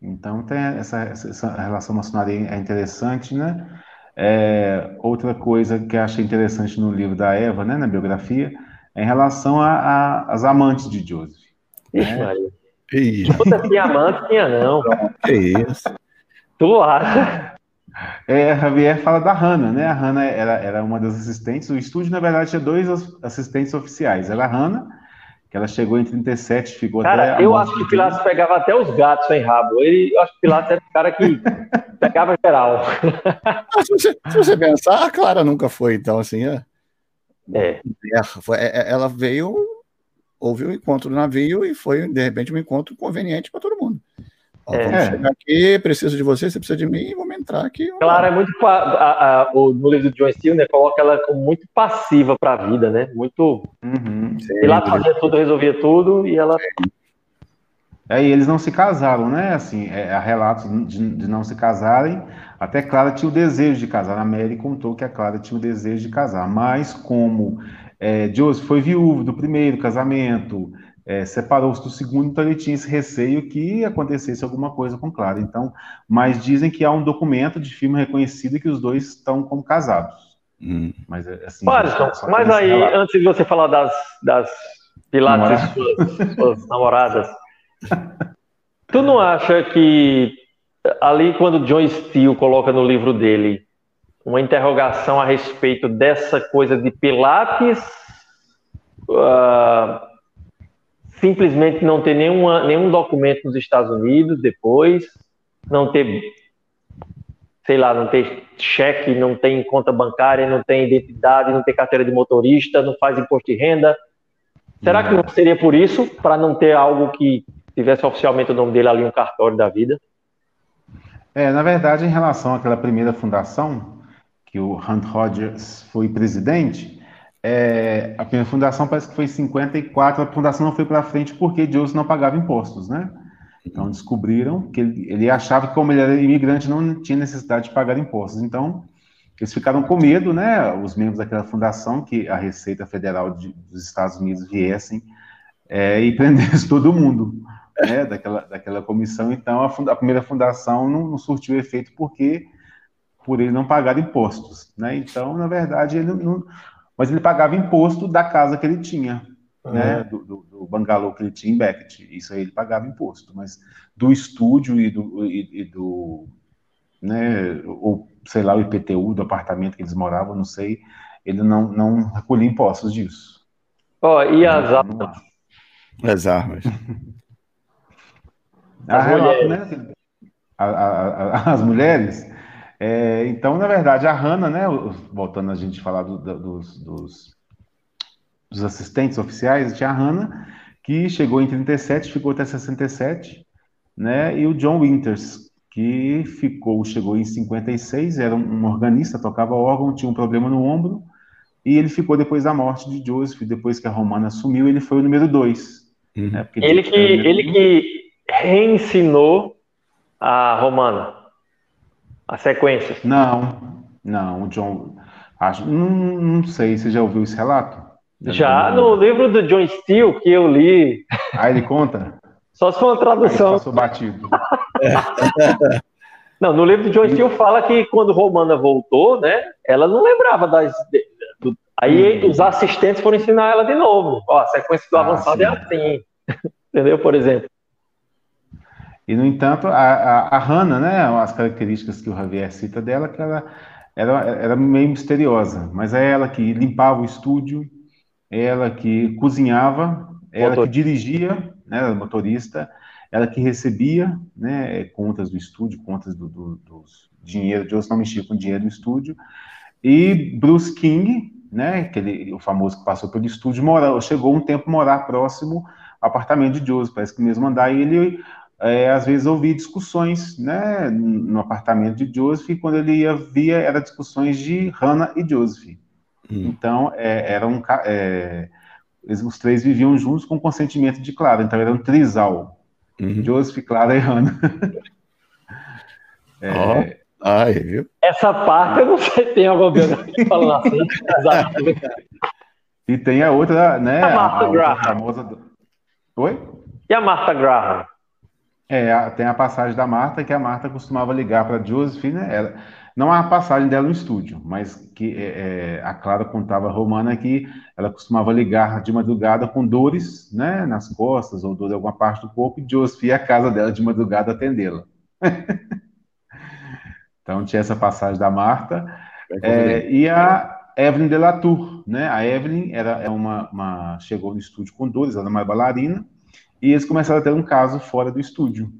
Então tem essa, essa relação maçonaria é interessante, né? É, outra coisa que eu achei interessante no livro da Eva, né, na biografia, é em relação às amantes de Joseph. Ixi, né? Maria. Puta, tinha amante, tinha não. Que isso? Tu acha? É, Javier fala da Hannah, né? A Hannah era, era uma das assistentes. O estúdio, na verdade, tinha dois assistentes oficiais. Era a Hannah que ela chegou em 37, ficou cara, até. eu acho que Pilatos pegava até os gatos sem rabo. Ele, eu acho que Pilatos era o cara que pegava geral. Ah, se, você, se, você, pensar, a Clara nunca foi, então, assim. É. é. é, é ela veio, houve um encontro no navio e foi, de repente, um encontro conveniente para todo mundo. Ó, é. Vamos chegar aqui, preciso de você, você precisa de mim, vamos entrar aqui. Claro, é muito. A, a, o, no livro do John Steele, né, coloca ela como muito passiva para a vida, né? Muito. Uhum, e lá fazia tudo, resolvia tudo, e ela. É, e eles não se casaram, né? Assim, é, há relatos de, de, não se casarem. Até Clara tinha o desejo de casar. A Mary contou que a Clara tinha o desejo de casar, mas como é, Joseph foi viúvo do primeiro casamento, é, separou-se do segundo, então ele tinha esse receio que acontecesse alguma coisa com Clara. Então, mas dizem que há um documento de firma reconhecido que os dois estão como casados. Hum. Mas é, assim. Pariston, mas aí, relato. antes de você falar das, das pilates suas, suas namoradas, tu não acha que ali quando John Steele coloca no livro dele uma interrogação a respeito dessa coisa de pilates uh, simplesmente não ter nenhuma, nenhum documento nos Estados Unidos depois, não ter, sei lá, não ter cheque, não tem conta bancária, não tem identidade, não tem carteira de motorista, não faz imposto de renda. Será que não seria por isso, para não ter algo que tivesse oficialmente o nome dele ali, um cartório da vida? É, na verdade, em relação àquela primeira fundação, que o Hunt Rogers foi presidente, é, a primeira fundação parece que foi em 54, a fundação não foi para frente porque Deus não pagava impostos, né? Então descobriram que ele, ele, achava que como ele era imigrante não tinha necessidade de pagar impostos. Então eles ficaram com medo, né? Os membros daquela fundação que a Receita Federal de, dos Estados Unidos viessem é, e prendesse todo mundo, né? Daquela, daquela comissão. Então a, funda, a primeira fundação não, não, surtiu efeito porque por ele não pagar impostos, né? Então na verdade ele não mas ele pagava imposto da casa que ele tinha, uhum. né, do, do, do, bangalô que ele tinha em Beckett. Isso aí ele pagava imposto, mas do estúdio e do, e, e do né, ou sei lá, o IPTU do apartamento que eles moravam, não sei, ele não, não recolhia impostos disso. Ó, oh, e as armas? As armas. As, mulheres. Né, a, a, a, as mulheres, é, então, na verdade, a Hanna, né, voltando a gente falar do, dos, dos, dos, assistentes oficiais, tinha a Hanna, que chegou em 37, ficou até 67, né, e o John Winters, que ficou, chegou em 56, era um, organista, tocava órgão, tinha um problema no ombro, e ele ficou depois da morte de Joseph, depois que a Romana assumiu, ele foi o número 2. Uhum. Né, ele, que, ele que reensinou a Romana a sequência. Não, não, John. Acho, não, não sei, você já ouviu esse relato? Já, no livro do John Steele que eu li. Ah, ele conta? Só se for uma tradução. passou batido. não, no livro do John Steele fala que quando Romana voltou, né, ela não lembrava das. Do, aí hum. os assistentes foram ensinar ela de novo. Ó, a sequência do ah, avançado é assim. Entendeu? Por exemplo. E, no entanto, a, a, a Hannah, né, as características que o Javier cita dela, que ela era, era meio misteriosa, mas é ela que limpava o estúdio, ela que cozinhava, ela Motor. que dirigia, né, era motorista, ela que recebia né, contas do estúdio, contas do, do, dos dinheiro de não mexia com dinheiro do estúdio, e Bruce King, né, aquele, o famoso que passou pelo estúdio, mora, chegou um tempo morar próximo ao apartamento de Joseph, parece que mesmo andar, e ele é, às vezes ouvia discussões né, no apartamento de Joseph, e quando ele ia via, era discussões de Hannah e Joseph. Hum. Então, é, era um, é, os três viviam juntos com consentimento de Clara, então era um trisal. Uhum. Joseph, Clara e Hannah. é, oh. Ai, viu? Essa parte eu não sei se tem alguma biografia falando assim. e tem a outra, né? A Martha a Graham. Famosa do... Oi? E a Martha Graham? É, tem a passagem da Marta, que a Marta costumava ligar para a Josephine, né? Ela, não a passagem dela no estúdio, mas que é, é, a Clara contava a Romana que ela costumava ligar de madrugada com dores né, nas costas ou dor em alguma parte do corpo, e Joseph ia à casa dela de madrugada atendê-la. Então tinha essa passagem da Marta. É, e a Evelyn Delatour, né? A Evelyn era é uma, uma, chegou no estúdio com dores, ela era uma bailarina, e eles começaram a ter um caso fora do estúdio.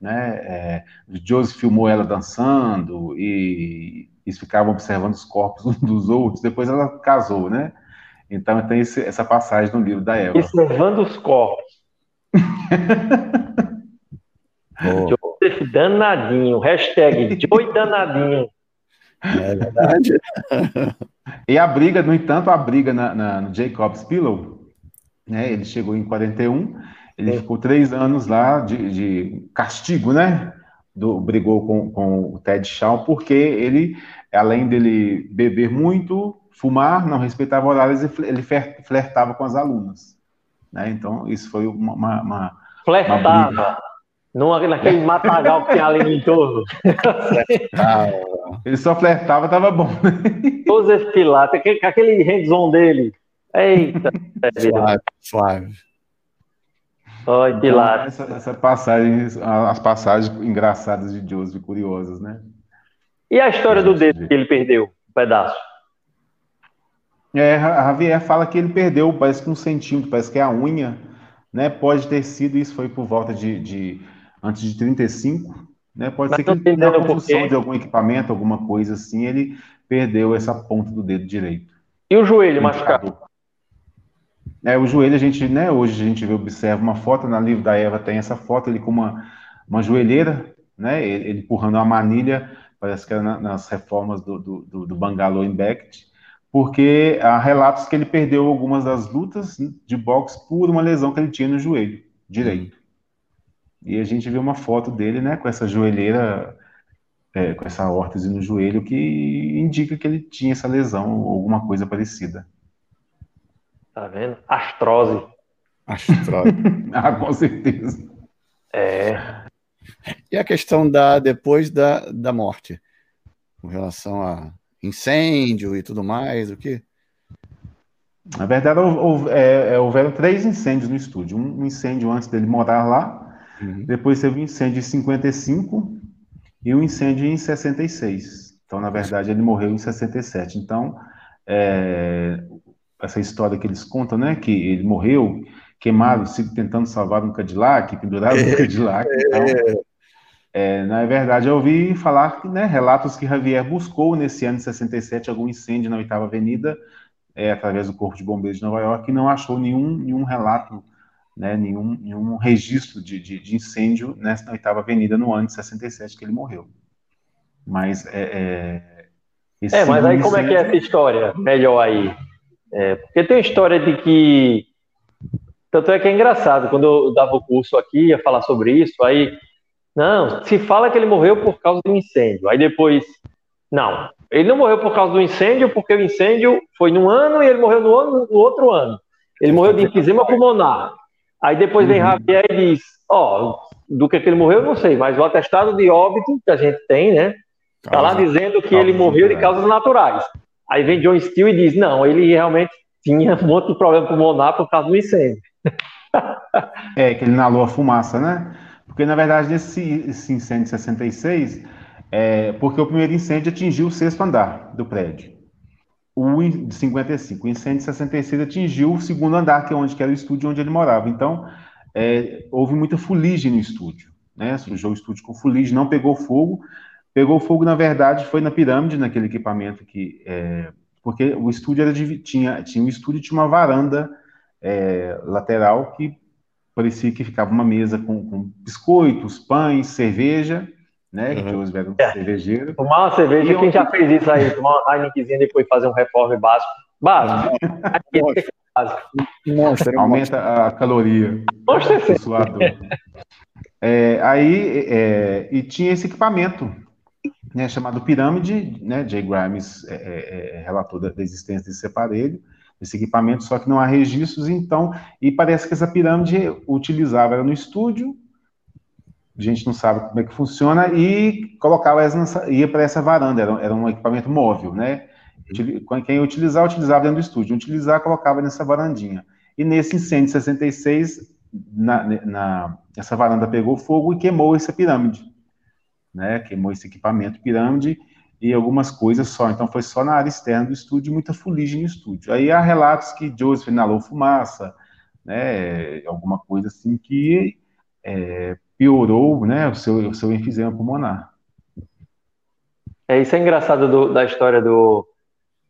Né? É, Joseph filmou ela dançando e eles ficavam observando os corpos uns dos outros. Depois ela casou, né? Então tem esse, essa passagem no livro da Eva. Observando os corpos. oh. Joseph danadinho. Hashtag Joey danadinho. É verdade. e a briga, no entanto, a briga na, na, no Jacob's Pillow, né? Ele chegou em 41, ele Sim. ficou três anos lá de, de castigo, né? Do, brigou com, com o Ted Shaw, porque ele, além dele beber muito, fumar, não respeitava horários, ele flertava com as alunas. Né? Então, isso foi uma. uma, uma flertava. Uma não naquele matagal que tem ali em torno. ele só flertava, tava bom. Joseph Pilates, aquele, aquele hands-on dele. Eita. suave, suave. Oi, então, Pilates. Essa, essa, passagem, as passagens engraçadas de Joseph, curiosas, né? E a história do dedo que ele perdeu, um pedaço? É, a Javier fala que ele perdeu, parece que um centímetro, parece que é a unha, né? Pode ter sido, isso foi por volta de, de antes de 35, né? Pode Mas ser que ele, na construção de algum equipamento, alguma coisa assim, ele perdeu essa ponta do dedo direito. E o joelho machucado? É, o joelho a gente, né, hoje a gente observa uma foto, na livro da Eva tem essa foto, ele com uma, uma joelheira, né, ele, ele empurrando uma manilha, parece que era na, nas reformas do, do, do Bangalore em Beckett, porque há relatos que ele perdeu algumas das lutas de boxe por uma lesão que ele tinha no joelho direito. E a gente vê uma foto dele, né, com essa joelheira, é, com essa órtese no joelho, que indica que ele tinha essa lesão ou alguma coisa parecida. Tá vendo? Astrose. Astrose. ah, com certeza. É. E a questão da depois da, da morte, com relação a incêndio e tudo mais, o que? Na verdade, houve, é, é, houveram três incêndios no estúdio. Um incêndio antes dele morar lá, Uhum. Depois teve um incêndio em 55 e um incêndio em 66. Então, na verdade, ele morreu em 67. Então, é, essa história que eles contam, né, que ele morreu queimado, tentando salvar um Cadillac, pendurado no Cadillac. Então, é, na verdade, eu ouvi falar né, relatos que Javier buscou nesse ano de 67 algum incêndio na Oitava Avenida, é, através do Corpo de Bombeiros de Nova York, e não achou nenhum, nenhum relato né, nenhum, nenhum registro de, de, de, incêndio nessa oitava avenida no ano de 67 que ele morreu. Mas é. É, é mas aí como é que é essa história? Melhor aí. É, porque tem uma história de que. Tanto é que é engraçado, quando eu dava o curso aqui, ia falar sobre isso, aí. Não, se fala que ele morreu por causa do incêndio. Aí depois. Não, ele não morreu por causa do incêndio, porque o incêndio foi num ano e ele morreu no, ano, no outro ano. Ele morreu de enfisema pulmonar. Aí depois vem uhum. Javier e diz: Ó, oh, do que, que ele morreu, eu não sei, mas o atestado de óbito que a gente tem, né? Está lá dizendo que ele morreu de causas naturais. Aí vem John Steele e diz: não, ele realmente tinha um monte de problema pulmonar por causa do incêndio. é, que ele inalou a fumaça, né? Porque, na verdade, nesse incêndio de 66, é, porque o primeiro incêndio atingiu o sexto andar do prédio. O de 55. O incêndio de 66 atingiu o segundo andar, que é onde que era o estúdio onde ele morava. Então, é, houve muita fuligem no estúdio. Né? Sujou o estúdio com fuligem, não pegou fogo. Pegou fogo, na verdade, foi na pirâmide, naquele equipamento que. É, porque o estúdio era de, tinha, tinha um estúdio tinha uma varanda é, lateral que parecia que ficava uma mesa com, com biscoitos, pães, cerveja, né? Uhum. Que hoje era um é. cervejeiro. Tomar uma cerveja, e quem já fez isso aí? Tomar uma Heinekenzinha depois fazer um reforme básico. Básico. Monstro, Aumenta a caloria. Monstro é, aí, é, e tinha esse equipamento, né, chamado Pirâmide, né, Jay Grimes é, é, é relatou da, existência desse aparelho, desse equipamento, só que não há registros, então, e parece que essa pirâmide utilizava, era no estúdio, a gente não sabe como é que funciona, e colocava essa, ia para essa varanda, era, era, um equipamento móvel, né? Quem utilizar, utilizava dentro do estúdio, utilizar, colocava nessa varandinha. E nesse incêndio de 66, na, na, essa varanda pegou fogo e queimou essa pirâmide, né? Queimou esse equipamento pirâmide e algumas coisas só. Então foi só na área externa do estúdio, muita fuligem no estúdio. Aí há relatos que Joseph inalou fumaça, né? Alguma coisa assim que é, piorou né, o, seu, o seu enfisema pulmonar. É, isso é engraçado do, da história do,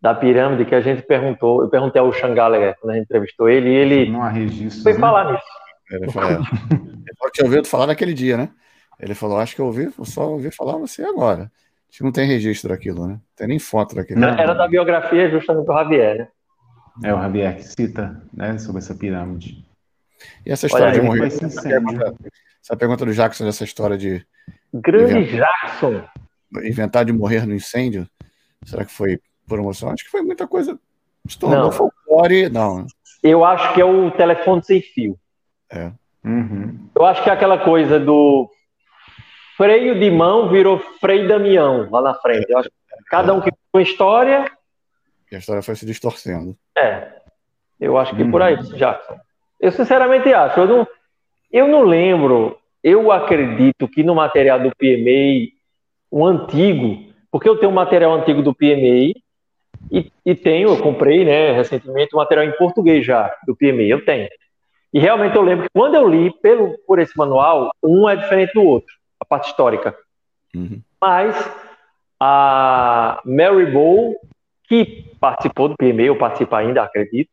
da pirâmide que a gente perguntou, eu perguntei ao Sean Gallagher quando a gente entrevistou ele, e ele não há registro, foi né? falar nisso. Ele falou, é. ele tinha ouvido falar naquele dia, né? Ele falou, acho que eu ouvi, eu só ouvi falar você agora. Acho que não tem registro daquilo, né? Não tem nem foto daquilo. Não, era da biografia justamente do Javier, né? É o Javier que cita, né, sobre essa pirâmide. E essa história Olha, de morrer? Essa pergunta do Jackson, dessa história de. Grande inventar, Jackson! Inventar de morrer no incêndio. Será que foi por emoção? Acho que foi muita coisa. Se tornou não. folclore. Não. Eu acho que é o telefone sem fio. É. Uhum. Eu acho que é aquela coisa do freio de mão virou freio Damião lá na frente. Eu acho que cada um que uma história. E a história foi se distorcendo. É. Eu acho que uhum. por aí, Jackson. Eu sinceramente acho. Eu não, eu não lembro, eu acredito que no material do PMA, um antigo, porque eu tenho um material antigo do PMA e, e tenho, eu comprei, né, recentemente, um material em português já do PMA, eu tenho. E realmente eu lembro que quando eu li pelo, por esse manual, um é diferente do outro, parte histórica. Uhum. Mas a Mary Bow, que participou do PMA, eu participo ainda, acredito,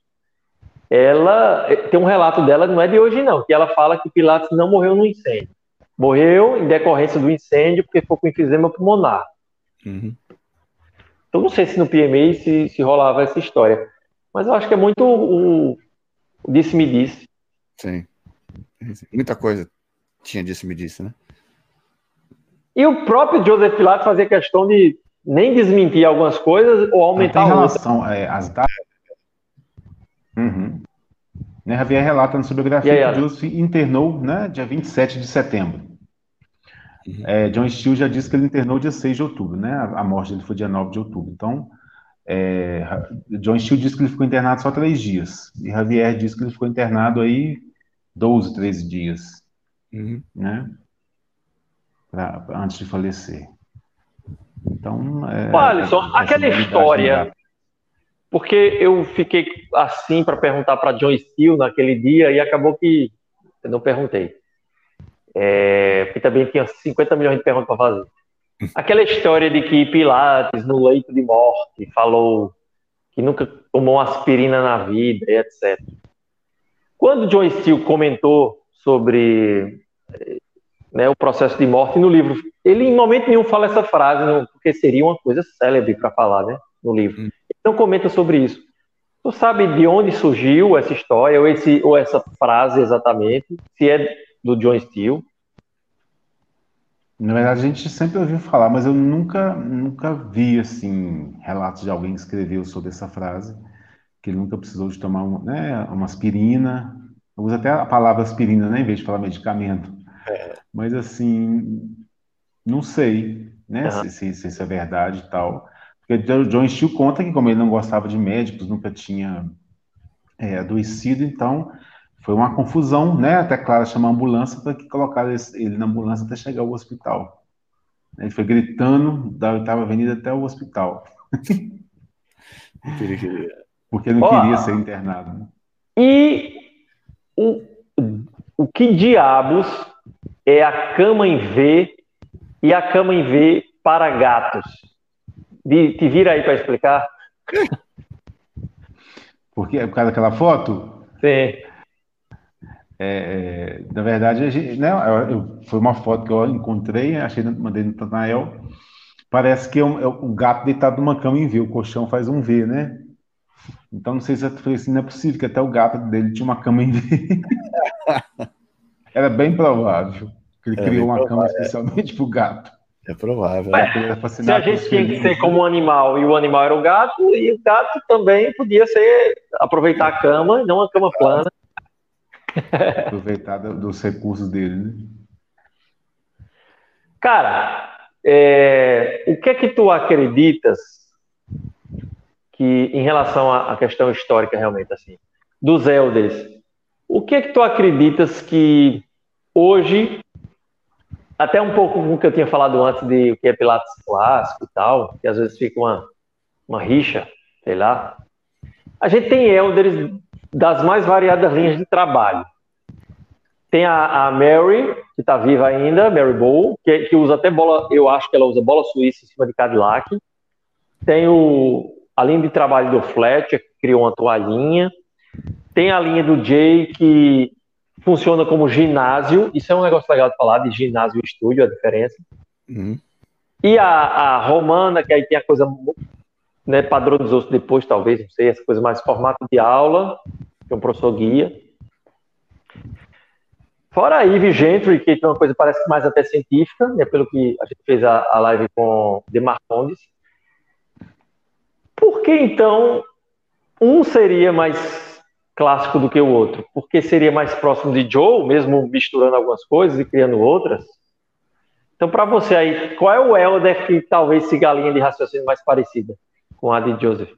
ela eh, tem um relato dela, não é de hoje não, que ela fala que Pilatos não morreu no incêndio. Morreu em decorrência do incêndio porque ficou com enfisema pulmonar. Uhum. Então não sei se no PMA se, se rolava essa história. Mas eu acho que é muito o, o disse-me disse. Sim. Muita coisa tinha disse-me disse, né? E o próprio Joseph Pilatos fazia questão de nem desmentir algumas coisas ou aumentar em relação é, às datas Uhum. Né, Javier relata na sua biografia aí, que Joseph internou né, dia 27 de setembro. Uhum. É, John Steele já disse que ele internou dia 6 de outubro, né? A, a morte dele foi dia 9 de outubro. Então, é, John Steele disse que ele ficou internado só três dias. E Javier disse que ele ficou internado aí 12, 13 dias. Uhum. Né? Pra, antes de falecer. Então. É, Alisson, aquela história porque eu fiquei assim para perguntar para John Steele naquele dia e acabou que eu não perguntei. É, porque também tinha 50 milhões de perguntas para fazer. Aquela história de que Pilates, no leito de morte, falou que nunca tomou aspirina na vida, etc. Quando John Steele comentou sobre né, o processo de morte no livro, ele em momento nenhum fala essa frase, não, porque seria uma coisa célebre para falar né, no livro. Hum. Então comenta sobre isso. Tu sabe de onde surgiu essa história ou, esse, ou essa frase exatamente? Se é do John Steele? Na verdade, a gente sempre ouviu falar, mas eu nunca, nunca vi assim relatos de alguém que escreveu sobre essa frase, que ele nunca precisou de tomar uma, né, uma aspirina. Eu uso até a palavra aspirina, né, em vez de falar medicamento. É. Mas assim, não sei, né, uhum. se, se, se, isso é verdade e tal. Porque o John Steele conta que, como ele não gostava de médicos, nunca tinha é, adoecido, então foi uma confusão, né? Até Clara chamar a ambulância para que colocaram ele na ambulância até chegar ao hospital. Ele foi gritando da oitava avenida até o hospital. Porque não queria ser internado. Né? E o, o que diabos é a cama em V e a cama em V para gatos? De, te vira aí para explicar. Porque é por causa daquela foto? Sim. É, na verdade, a gente, né, eu, foi uma foto que eu encontrei, achei, mandei no Tanael. Parece que é um, é um, gato deitado numa cama em V, o colchão faz um V, né? Então não sei se eu falei assim, não é possível que até o gato dele tinha uma cama em V. Era bem provável que ele criou uma cama especialmente para o gato. É provável. É, se a gente tinha que ser como um animal e o animal era o gato, e o gato também podia ser aproveitar a cama, não a cama plana. Aproveitar dos recursos dele, né? Cara, é, o que é que tu acreditas que, em relação à questão histórica, realmente, assim, dos elders, o que é que tu acreditas que hoje, até um pouco o que eu tinha falado antes de o que é Pilates clássico e tal, que às vezes fica uma, uma rixa, sei lá, a gente tem elders das mais variadas linhas de trabalho. Tem a, a Mary, que está viva ainda, Mary Bow, que, que, usa até bola, eu acho que ela usa bola suíça em cima de Cadillac. Tem o, a linha de trabalho do Fletcher, que criou uma toalhinha. Tem a linha do Jay, que funciona como ginásio. Isso é um negócio legal de falar, de ginásio e estúdio, a diferença. Uhum. E a, a Romana, que aí tem a coisa né, padronizou-se depois, talvez, não sei, essa coisa mais formato de aula, que é um professor guia. Fora a Eve Gentry, que tem uma coisa parece mais até científica, né, pelo que a gente fez a, a live com Demarcondes. Por que então um seria mais clássico do que o outro? Porque seria mais próximo de Joe, mesmo misturando algumas coisas e criando outras? Então, para você aí, qual é o Elder que talvez siga a linha de raciocínio mais parecida com a de Joseph?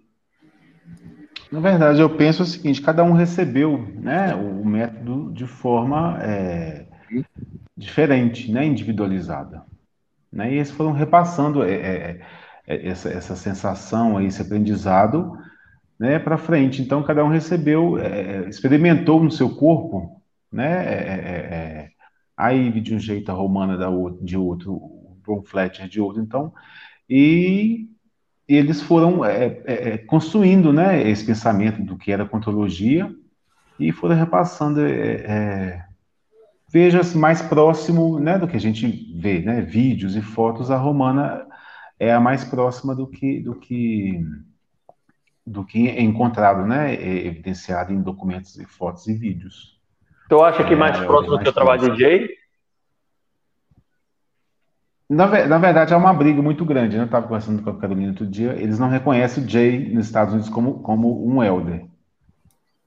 Na verdade, eu penso o seguinte: cada um recebeu né, o método de forma é, diferente, né, individualizada. Né, e eles foram repassando é, é, é essa, essa sensação, esse aprendizado né, para frente. Então, cada um recebeu, é, experimentou no seu corpo, né, é, a Ivy de um jeito, a Romana de outro, o John Fletcher de outro. Então, e eles foram é, é, é, construindo né, esse pensamento do que era contologia e foram repassando. É, é, Veja-se mais próximo né, do que a gente vê, né, vídeos e fotos, a romana é a mais próxima do que do que do que é encontrado, né, é evidenciado em documentos e fotos e vídeos. Tu acha que mais próximo do que o trabalho de Jay? Na, na, verdade, é uma briga muito grande. Né? Eu estava conversando com a Carolina outro dia. Eles não reconhecem o Jay nos Estados Unidos como, como um elder.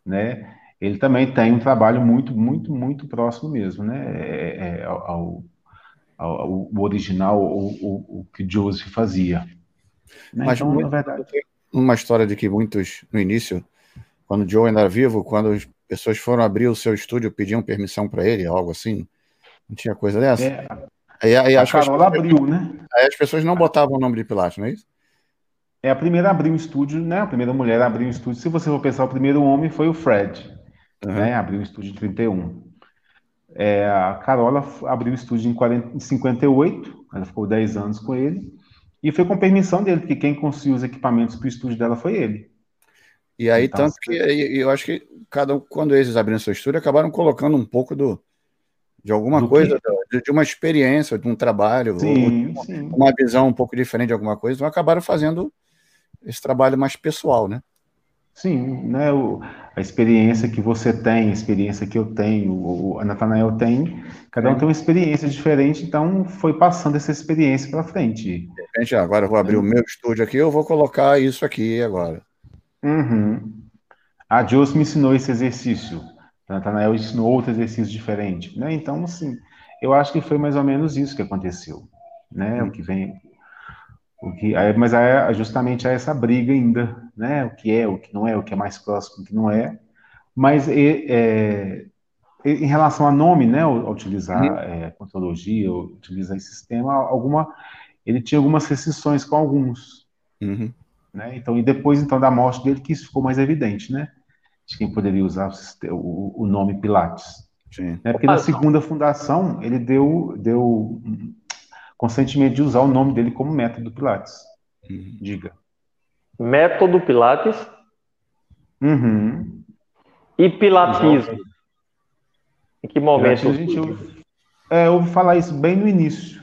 Né? Ele também tem um trabalho muito, muito, muito próximo mesmo, né? É, é, é ao, ao, ao, original, o, o, o, que Joseph fazia. Né? Mas, então, muito, na verdade... uma história de que muitos, no início, quando o Joe ainda era vivo, quando as pessoas foram abrir o seu estúdio, pediam permissão para ele, algo assim. Não tinha coisa dessa? É, Aí, aí a Carola abriu, né? Aí as pessoas não botavam o nome de Pilates, não é isso? É a primeira a abrir um estúdio, né? A primeira mulher a abrir um estúdio. Se você for pensar, o primeiro homem foi o Fred, uhum. né? Abriu um estúdio em 31. É, a Carola abriu o estúdio em, 40, em 58, ela ficou 10 anos com ele, e foi com permissão dele, porque quem conseguiu os equipamentos para o estúdio dela foi ele. E aí, então, tanto que eu acho que cada quando eles abriram seu estúdio, acabaram colocando um pouco do, de alguma do coisa, de, de, uma experiência, de um trabalho, sim, uma, sim. uma visão um pouco diferente de alguma coisa, então acabaram fazendo esse trabalho mais pessoal, né? Sim, né? O, a experiência que você tem, a experiência que eu tenho, o, a Natanael tem, cada um tem uma experiência diferente, então foi passando essa experiência para frente. De repente, agora eu vou abrir é. o meu estúdio aqui, eu vou colocar isso aqui agora. Uhum. A Deus me ensinou esse exercício. Natanael ensinou outro exercício diferente, né? Então, assim, eu acho que foi mais ou menos isso que aconteceu, né? O que vem, o que, mas é justamente essa briga ainda, né? O que é, o que não é, o que é mais próximo, o que não é. Mas é, em relação a nome, né, ao, utilizar uhum. é, contologia, utilizar esse sistema, alguma, ele tinha algumas restrições com alguns. Uhum. Né? Então, e depois então da morte dele que isso ficou mais evidente, né? De quem poderia usar o, o nome Pilates. Sim. Né? Porque na segunda fundação ele deu, deu consentimento de usar o nome dele como método Pilates. Uhum. Diga. Método Pilates? Uhum. E Pilatismo? Em que momento? A gente ouve, é, ouve falar isso bem no início,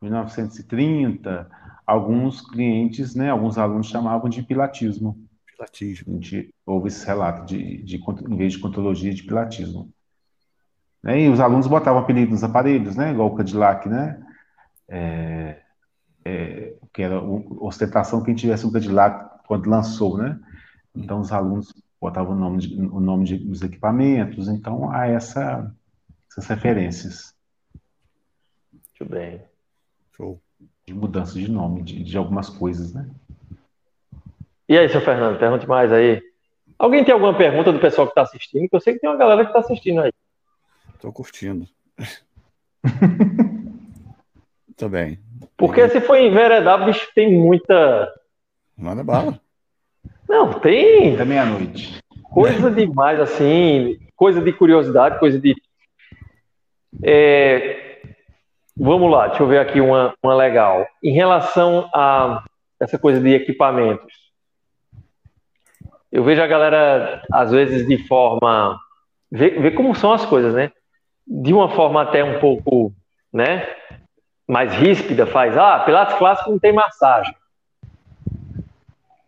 1930. Alguns clientes, né, alguns alunos chamavam de pilatismo. Pilatismo. De, houve esse relato de, de, em vez de contologia, de pilatismo. Né, e os alunos botavam apelido nos aparelhos, né, igual o Cadillac, né? É, é, que era ostentação quem tivesse um Cadillac quando lançou, né? Então os alunos botavam o nome, de, o nome de, dos equipamentos, então há essa, essas referências. Muito bem. Show. De mudança de nome, de, de algumas coisas, né? E aí, seu Fernando, pergunte mais aí. Alguém tem alguma pergunta do pessoal que está assistindo? eu sei que tem uma galera que está assistindo aí. Estou curtindo. Bem. Porque se for enveredar, bicho, tem muita. Manda bala. Não, tem. Até meia-noite. Coisa demais, assim, coisa de curiosidade, coisa de. É... Vamos lá, deixa eu ver aqui uma, uma legal. Em relação a essa coisa de equipamentos, eu vejo a galera, às vezes, de forma. Ver, ver como são as coisas, né? De uma forma até um pouco, né? Mais ríspida, faz. Ah, Pilates clássico não tem massagem.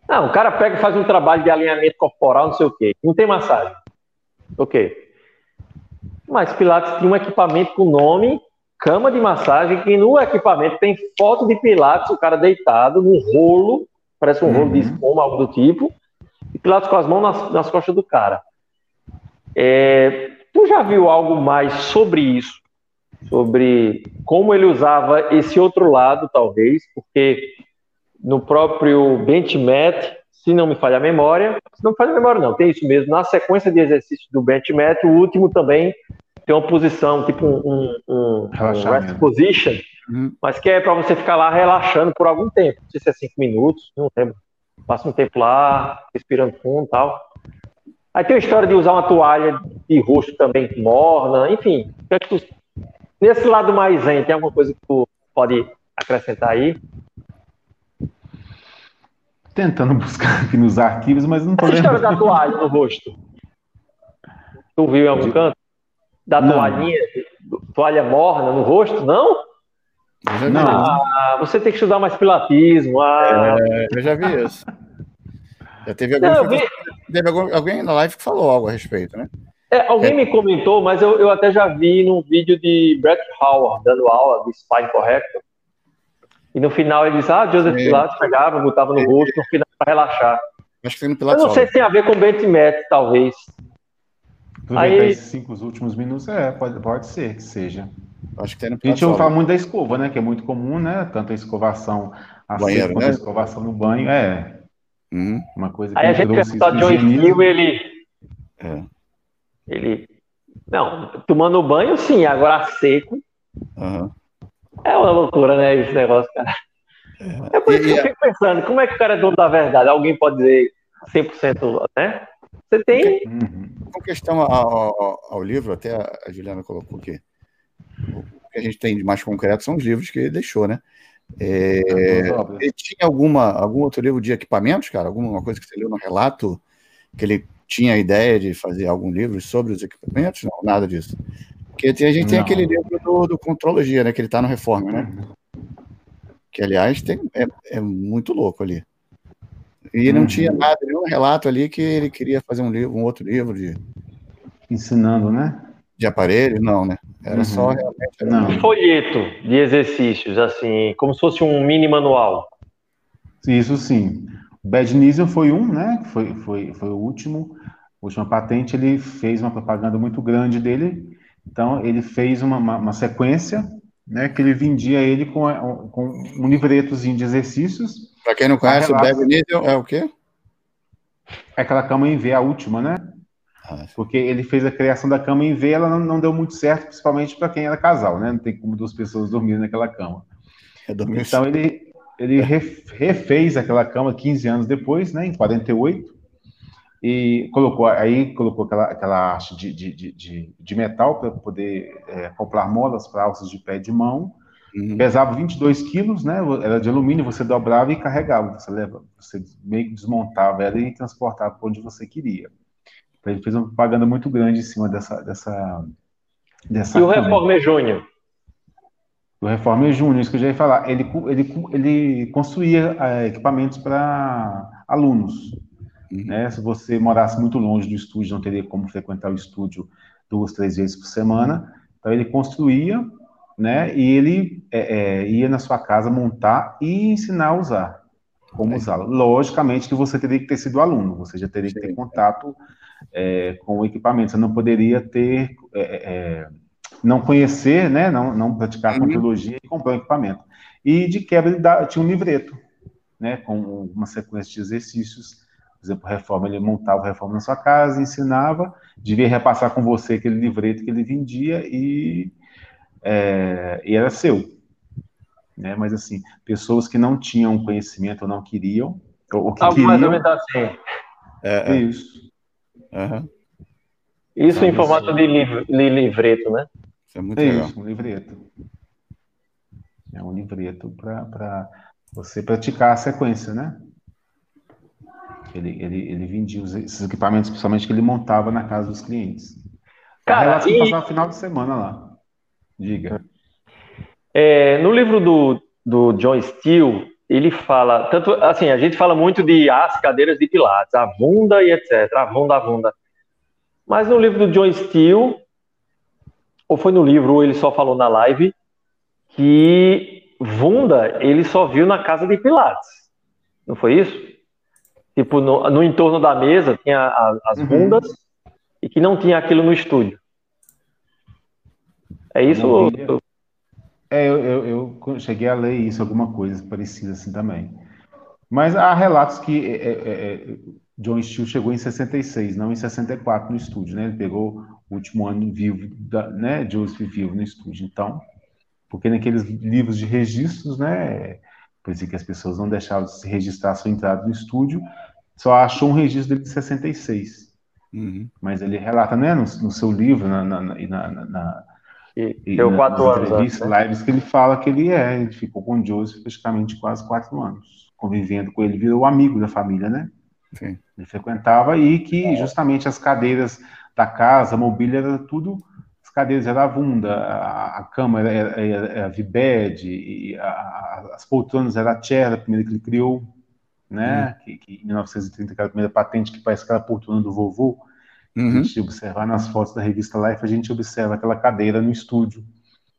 Não, o cara pega e faz um trabalho de alinhamento corporal, não sei o quê. Não tem massagem. Ok. Mas Pilates tinha um equipamento com nome cama de massagem, que no equipamento tem foto de Pilates, o cara deitado num rolo, parece um uhum. rolo de uhum. espuma, algo do tipo, e Pilates com as mãos nas, nas costas do cara. É, tu já viu algo mais sobre isso? Sobre como ele usava esse outro lado, talvez, porque no próprio benchmat, se não me falha a memória, se não me falha a memória não, tem isso mesmo, na sequência de exercícios do benchmat, o último também tem uma posição, tipo um, um, um, rest position, uhum. mas que é para você ficar lá relaxando por algum tempo, não sei se é cinco minutos, não lembro, passa um tempo lá, respirando fundo e tal. Aí tem a história de usar uma toalha de rosto também morna, enfim, é nesse lado mais zen, tem alguma coisa que tu pode acrescentar aí? tentando buscar aqui nos arquivos, mas não tô vendo. A história da toalha no rosto. Tu viu em algum canto? Da não. toalhinha, toalha morna no rosto, não? Não. Ah, você tem que estudar mais pilatismo. Ah. É, eu já vi isso. Já teve, algum, não, vi... teve algum, alguém na live que falou algo a respeito, né? É, alguém é. me comentou, mas eu, eu até já vi num vídeo de Brett Howard dando aula de Spine Corrector. E no final ele diz, ah, Joseph Pilates pegava, botava no rosto, no final para relaxar. Acho que foi no Pilates. Eu não sei se tem a ver com Bentimet, talvez. Aí... esses cinco últimos minutos, é, pode, pode ser que seja. Acho que tem no A gente não fala muito da escova, né? Que é muito comum, né? Tanto a escovação a banheiro, quanto né? a escovação no banho, é. Uhum. Uma coisa que Aí a gente perguntou John Hill, ele. É. Ele. Não, tomando banho, sim, agora seco. Uhum. É uma loucura, né, esse negócio, cara. É, é por isso que eu fico pensando, como é que o cara é dono da verdade? Alguém pode dizer 100%, né? Você tem... Com questão ao, ao, ao, livro, até a Juliana colocou que o que a gente tem de mais concreto são os livros que ele deixou, né? É, ele tinha alguma, algum outro livro de equipamentos, cara? Alguma coisa que você leu no relato que ele tinha a ideia de fazer algum livro sobre os equipamentos? Não, nada disso. Porque a gente tem aquele livro do, do Contrologia, né? Que ele está no Reforma, né? Que, aliás, tem, é, é muito louco ali. E não uhum. tinha nada, nenhum relato ali que ele queria fazer um livro, um outro livro de. Ensinando, né? De aparelho, não, né? Era uhum. só realmente. Era não. Um folheto de exercícios, assim, como se fosse um mini manual. Isso sim. O Bad Nielsen foi um, né? Foi, foi, foi o último. A última patente, ele fez uma propaganda muito grande dele então, ele fez uma, uma, uma sequência, né, que ele vendia ele com, com um livretozinho de exercícios. Para quem não conhece, o Beverly é o quê? É aquela cama em V, a última, né? Ah, porque ele fez a criação da cama em V, ela não, não deu muito certo, principalmente para quem era casal, né? Não tem como duas pessoas dormirem naquela cama. É então ele, ele refez aquela cama 15 anos depois, né, em 48, e colocou aí colocou aquela, aquela haste de, de, de, de metal para poder é, acoplar molas para alças de pé de mão. Uhum. Pesava 22 quilos, né? Era de alumínio, você dobrava e carregava. Você leva, você meio que desmontava ela e transportava para onde você queria. Então ele fez uma propaganda muito grande em cima dessa. dessa, dessa e o Reformer Júnior? O Reformer Júnior, isso que eu já ia falar. Ele, ele, ele construía é, equipamentos para alunos. Uhum. Né? Se você morasse muito longe do estúdio, não teria como frequentar o estúdio duas, três vezes por semana. Então ele construía, né? E ele é, é, ia na sua casa montar e ensinar a usar, como é. usá-lo. Logicamente que você teria que ter sido aluno, você já teria que ter contato é, com o equipamento. Você não poderia ter, é, é, não conhecer, né? Não, não praticar uhum. conteologia e comprar o equipamento. E de quebra ele dá, tinha um livreto, né? Com uma sequência de exercícios por exemplo, reforma, ele montava reforma na sua casa, ensinava, devia repassar com você aquele livreto que ele vendia e, é, e era seu. Né? Mas, assim, pessoas que não tinham conhecimento ou não queriam, ou, que Algo queriam... mais ou menos assim. É, é. Isso. Uhum. Isso em formato de, liv de livreto, né? Isso é muito é legal. Isso, um livreto. É um livreto para você praticar a sequência, né? Ele, ele, ele vendia esses equipamentos, principalmente que ele montava na casa dos clientes. Cara, e... passava final de semana lá. Diga. É, no livro do, do John Steele, ele fala, tanto assim, a gente fala muito de as cadeiras de pilates, a Vunda e etc, a Vunda, a Vunda. Mas no livro do John Steele, ou foi no livro, ou ele só falou na live, que Vunda ele só viu na casa de pilates. Não foi isso? Tipo, no, no entorno da mesa tinha a, as uhum. bundas e que não tinha aquilo no estúdio. É isso? Ou... É, eu, eu, eu, cheguei a ler isso, alguma coisa parecida assim também. Mas há relatos que é, é, é, é John Steele chegou em 66, não em 64 no estúdio, né? Ele pegou o último ano vivo, da, né? Joseph vivo no estúdio. Então, porque naqueles livros de registros, né? Por isso que as pessoas não deixavam de se registrar sua entrada no estúdio, só achou um registro dele de 66. Uhum. Mas ele relata, né, no, no seu livro, na, na, na, na e, deu quatro anos. Né? lives que ele fala que ele é, ele ficou com o Joseph praticamente quase quatro anos, convivendo com ele, virou amigo da família, né? Sim. Ele frequentava e que justamente as cadeiras da casa, a mobília, era tudo, as cadeiras eram a Vunda, a, a cama era, era, era a Vibed, a, a, as poltronas era a Chair, a primeira que ele criou né? Uhum. Que, que, em 1930, aquela primeira patente que parece aquela poltrona do vovô. Uhum. A gente observar nas fotos da revista Life, a gente observa aquela cadeira no estúdio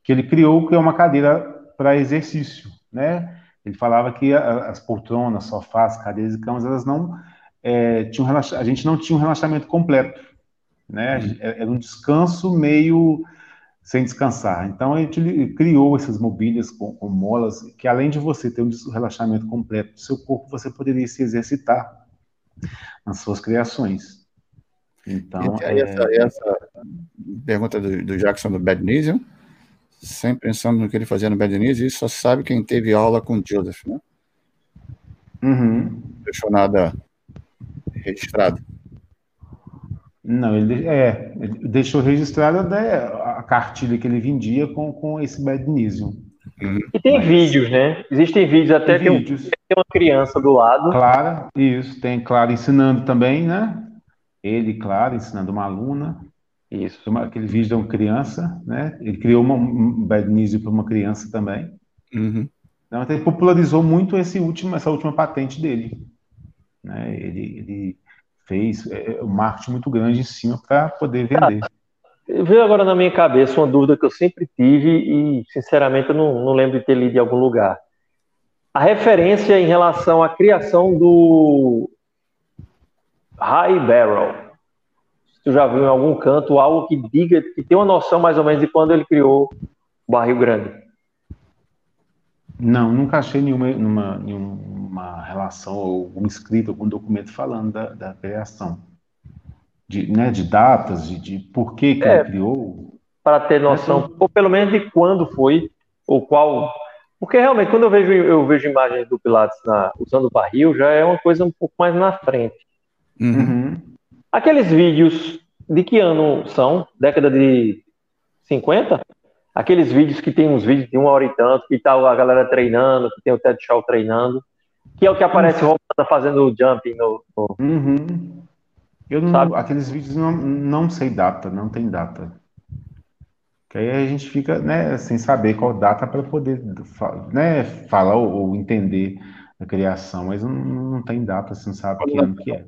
que ele criou, que é uma cadeira para exercício, né? Ele falava que a, as poltronas, sofás, cadeiras e camas, elas não é, tinham a gente não tinha um relaxamento completo, né? Uhum. Era um descanso meio sem descansar. Então, a gente criou essas mobílias com, com, molas, que além de você ter um relaxamento completo do seu corpo, você poderia se exercitar nas suas criações. Então, e, é... essa, essa, pergunta do, do, Jackson do Bad News, sempre pensando no que ele fazia no Bad News, isso só sabe quem teve aula com o Joseph, né? Uhum. Não deixou nada registrado. Não, ele, é, ele deixou registrada né, a cartilha que ele vendia com, com esse magnesium. Uhum. E tem Mas, vídeos, né? Existem vídeos, até tem, vídeos. Um, tem uma criança do lado. Clara, isso, tem Clara ensinando também, né? Ele, Clara, ensinando uma aluna. Isso. Aquele vídeo de uma criança, né? Ele criou uma, um magnesium para uma criança também. Uhum. Então, ele popularizou muito esse último, essa última patente dele. Né? Ele, ele fez é, é, um marketing muito grande em cima para poder vender. veio agora na minha cabeça uma dúvida que eu sempre tive e, sinceramente, eu não, não lembro de ter lido em algum lugar. A referência em relação à criação do High Barrel. Se tu já viu em algum canto algo que diga, que tem uma noção mais ou menos de quando ele criou o barril grande. Não, nunca achei nenhuma, nenhuma, nenhuma relação ou um escrito, algum documento falando da, da criação. de, né, de datas, de, de por que, que é, ele criou? Para ter noção, é, ou pelo menos de quando foi, ou qual. Porque realmente, quando eu vejo, eu vejo imagens do Pilates na, usando o barril, já é uma coisa um pouco mais na frente. Uhum. Aqueles vídeos de que ano são? Década de 50? Aqueles vídeos que tem uns vídeos de uma hora e tanto, que tá a galera treinando, que tem o Ted Shaw treinando, que é o que aparece uhum. fazendo jumping no. no... Uhum. Eu não, aqueles vídeos não, não sei data, não tem data. Que aí a gente fica né, sem saber qual data para poder né, falar ou, ou, entender a criação, mas não, não tem data, você não sabe que ano que é.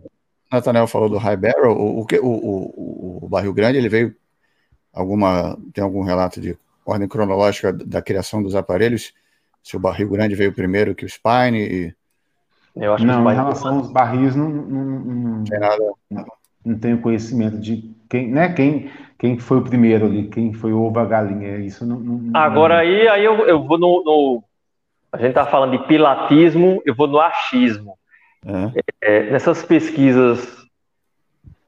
Nathaniel falou do High Barrel, o, o, o, o, barril grande, ele veio alguma, tem algum relato de ordem cronológica da criação dos aparelhos? Se o barril grande veio primeiro que o Spine e... Eu acho não, que em relação aos barris, não, não, não, tem nada. Não, não tenho conhecimento de quem, né, quem, quem foi o primeiro ali, quem foi o ovo a galinha, isso não... não Agora aí, aí eu, eu vou no, no... A gente tá falando de pilatismo, eu vou no achismo. É. É, nessas pesquisas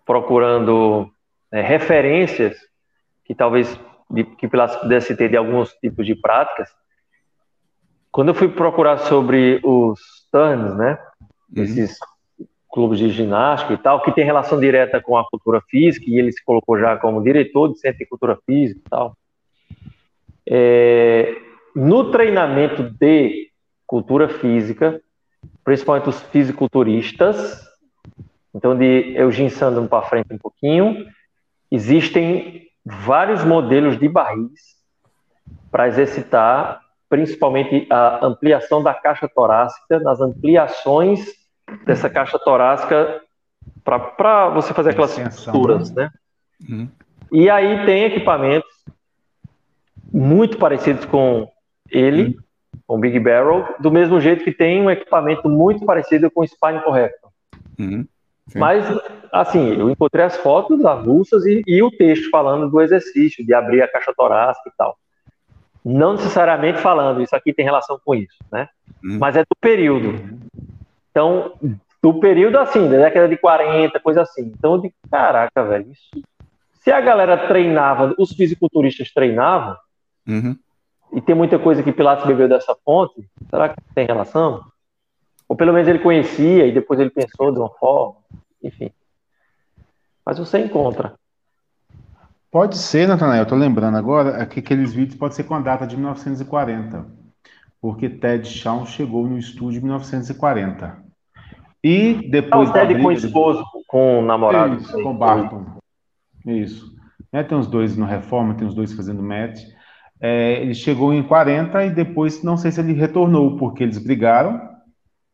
procurando é, referências que talvez de, que Pilates pudesse ter de alguns tipos de práticas, quando eu fui procurar sobre os turns, né, uhum. esses clubes de ginástica e tal, que tem relação direta com a cultura física, e ele se colocou já como diretor de centro de cultura física e tal. É, no treinamento de cultura física, principalmente os fisiculturistas. Então, de Eugene Sandro para frente um pouquinho, existem vários modelos de barris para exercitar principalmente a ampliação da caixa torácica, nas ampliações dessa caixa torácica para você fazer aquelas posturas, né? Uhum. E aí tem equipamentos muito parecidos com ele, uhum com Big Barrel, do mesmo jeito que tem um equipamento muito parecido com o Spine Corrector. Uhum, Mas, assim, eu encontrei as fotos avulsas e, e o texto falando do exercício, de abrir a caixa torácica e tal. Não necessariamente falando, isso aqui tem relação com isso, né? Uhum. Mas é do período. Então, do período assim, da década de 40, coisa assim. Então, de caraca, velho, isso. Se a galera treinava, os fisiculturistas treinavam, uhum e tem muita coisa que Pilatos bebeu dessa fonte, será que tem relação? Ou pelo menos ele conhecia e depois ele pensou de uma forma, enfim. Mas você encontra. Pode ser, Natanael, eu tô lembrando agora é que aqueles vídeos pode ser com a data de 1940, porque Ted Shawn chegou no estúdio em 1940. E depois. Ah, o Ted com o esposo, com o namorado. Isso, com Barton. Isso. É, tem os dois no Reforma, tem os dois fazendo match. É, ele chegou em 40 e depois não sei se ele retornou, porque eles brigaram,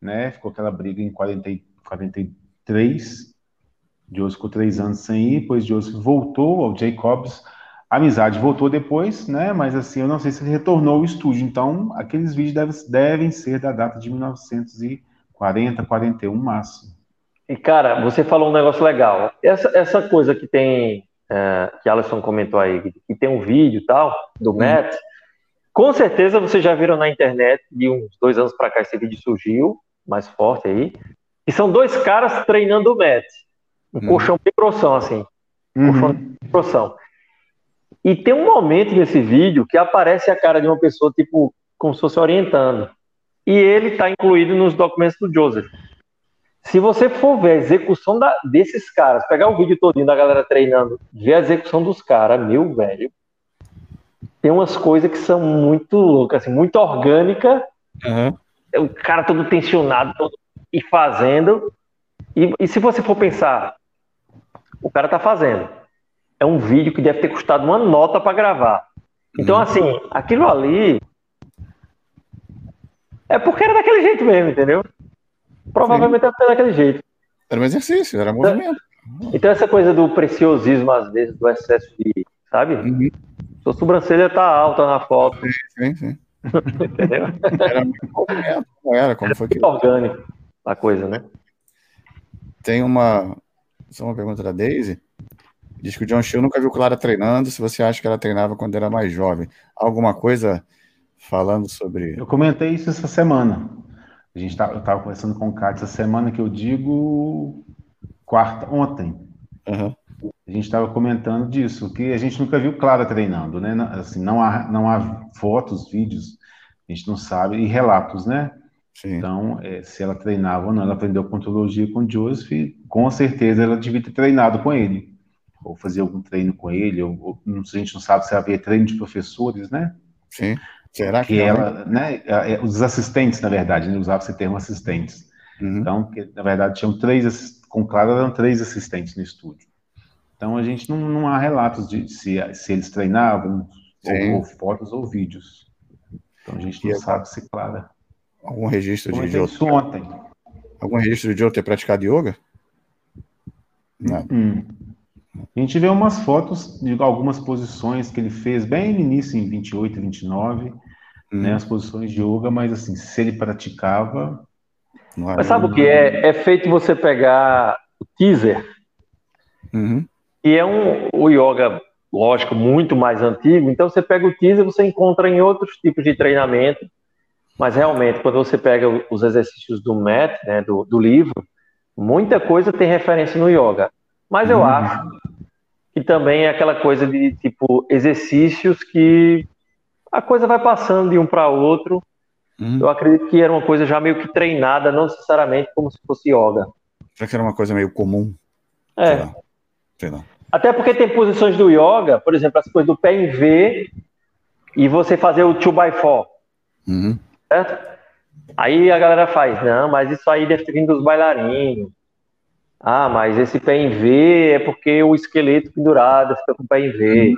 né? Ficou aquela briga em 40, 43. Joseph ficou três anos sem ir, depois Joseph voltou ao Jacobs. A amizade voltou depois, né? Mas assim, eu não sei se ele retornou ao estúdio. Então, aqueles vídeos devem, devem ser da data de 1940, 41 máximo. E cara, você falou um negócio legal. Essa, essa coisa que tem é, que Alisson comentou aí, que, tem um vídeo tal, do hum. Matt, com certeza vocês já viram na internet, de uns dois anos para cá esse vídeo surgiu, mais forte aí, e são dois caras treinando o Matt. Um hum. colchão bem grossão, assim. Um uhum. colchão bem grossão. E tem um momento nesse vídeo que aparece a cara de uma pessoa, tipo, como se fosse orientando. E ele está incluído nos documentos do Joseph. Se você for ver a execução da, desses caras, pegar o vídeo todinho da galera treinando, ver a execução dos caras, meu velho, tem umas coisas que são muito loucas, assim, muito orgânica. Uhum. O cara todo tensionado todo, e fazendo. E, e se você for pensar, o cara tá fazendo. É um vídeo que deve ter custado uma nota para gravar. Então, uhum. assim, aquilo ali. É porque era daquele jeito mesmo, entendeu? Provavelmente era daquele jeito. Era um exercício, era movimento. Então, essa coisa do preciosismo, às vezes, do excesso de. Sabe? Uhum. Sua sobrancelha tá alta na foto. Sim, sim, sim. Entendeu? Era muito movimento, não era? Como era foi que. orgânico a coisa, né? Tem uma. Só uma pergunta da Daisy. Diz que o John Shield nunca viu Clara treinando. Se você acha que ela treinava quando era mais jovem, alguma coisa falando sobre. Eu comentei isso essa semana. A gente tá, eu estava conversando com o Cátia essa semana que eu digo quarta, ontem. Uhum. A gente estava comentando disso, que a gente nunca viu Clara treinando, né? Assim, não há, não há fotos, vídeos, a gente não sabe, e relatos, né? Sim. Então, é, se ela treinava ou não, ela aprendeu contrologia com o Joseph, com certeza ela devia ter treinado com ele, ou fazer algum treino com ele, ou, ou a gente não sabe se havia treino de professores, né? Sim. Será que, que ela, né? É, os assistentes, na verdade, né, usava esse termo assistentes. Uhum. Então, que, na verdade, tinham três, com Clara eram três assistentes no estúdio. Então, a gente não, não há relatos de se, se eles treinavam, ou, ou, fotos ou vídeos. Então, a gente não e sabe se Clara. Algum registro de Isso ontem. Algum registro de eu ter praticado yoga? Não. Hum. A gente vê umas fotos de algumas posições que ele fez bem no início, em 28 e 29, né, hum. né, as posições de yoga, mas assim, se ele praticava. Mas sabe o que é? É feito você pegar o teaser, uhum. E é um o yoga, lógico, muito mais antigo, então você pega o teaser, você encontra em outros tipos de treinamento, mas realmente, quando você pega os exercícios do Matt, né, do, do livro, muita coisa tem referência no yoga. Mas eu uhum. acho que também é aquela coisa de tipo exercícios que a coisa vai passando de um para outro. Uhum. Eu acredito que era uma coisa já meio que treinada, não necessariamente como se fosse yoga. Será que era uma coisa meio comum? É. Sei lá. Até porque tem posições do yoga, por exemplo, as coisas do pé em V e você fazer o 2x4. Uhum. Certo? Aí a galera faz, não, mas isso aí deve ter vindo dos bailarinos. Ah, mas esse pé em V é porque o esqueleto pendurado fica com o pé em V.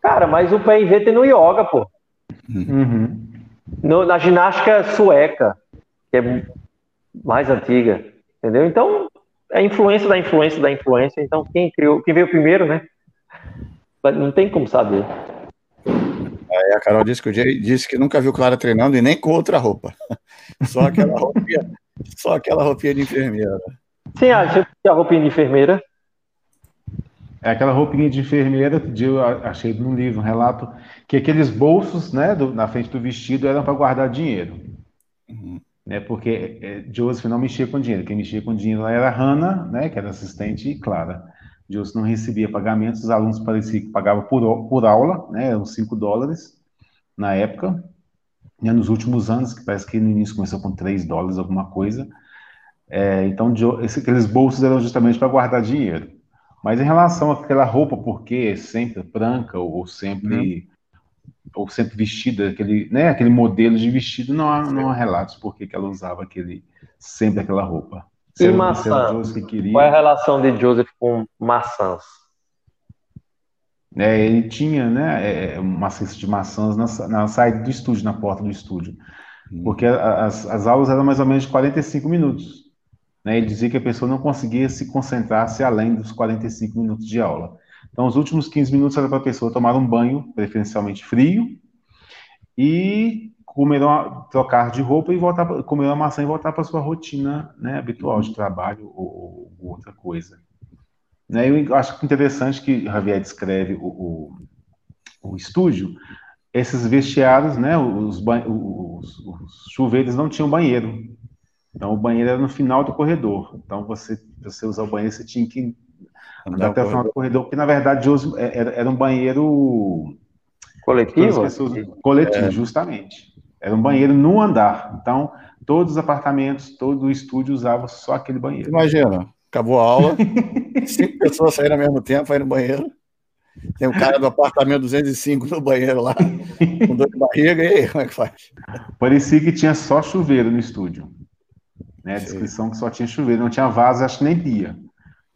Cara, mas o pé em V tem no yoga, pô. Uhum. No, na ginástica sueca, que é mais antiga, entendeu? Então, é influência da influência da influência. Então, quem criou, quem veio primeiro, né? Não tem como saber. Aí a Carol disse que o Jay disse que nunca viu Clara treinando e nem com outra roupa. Só aquela roupinha, só aquela roupinha de enfermeira. Sim, acha que a roupinha de enfermeira? É aquela roupinha de enfermeira que eu achei no livro, um relato, que aqueles bolsos né, do, na frente do vestido eram para guardar dinheiro. Uhum. Né, porque é, Joseph não mexia com dinheiro. Quem mexia com dinheiro lá era Hannah, né, que era assistente, e Clara. Joseph não recebia pagamentos, os alunos pareciam que pagavam por, por aula, né, eram 5 dólares na época. Né, nos últimos anos, que parece que no início começou com 3 dólares, alguma coisa, é, então, esse, aqueles bolsos eram justamente para guardar dinheiro. Mas em relação àquela roupa, porque é sempre branca ou sempre uhum. Ou sempre vestida, aquele, né, aquele modelo de vestido, não há, não há relatos por que ela usava aquele, sempre aquela roupa. Se e maçã? Qual é a relação de Joseph com maçãs? É, ele tinha né, é, é, uma cesta de maçãs na, na saída do estúdio, na porta do estúdio. Uhum. Porque as, as aulas eram mais ou menos de 45 minutos. Né? Ele dizia que a pessoa não conseguia se concentrar-se além dos 45 minutos de aula. Então, os últimos 15 minutos era para a pessoa tomar um banho, preferencialmente frio, e comer uma, trocar de roupa e voltar comer uma maçã e voltar para sua rotina né, habitual de trabalho ou, ou outra coisa. Né, eu acho interessante que Javier descreve o, o, o estúdio, esses vestiários, né, os, os, os, chuveiros não tinham banheiro. Então, o banheiro era no final do corredor. Então, você, você usar o banheiro, você tinha que andar até o final do corredor, porque, na verdade, é, era, era um banheiro... Coletivo? Pessoas, coletivo, é. justamente. Era um banheiro no andar. Então, todos os apartamentos, todo o estúdio usava só aquele banheiro. Imagina, acabou a aula, cinco pessoas saíram ao mesmo tempo, aí no banheiro. Tem um cara do apartamento 205 no banheiro lá, com dor de barriga, e aí, como é que faz? Parecia que tinha só chuveiro no estúdio. Né? A descrição que só tinha chuveiro, não tinha vaso, acho que nem pia.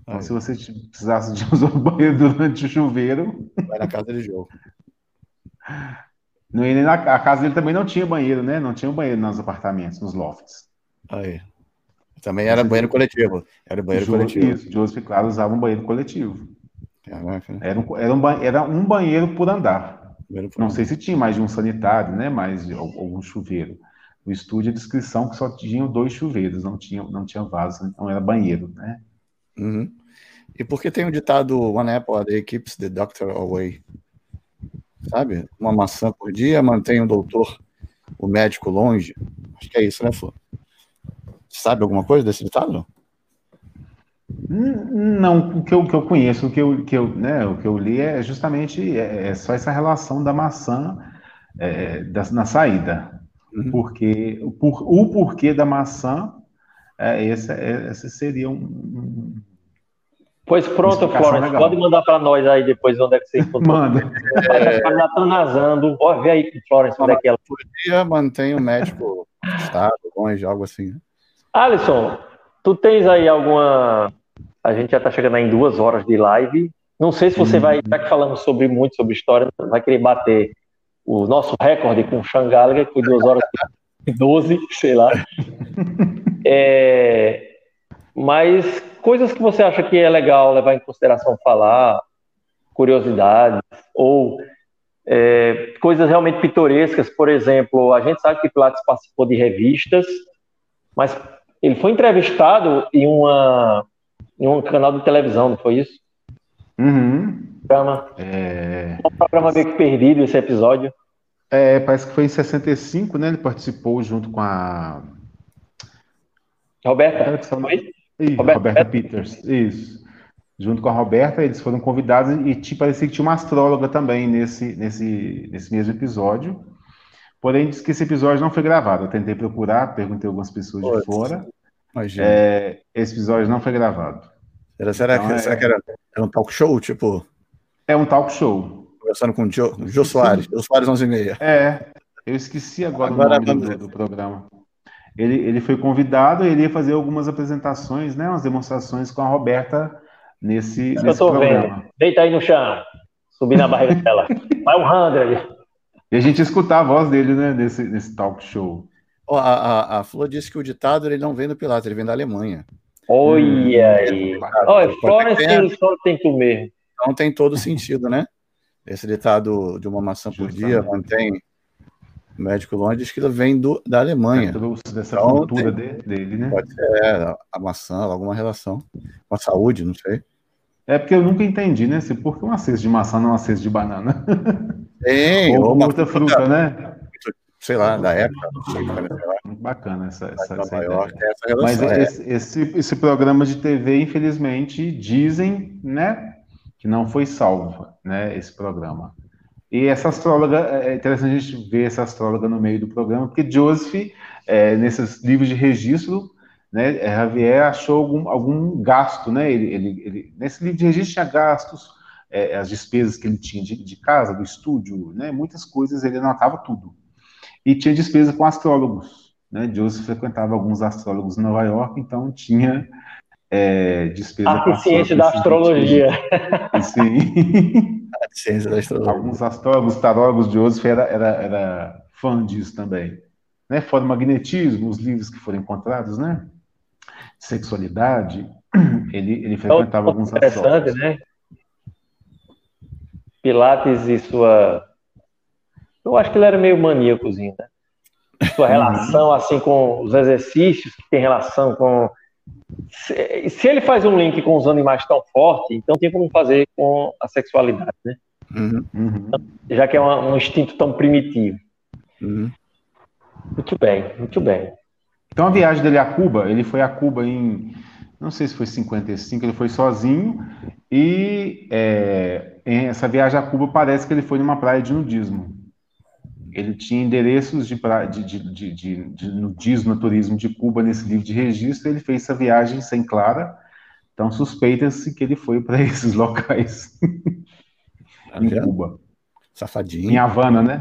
Então, Aí. se você precisasse de usar o banheiro durante o chuveiro. Vai na casa de jogo. Não, na, a casa dele também não tinha banheiro, né? Não tinha banheiro nos apartamentos, nos lofts. Aí. Também era banheiro coletivo. Era banheiro coletivo. Isso, Joseph, claro, usava um banheiro coletivo. Caraca. Era um, era, um, era um banheiro por andar. Banheiro por não andar. sei se tinha mais de um sanitário, né? Mais algum chuveiro o estúdio, a descrição que só tinham dois chuveiros, não tinha, não tinha vaso, não era banheiro, né? Uhum. E por que tem o um ditado One apple a day keeps the doctor away? Sabe? Uma maçã por dia mantém o doutor, o médico longe. Acho que é isso, né, Flor? Sabe alguma coisa desse ditado? Não, o que eu, que eu conheço, o que eu, que eu, né, o que eu li é justamente é, é só essa relação da maçã é, da, na saída. Uhum. Porque, por, o porquê da maçã, é, esse, é, esse seria um. Pois pronto, Florence, legal. pode mandar para nós aí depois onde é que você encontrou. Manda. É... Já nasando. Pode ver aí, Florence, onde é que ela. Por dia mantém o médico estado, longe, algo assim. Né? Alisson, tu tens aí alguma a gente já está chegando em duas horas de live. Não sei se você vai, já que falamos sobre muito sobre história, vai querer bater o nosso recorde com o Sean Gallagher, que foi duas horas 12, sei lá. É, mas coisas que você acha que é legal levar em consideração falar, curiosidades, ou é, coisas realmente pitorescas, por exemplo, a gente sabe que Pilates participou de revistas, mas ele foi entrevistado em uma em um canal de televisão, não foi isso? Uhum. Programa. É... Um programa meio que perdido esse episódio. É, parece que foi em 65, né? Ele participou junto com a. Roberta. Ih, Roberta, Roberta Peters, isso. Junto com a Roberta, eles foram convidados e tipo, parecia que tinha uma astróloga também nesse, nesse, nesse mesmo episódio. Porém, disse que esse episódio não foi gravado. Eu tentei procurar, perguntei a algumas pessoas Poxa. de fora. É, esse episódio não foi gravado. Era, será, então, que, é... será que era, era, um talk show, tipo? É um talk show. Conversando com o Jô, Jô Soares, Jô Soares 11 e meia. É, eu esqueci agora, agora o nome do, do, programa. Ele, ele foi convidado, ele ia fazer algumas apresentações, né, umas demonstrações com a Roberta nesse, nesse eu tô programa. Vendo. Deita aí no chão, subir na barriga dela. Vai um hundred. E a gente escutar a voz dele, né, nesse, nesse talk show. Oh, a, a, a Flor disse que o ditado ele não vem do Pilates, ele vem da Alemanha. Olha hum, aí. Olha, Florence só tem tu mesmo. Então tem todo sentido, né? Esse ditado de uma maçã por dia mantém o médico longe diz que ele vem do, da Alemanha. É, dessa então, cultura tem, dele, né? Pode ser a maçã, alguma relação com a saúde, não sei. É porque eu nunca entendi, né? Por que uma cesta de maçã não é uma cesta de banana? Tem, ou, ou muita fruta, fruta, né? sei lá, da época, não sei, Bacana essa, essa, essa, York, essa Mas é. esse, esse, esse, programa de TV, infelizmente, dizem, né, que não foi salvo, né, esse programa. E essa astróloga, é interessante a gente ver essa astróloga no meio do programa, porque Joseph, é, nesses livros de registro, né, Javier achou algum, algum gasto, né, ele, ele, ele, nesse livro de registro tinha gastos, é, as despesas que ele tinha de, de casa, do estúdio, né, muitas coisas, ele anotava tudo e tinha despesa com astrólogos. Né? Joseph frequentava alguns astrólogos em Nova York, então tinha é, despesa a com ciência da astrologia. Sim. A ciência da astrologia. Alguns astrólogos, tarólogos, Joseph era, era, era fã disso também. Né? Fora o magnetismo, os livros que foram encontrados, né? Sexualidade, ele, ele frequentava alguns interessante, astrólogos. né? Pilates e sua eu acho que ele era meio maníacozinho, né? Sua relação, assim, com os exercícios que tem relação com. Se, se, ele faz um link com os animais tão forte, então tem como fazer com a sexualidade, né? Uhum. uhum. Já que é uma, um instinto tão primitivo. Uhum. Muito bem, muito bem. Então a viagem dele a Cuba, ele foi a Cuba em, não sei se foi 55, ele foi sozinho e é, essa viagem a Cuba parece que ele foi numa praia de nudismo ele tinha endereços de, de, de, de, de nudismo, turismo de Cuba nesse livro de registro, ele fez essa viagem sem Clara, então suspeita-se que ele foi para esses locais tá em Cuba. Safadinho. Em Havana, né?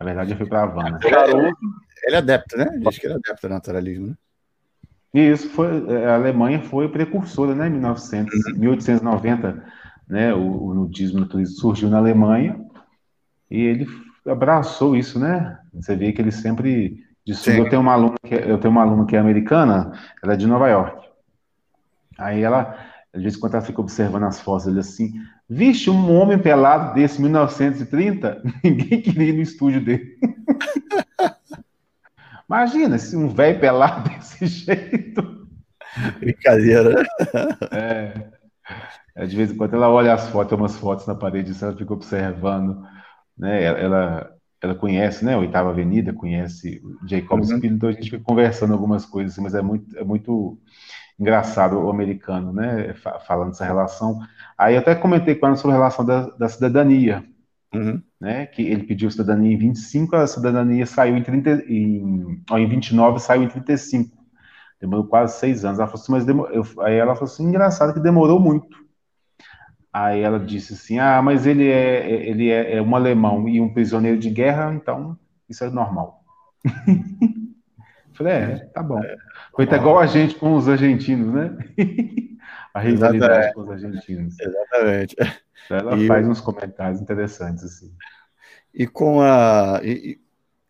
Na verdade, ele foi para Havana. Ele, ele é adepto, né? Diz que ele é adepto do naturalismo, né? E isso foi, é, a Alemanha foi precursora, né? Em 1900, uhum. 1890, né? O, o nudismo, o turismo surgiu na Alemanha e ele abraçou isso, né? Você vê que ele sempre disse, eu tenho uma aluna que é, eu tenho uma aluna que é americana, ela é de Nova York. Aí ela, às vezes quando ela fica observando as fotos, ele assim, vixe, um homem pelado desse 1930, ninguém queria ir no estúdio dele. Imagina se um velho pelado desse jeito. Brincadeira. É. é. De vez em quando ela olha as fotos, umas fotos na parede, ela fica observando né? Ela, ela conhece, né? Oitava Avenida, conhece o Jacobs uhum. então a gente fica conversando algumas coisas, mas é muito, é muito engraçado o americano, né? Falando dessa relação. Aí eu até comentei com ela sobre a relação da, da cidadania, uhum. né? Que ele pediu cidadania em 25, a cidadania saiu em 30, em, ó, em 29, saiu em 35. Demorou quase seis anos. Ela falou assim, mas eu, aí ela falou assim, engraçado que demorou muito. Aí ela disse assim, ah, mas ele é, ele é, é um alemão e um prisioneiro de guerra, então isso é normal. Falei, é, tá bom. Foi até igual a gente com os argentinos, né? a rivalidade Exatamente. com os argentinos. Exatamente. Então ela e faz uns comentários interessantes, assim. E com a. E,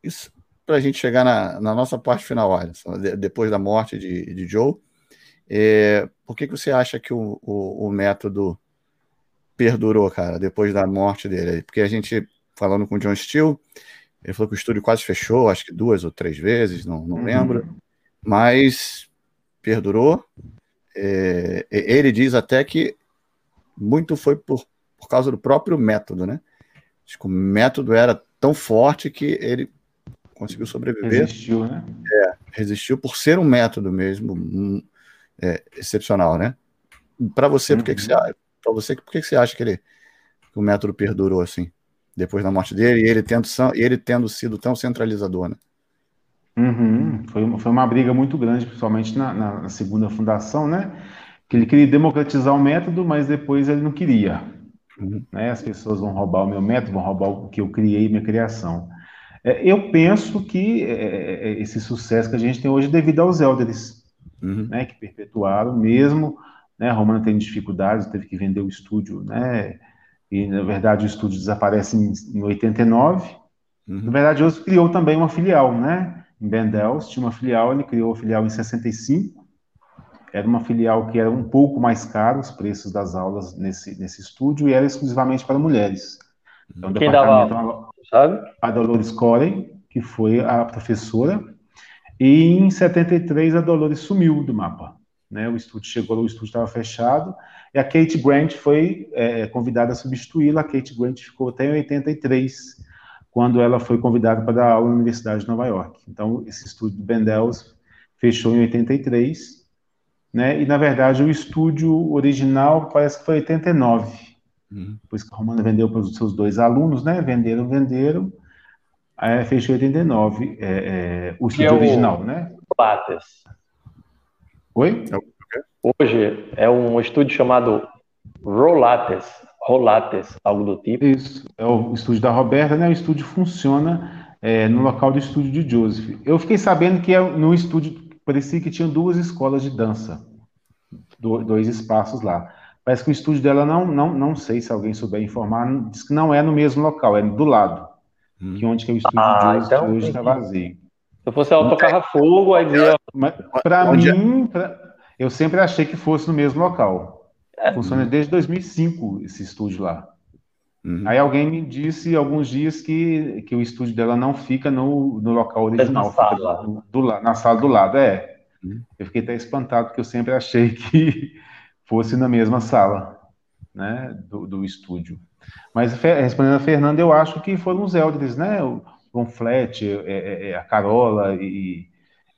isso para a gente chegar na, na, nossa parte final, Alisson, depois da morte de, de Joe, é, por que, que você acha que o, o, o método perdurou, cara, depois da morte dele? Porque a gente, falando com o John Steele, ele falou que o estúdio quase fechou, acho que duas ou três vezes, não, não uhum. lembro, mas perdurou. É, ele diz até que muito foi por, por causa do próprio método, né? Acho que o método era tão forte que ele conseguiu sobreviver. Resistiu, né? É, resistiu por ser um método mesmo um, é, excepcional, né? Para você, uhum. por que, que você uhum. Para você, por que, você acha que ele que o método perdurou assim? depois da morte dele, e ele tendo, ele tendo sido tão centralizador, né? Uhum. Foi, uma, foi uma briga muito grande, principalmente na, na, na, segunda fundação, né? Que ele queria democratizar o método, mas depois ele não queria. Uhum. Né? As pessoas vão roubar o meu método, vão roubar o que eu criei, minha criação. É, eu penso que é, é, é esse sucesso que a gente tem hoje é devido aos elders, uhum. né? Que perpetuaram, mesmo, né? A Romana tem dificuldades, teve que vender o estúdio, né? e na verdade o estúdio desaparece em, em 89. Uhum. Na verdade, hoje criou também uma filial, né? Em Bendels tinha uma filial, ele criou a filial em 65. Era uma filial que era um pouco mais caro, os preços das aulas nesse, nesse estúdio, e era exclusivamente para mulheres. Então, Quem departamento, dava, sabe? A Dolores Corey, que foi a professora, e em 73 a Dolores sumiu do mapa. Né? O estúdio chegou, o estúdio estava fechado, e a Kate Grant foi é, convidada a substituí-la. A Kate Grant ficou até em 83, quando ela foi convidada para dar aula na Universidade de Nova York. Então, esse estúdio do Bendels fechou em 83, né? E, na verdade, o estúdio original parece que foi 89. Uhum. Depois que a Romana vendeu para os seus dois alunos, né? Venderam, venderam. Aí fechou em 89, é, é, o estúdio é o original, né? Patas. Oi? É Hoje é um estúdio chamado Rolates, Rolates, algo do tipo. Isso, é o estúdio da Roberta, né? O estúdio funciona é, no local do estúdio de Joseph. Eu fiquei sabendo que é no estúdio parecia que tinha duas escolas de dança, dois espaços lá. Parece que o estúdio dela não, não, não sei se alguém souber informar, diz que não é no mesmo local, é do lado. Hum. Que onde que é o estúdio ah, de Joseph então, hoje está vazio. Se fosse ela tocava fogo, aí via. Para mim, pra, eu sempre achei que fosse no mesmo local. É. Funciona desde 2005 esse estúdio lá. Uhum. Aí alguém me disse alguns dias que, que o estúdio dela não fica no, no local original, na sala. Do, do, na sala do lado. É. Uhum. Eu fiquei até espantado, porque eu sempre achei que fosse na mesma sala né, do, do estúdio. Mas respondendo a Fernanda, eu acho que foram os Elders, né? Flat, é, é, é, a Carola e,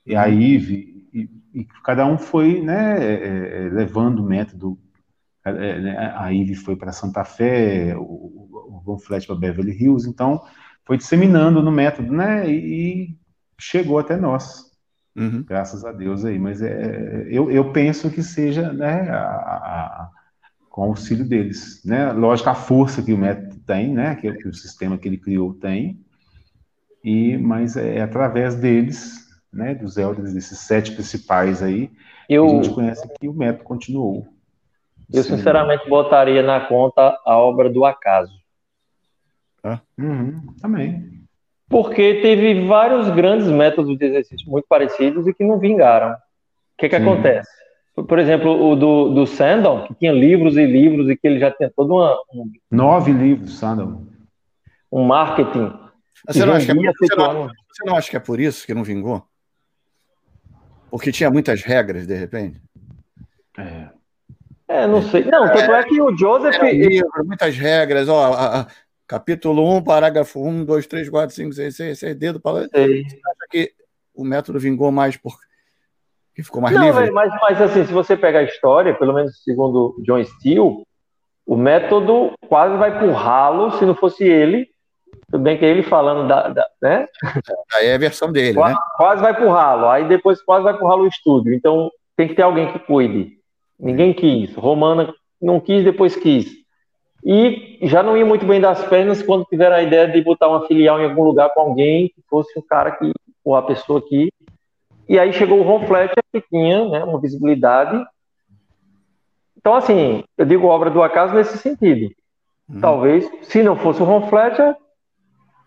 e a Ive uhum e, e cada um foi né, é, levando o método. Né, a Ivy foi para Santa Fé, o, o Von Flat para Beverly Hills, então foi disseminando no método, né? E, chegou até nós. Uhum. Graças a Deus aí, mas é, eu, eu penso que seja né, a, a, com auxílio deles. Né? Lógico, a força que o método tem, né, que, que o sistema que ele criou tem, e, mas é, é através deles né, dos elders, desses sete principais aí, eu, a gente conhece que o método continuou. Eu, sinceramente, botaria na conta a obra do acaso. Ah. Uhum, também. Porque teve vários grandes métodos de exercício muito parecidos e que não vingaram. O que, que acontece? Por exemplo, o do, do Sandon, que tinha livros e livros e que ele já tinha todo uma, um... Nove livros, Sandon. Um marketing. Você não, acha que é, você, não, você não acha que é por isso que não vingou? Porque tinha muitas regras, de repente. É. É, não sei. Não, tanto é, é que o Joseph. Livro, muitas regras, ó. A, a, capítulo 1, parágrafo 1, 2, 3, 4, 5, 6, 6, 6 dedo para. Você acha que o método vingou mais por, Que ficou mais Não, livre. Mas, mas assim, se você pegar a história, pelo menos segundo John Steele, o método quase vai pro ralo se não fosse ele. Tudo bem que é ele falando da. da né? Aí é a versão dele, quase, né? Quase vai pro ralo. Aí depois quase vai pro ralo o estúdio. Então tem que ter alguém que cuide. Ninguém quis. Romana não quis, depois quis. E já não ia muito bem das pernas quando tiveram a ideia de botar uma filial em algum lugar com alguém que fosse um cara que, ou a pessoa que. E aí chegou o Ron Fletcher, que tinha né, uma visibilidade então, assim, eu digo obra do acaso nesse sentido. Hum. Talvez, se não fosse o Ron Fletcher,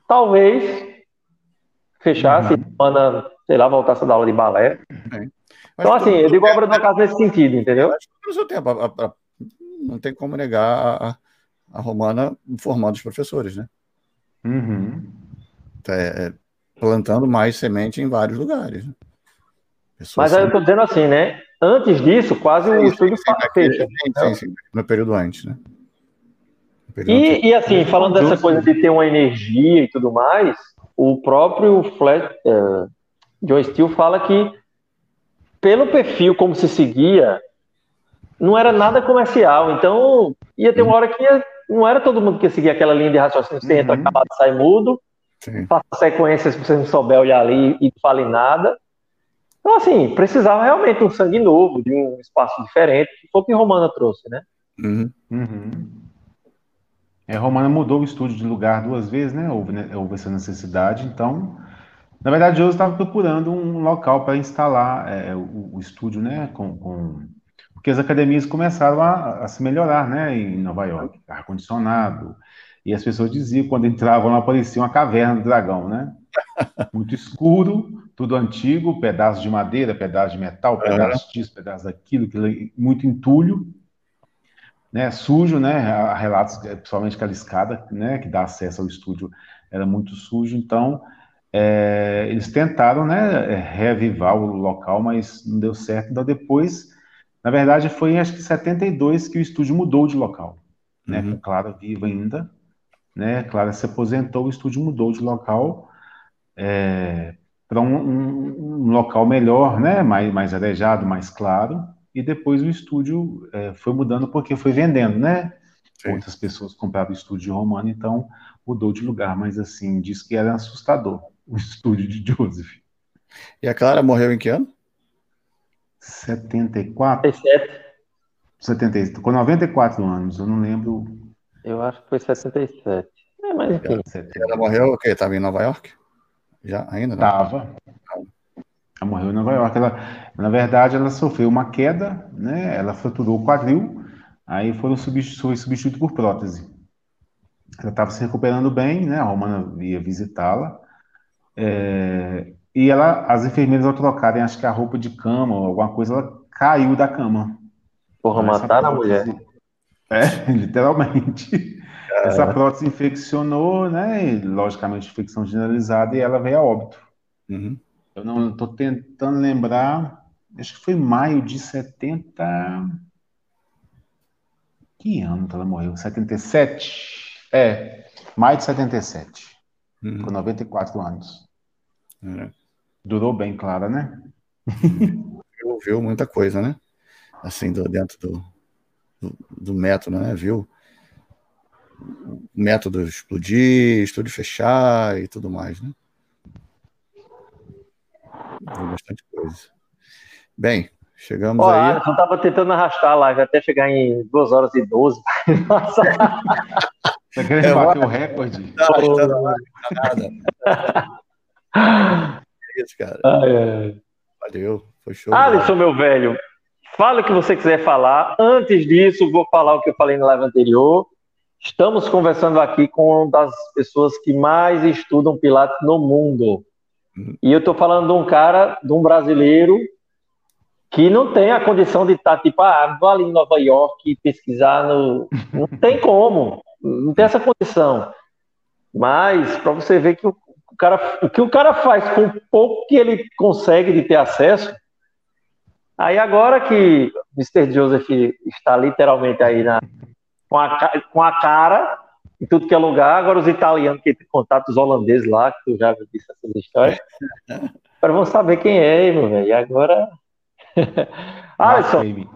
talvez fechasse, uhum. manda, sei lá, voltasse a dar aula de balé. É. Então, assim, eu digo obra do acaso nesse sentido, entendeu? Acho que no seu tempo, a, a, não tem como negar a, a Romana formando os professores, né? Uhum. É, é, plantando mais semente em vários lugares. Né? Mas aí eu estou dizendo assim, né? Antes disso, quase o estúdio fecha. Sim, sim, no período antes, né? E, e assim, falando dessa coisa de ter uma energia e tudo mais, o próprio Flat, uh, John Steele fala que pelo perfil como se seguia, não era nada comercial. Então, ia ter uma hora que ia, não era todo mundo que ia seguir aquela linha de raciocínio, você entra, uhum. acaba, sai mudo, Sim. faça sequências se você não souber olhar ali e fale nada. Então, assim, precisava realmente um sangue novo, de um espaço diferente, que foi o que Romana trouxe, né? Uhum. Uhum. É, Romana mudou o estúdio de lugar duas vezes, né? Houve, né? Houve essa necessidade, então. Na verdade, eu estava procurando um local para instalar é, o, o, estúdio, né? Com, com, Porque as academias começaram a, a se melhorar, né? Em Nova York, ar-condicionado. E as pessoas diziam, quando entravam lá, parecia uma caverna do dragão, né? Muito escuro, tudo antigo, pedaço de madeira, pedaço de metal, pedaço disso, pedaço daquilo, muito entulho, né, sujo, né, há relatos, é, principalmente aquela escada, né, que dá acesso ao estúdio, era muito sujo, então é, eles tentaram, né, reavivar o local, mas não deu certo, então depois, na verdade, foi em acho que 72 que o estúdio mudou de local, né, uhum. Clara viva ainda, né, Clara se aposentou, o estúdio mudou de local, é, para um, um, um, local melhor, né, mais, mais arejado, mais claro, e depois o estúdio é, foi mudando porque foi vendendo, né? Sim. Outras pessoas compravam o estúdio romano, então mudou de lugar, mas assim, diz que era assustador o estúdio de Joseph. E a Clara morreu em que ano? 74? 77. 70, com 94 anos, eu não lembro. Eu acho que foi 77. É, mas enfim. Ela morreu o quê? Estava em Nova York? Já, ainda não? Tava. Ela morreu em Nova York. Ela, na verdade, ela sofreu uma queda, né? Ela fraturou o quadril, aí foram substitu foi substituído por prótese. Ela estava se recuperando bem, né? A Romana ia visitá-la. É, e ela, as enfermeiras, ao trocarem, acho que a roupa de cama ou alguma coisa, ela caiu da cama. Porra, mataram a mulher. É, literalmente. Essa prótese infeccionou, né? E, logicamente, infecção generalizada, e ela veio a óbito. Uhum. Eu não estou tentando lembrar, acho que foi maio de 70. Que ano que ela morreu? 77? É, maio de 77. Uhum. Com 94 anos. É. Durou bem, Clara, né? viu, muita coisa, né? Assim, do, dentro do, do, do método, né? Viu método explodir, estúdio fechar e tudo mais, né? Bastante coisa. Bem, chegamos aí. Eu estava tentando arrastar a live até chegar em 2 horas e 12. Nossa. Você quer é, bater o recorde? Não, não, não, nada. É isso, cara. Valeu, foi show. Alisson, meu velho, fala o que você quiser falar. Antes disso, vou falar o que eu falei na live anterior. Estamos conversando aqui com uma das pessoas que mais estudam Pilates no mundo. E eu estou falando de um cara, de um brasileiro, que não tem a condição de estar, tá, tipo, ah, vou ali em Nova York pesquisar no. Não tem como, não tem essa condição. Mas, para você ver que o, cara, o que o cara faz com o pouco que ele consegue de ter acesso, aí agora que Mr. Joseph está literalmente aí na, com a, com a cara em tudo que é lugar. Agora os italianos que têm contato, os holandeses lá, que tu já disse essas histórias. Agora vamos saber quem é, meu velho. E agora. Alisson. Lasquei-me.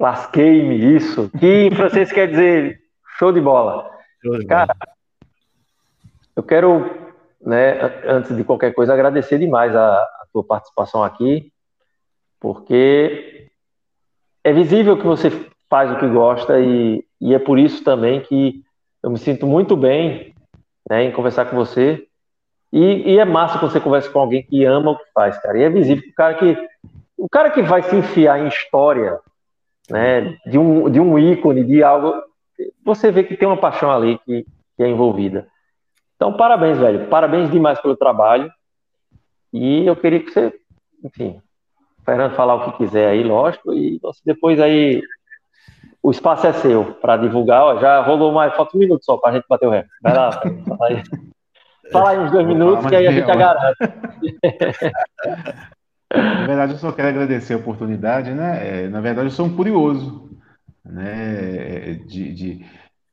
Lasquei-me, isso. Que em francês quer dizer show de bola. Show de bola. Cara, eu quero, né, antes de qualquer coisa, agradecer demais a, a tua participação aqui, porque é visível que você faz o que gosta e, e é por isso também que eu me sinto muito bem né, em conversar com você. E, e, é massa quando você conversa com alguém que ama o que faz, cara. E é visível que o cara que o cara que vai se enfiar em história, né, de um, de um ícone, de algo, você vê que tem uma paixão ali que, que é envolvida. Então, parabéns, velho. Parabéns demais pelo trabalho. E eu queria que você, enfim, Fernando falar o que quiser aí, lógico, e depois aí o espaço é seu para divulgar. Ó, já rolou mais, falta um minuto só para a gente bater o recorde. Vai lá, fala aí. Fala aí uns dois minutos que aí a gente garante. Na verdade, eu só quero agradecer a oportunidade, né? É, na verdade, eu sou um curioso, né? De, de,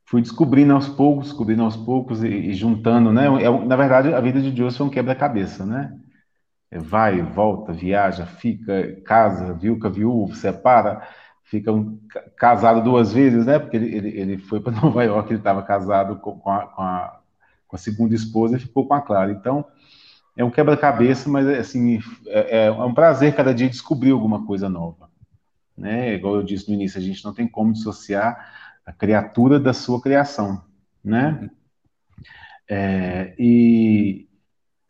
fui descobrindo aos poucos, descobrindo aos poucos e, e juntando, né? É, na verdade, a vida de Deus foi um quebra-cabeça, né? É, vai, volta, viaja, fica, casa, viúva, viúvo, separa, fica um, casado duas vezes, né? Porque ele, ele, ele foi para Nova York, ele estava casado com, com, a, com, a, com a segunda esposa e ficou com a Clara. Então, é um quebra-cabeça, mas assim é, é, um prazer cada dia descobrir alguma coisa nova, né? Igual eu disse no início, a gente não tem como dissociar a criatura da sua criação, né? É, e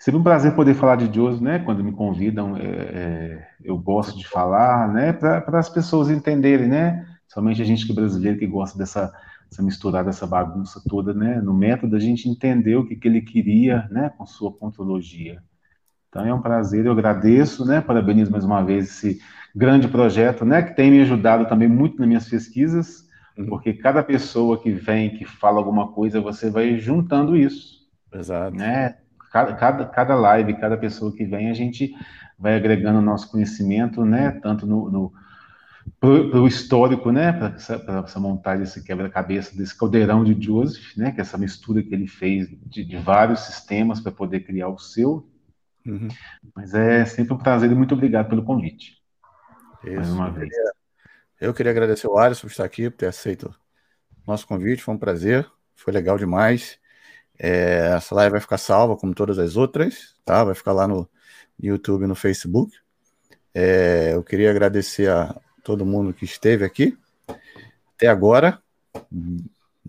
sempre um prazer poder falar de Deus, né? Quando me convidam, é, é eu gosto de falar, né? Para as pessoas entenderem, né? Somente a gente que é brasileiro que gosta dessa essa misturada, essa bagunça toda, né? No método a gente entendeu o que, que ele queria, né? Com sua pontologia. Então é um prazer, eu agradeço, né? Parabenizo mais uma vez esse grande projeto, né? Que tem me ajudado também muito nas minhas pesquisas, uhum. porque cada pessoa que vem, que fala alguma coisa, você vai juntando isso. Exato. Né? Cada, cada, cada live, cada pessoa que vem, a gente vai agregando nosso conhecimento, né? Tanto no, no para o histórico, né, para essa, essa, montagem, esse quebra-cabeça desse caldeirão de Joseph, né, que é essa mistura que ele fez de, de vários sistemas para poder criar o seu. Uhum. Mas é sempre um prazer e muito obrigado pelo convite. Isso. Mais uma vez. Eu queria agradecer o Alisson por estar aqui, por ter aceito o nosso convite, foi um prazer, foi legal demais. É, essa live vai ficar salva, como todas as outras, tá? Vai ficar lá no YouTube e no Facebook. É, eu queria agradecer a, todo mundo que esteve aqui até agora.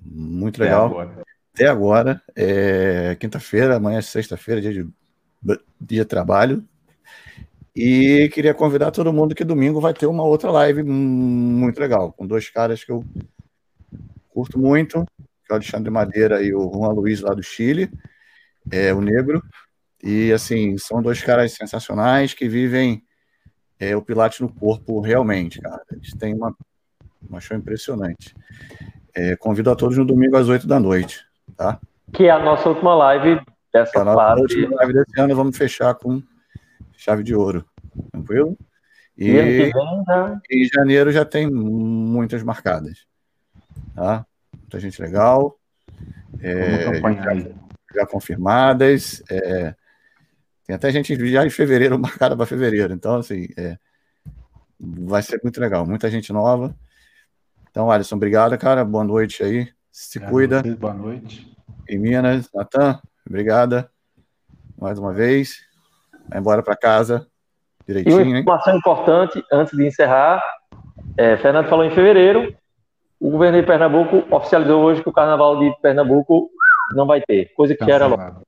Muito legal. Até agora. Até agora. É quinta-feira, amanhã é sexta-feira, dia de, dia de trabalho. E queria convidar todo mundo que domingo vai ter uma outra live muito legal, com dois caras que eu curto muito, o Alexandre Madeira e o Juan Luiz lá do Chile, é o Negro. E assim, são dois caras sensacionais que vivem é, o Pilates no corpo realmente, cara. Eles têm uma, uma show impressionante. É, convido a todos no domingo às 8 da noite, tá? Que é a nossa última live dessa é a última live desse ano, vamos fechar com chave de ouro. Tranquilo? E, e em janeiro já tem muitas marcadas. Tá? Muita gente legal. É, já, já, confirmadas. É, tem até gente já em fevereiro marcada para fevereiro. Então, assim, é, vai ser muito legal. Muita gente nova. Então, Alisson, obrigado, cara. Boa noite aí. Se obrigado cuida. Vocês, boa noite. Em Minas, Natan, obrigada. Mais uma vez. Vai embora para casa. Direitinho, e uma informação hein? importante, antes de encerrar. É, Fernando falou em fevereiro. O governo de Pernambuco oficializou hoje que o carnaval de Pernambuco não vai ter, coisa que era logo.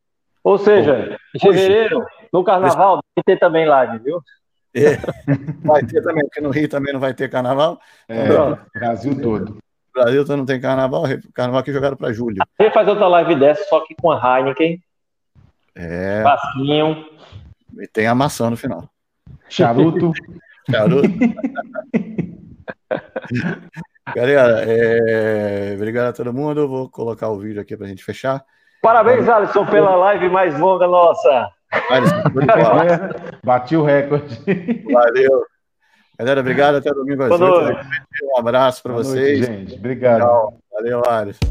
Ou seja, em fevereiro, no carnaval, vai ter também live, viu? É, vai ter também, porque no Rio também não vai ter carnaval. É, Brasil todo. Brasil todo não tem carnaval, carnaval aqui jogaram para julho. A gente faz outra live dessa, só que com a Heineken. É. Passinho. E tem a maçã no final. Charuto. Charuto. Galera, é... obrigado a todo mundo. Vou colocar o vídeo aqui para a gente fechar. Parabéns, Alisson, pela live mais longa nossa. Bati o recorde. Valeu. Galera, obrigado. Até domingo às 8. Um abraço para vocês. Noite, gente. Obrigado. Tchau. Valeu, Alisson.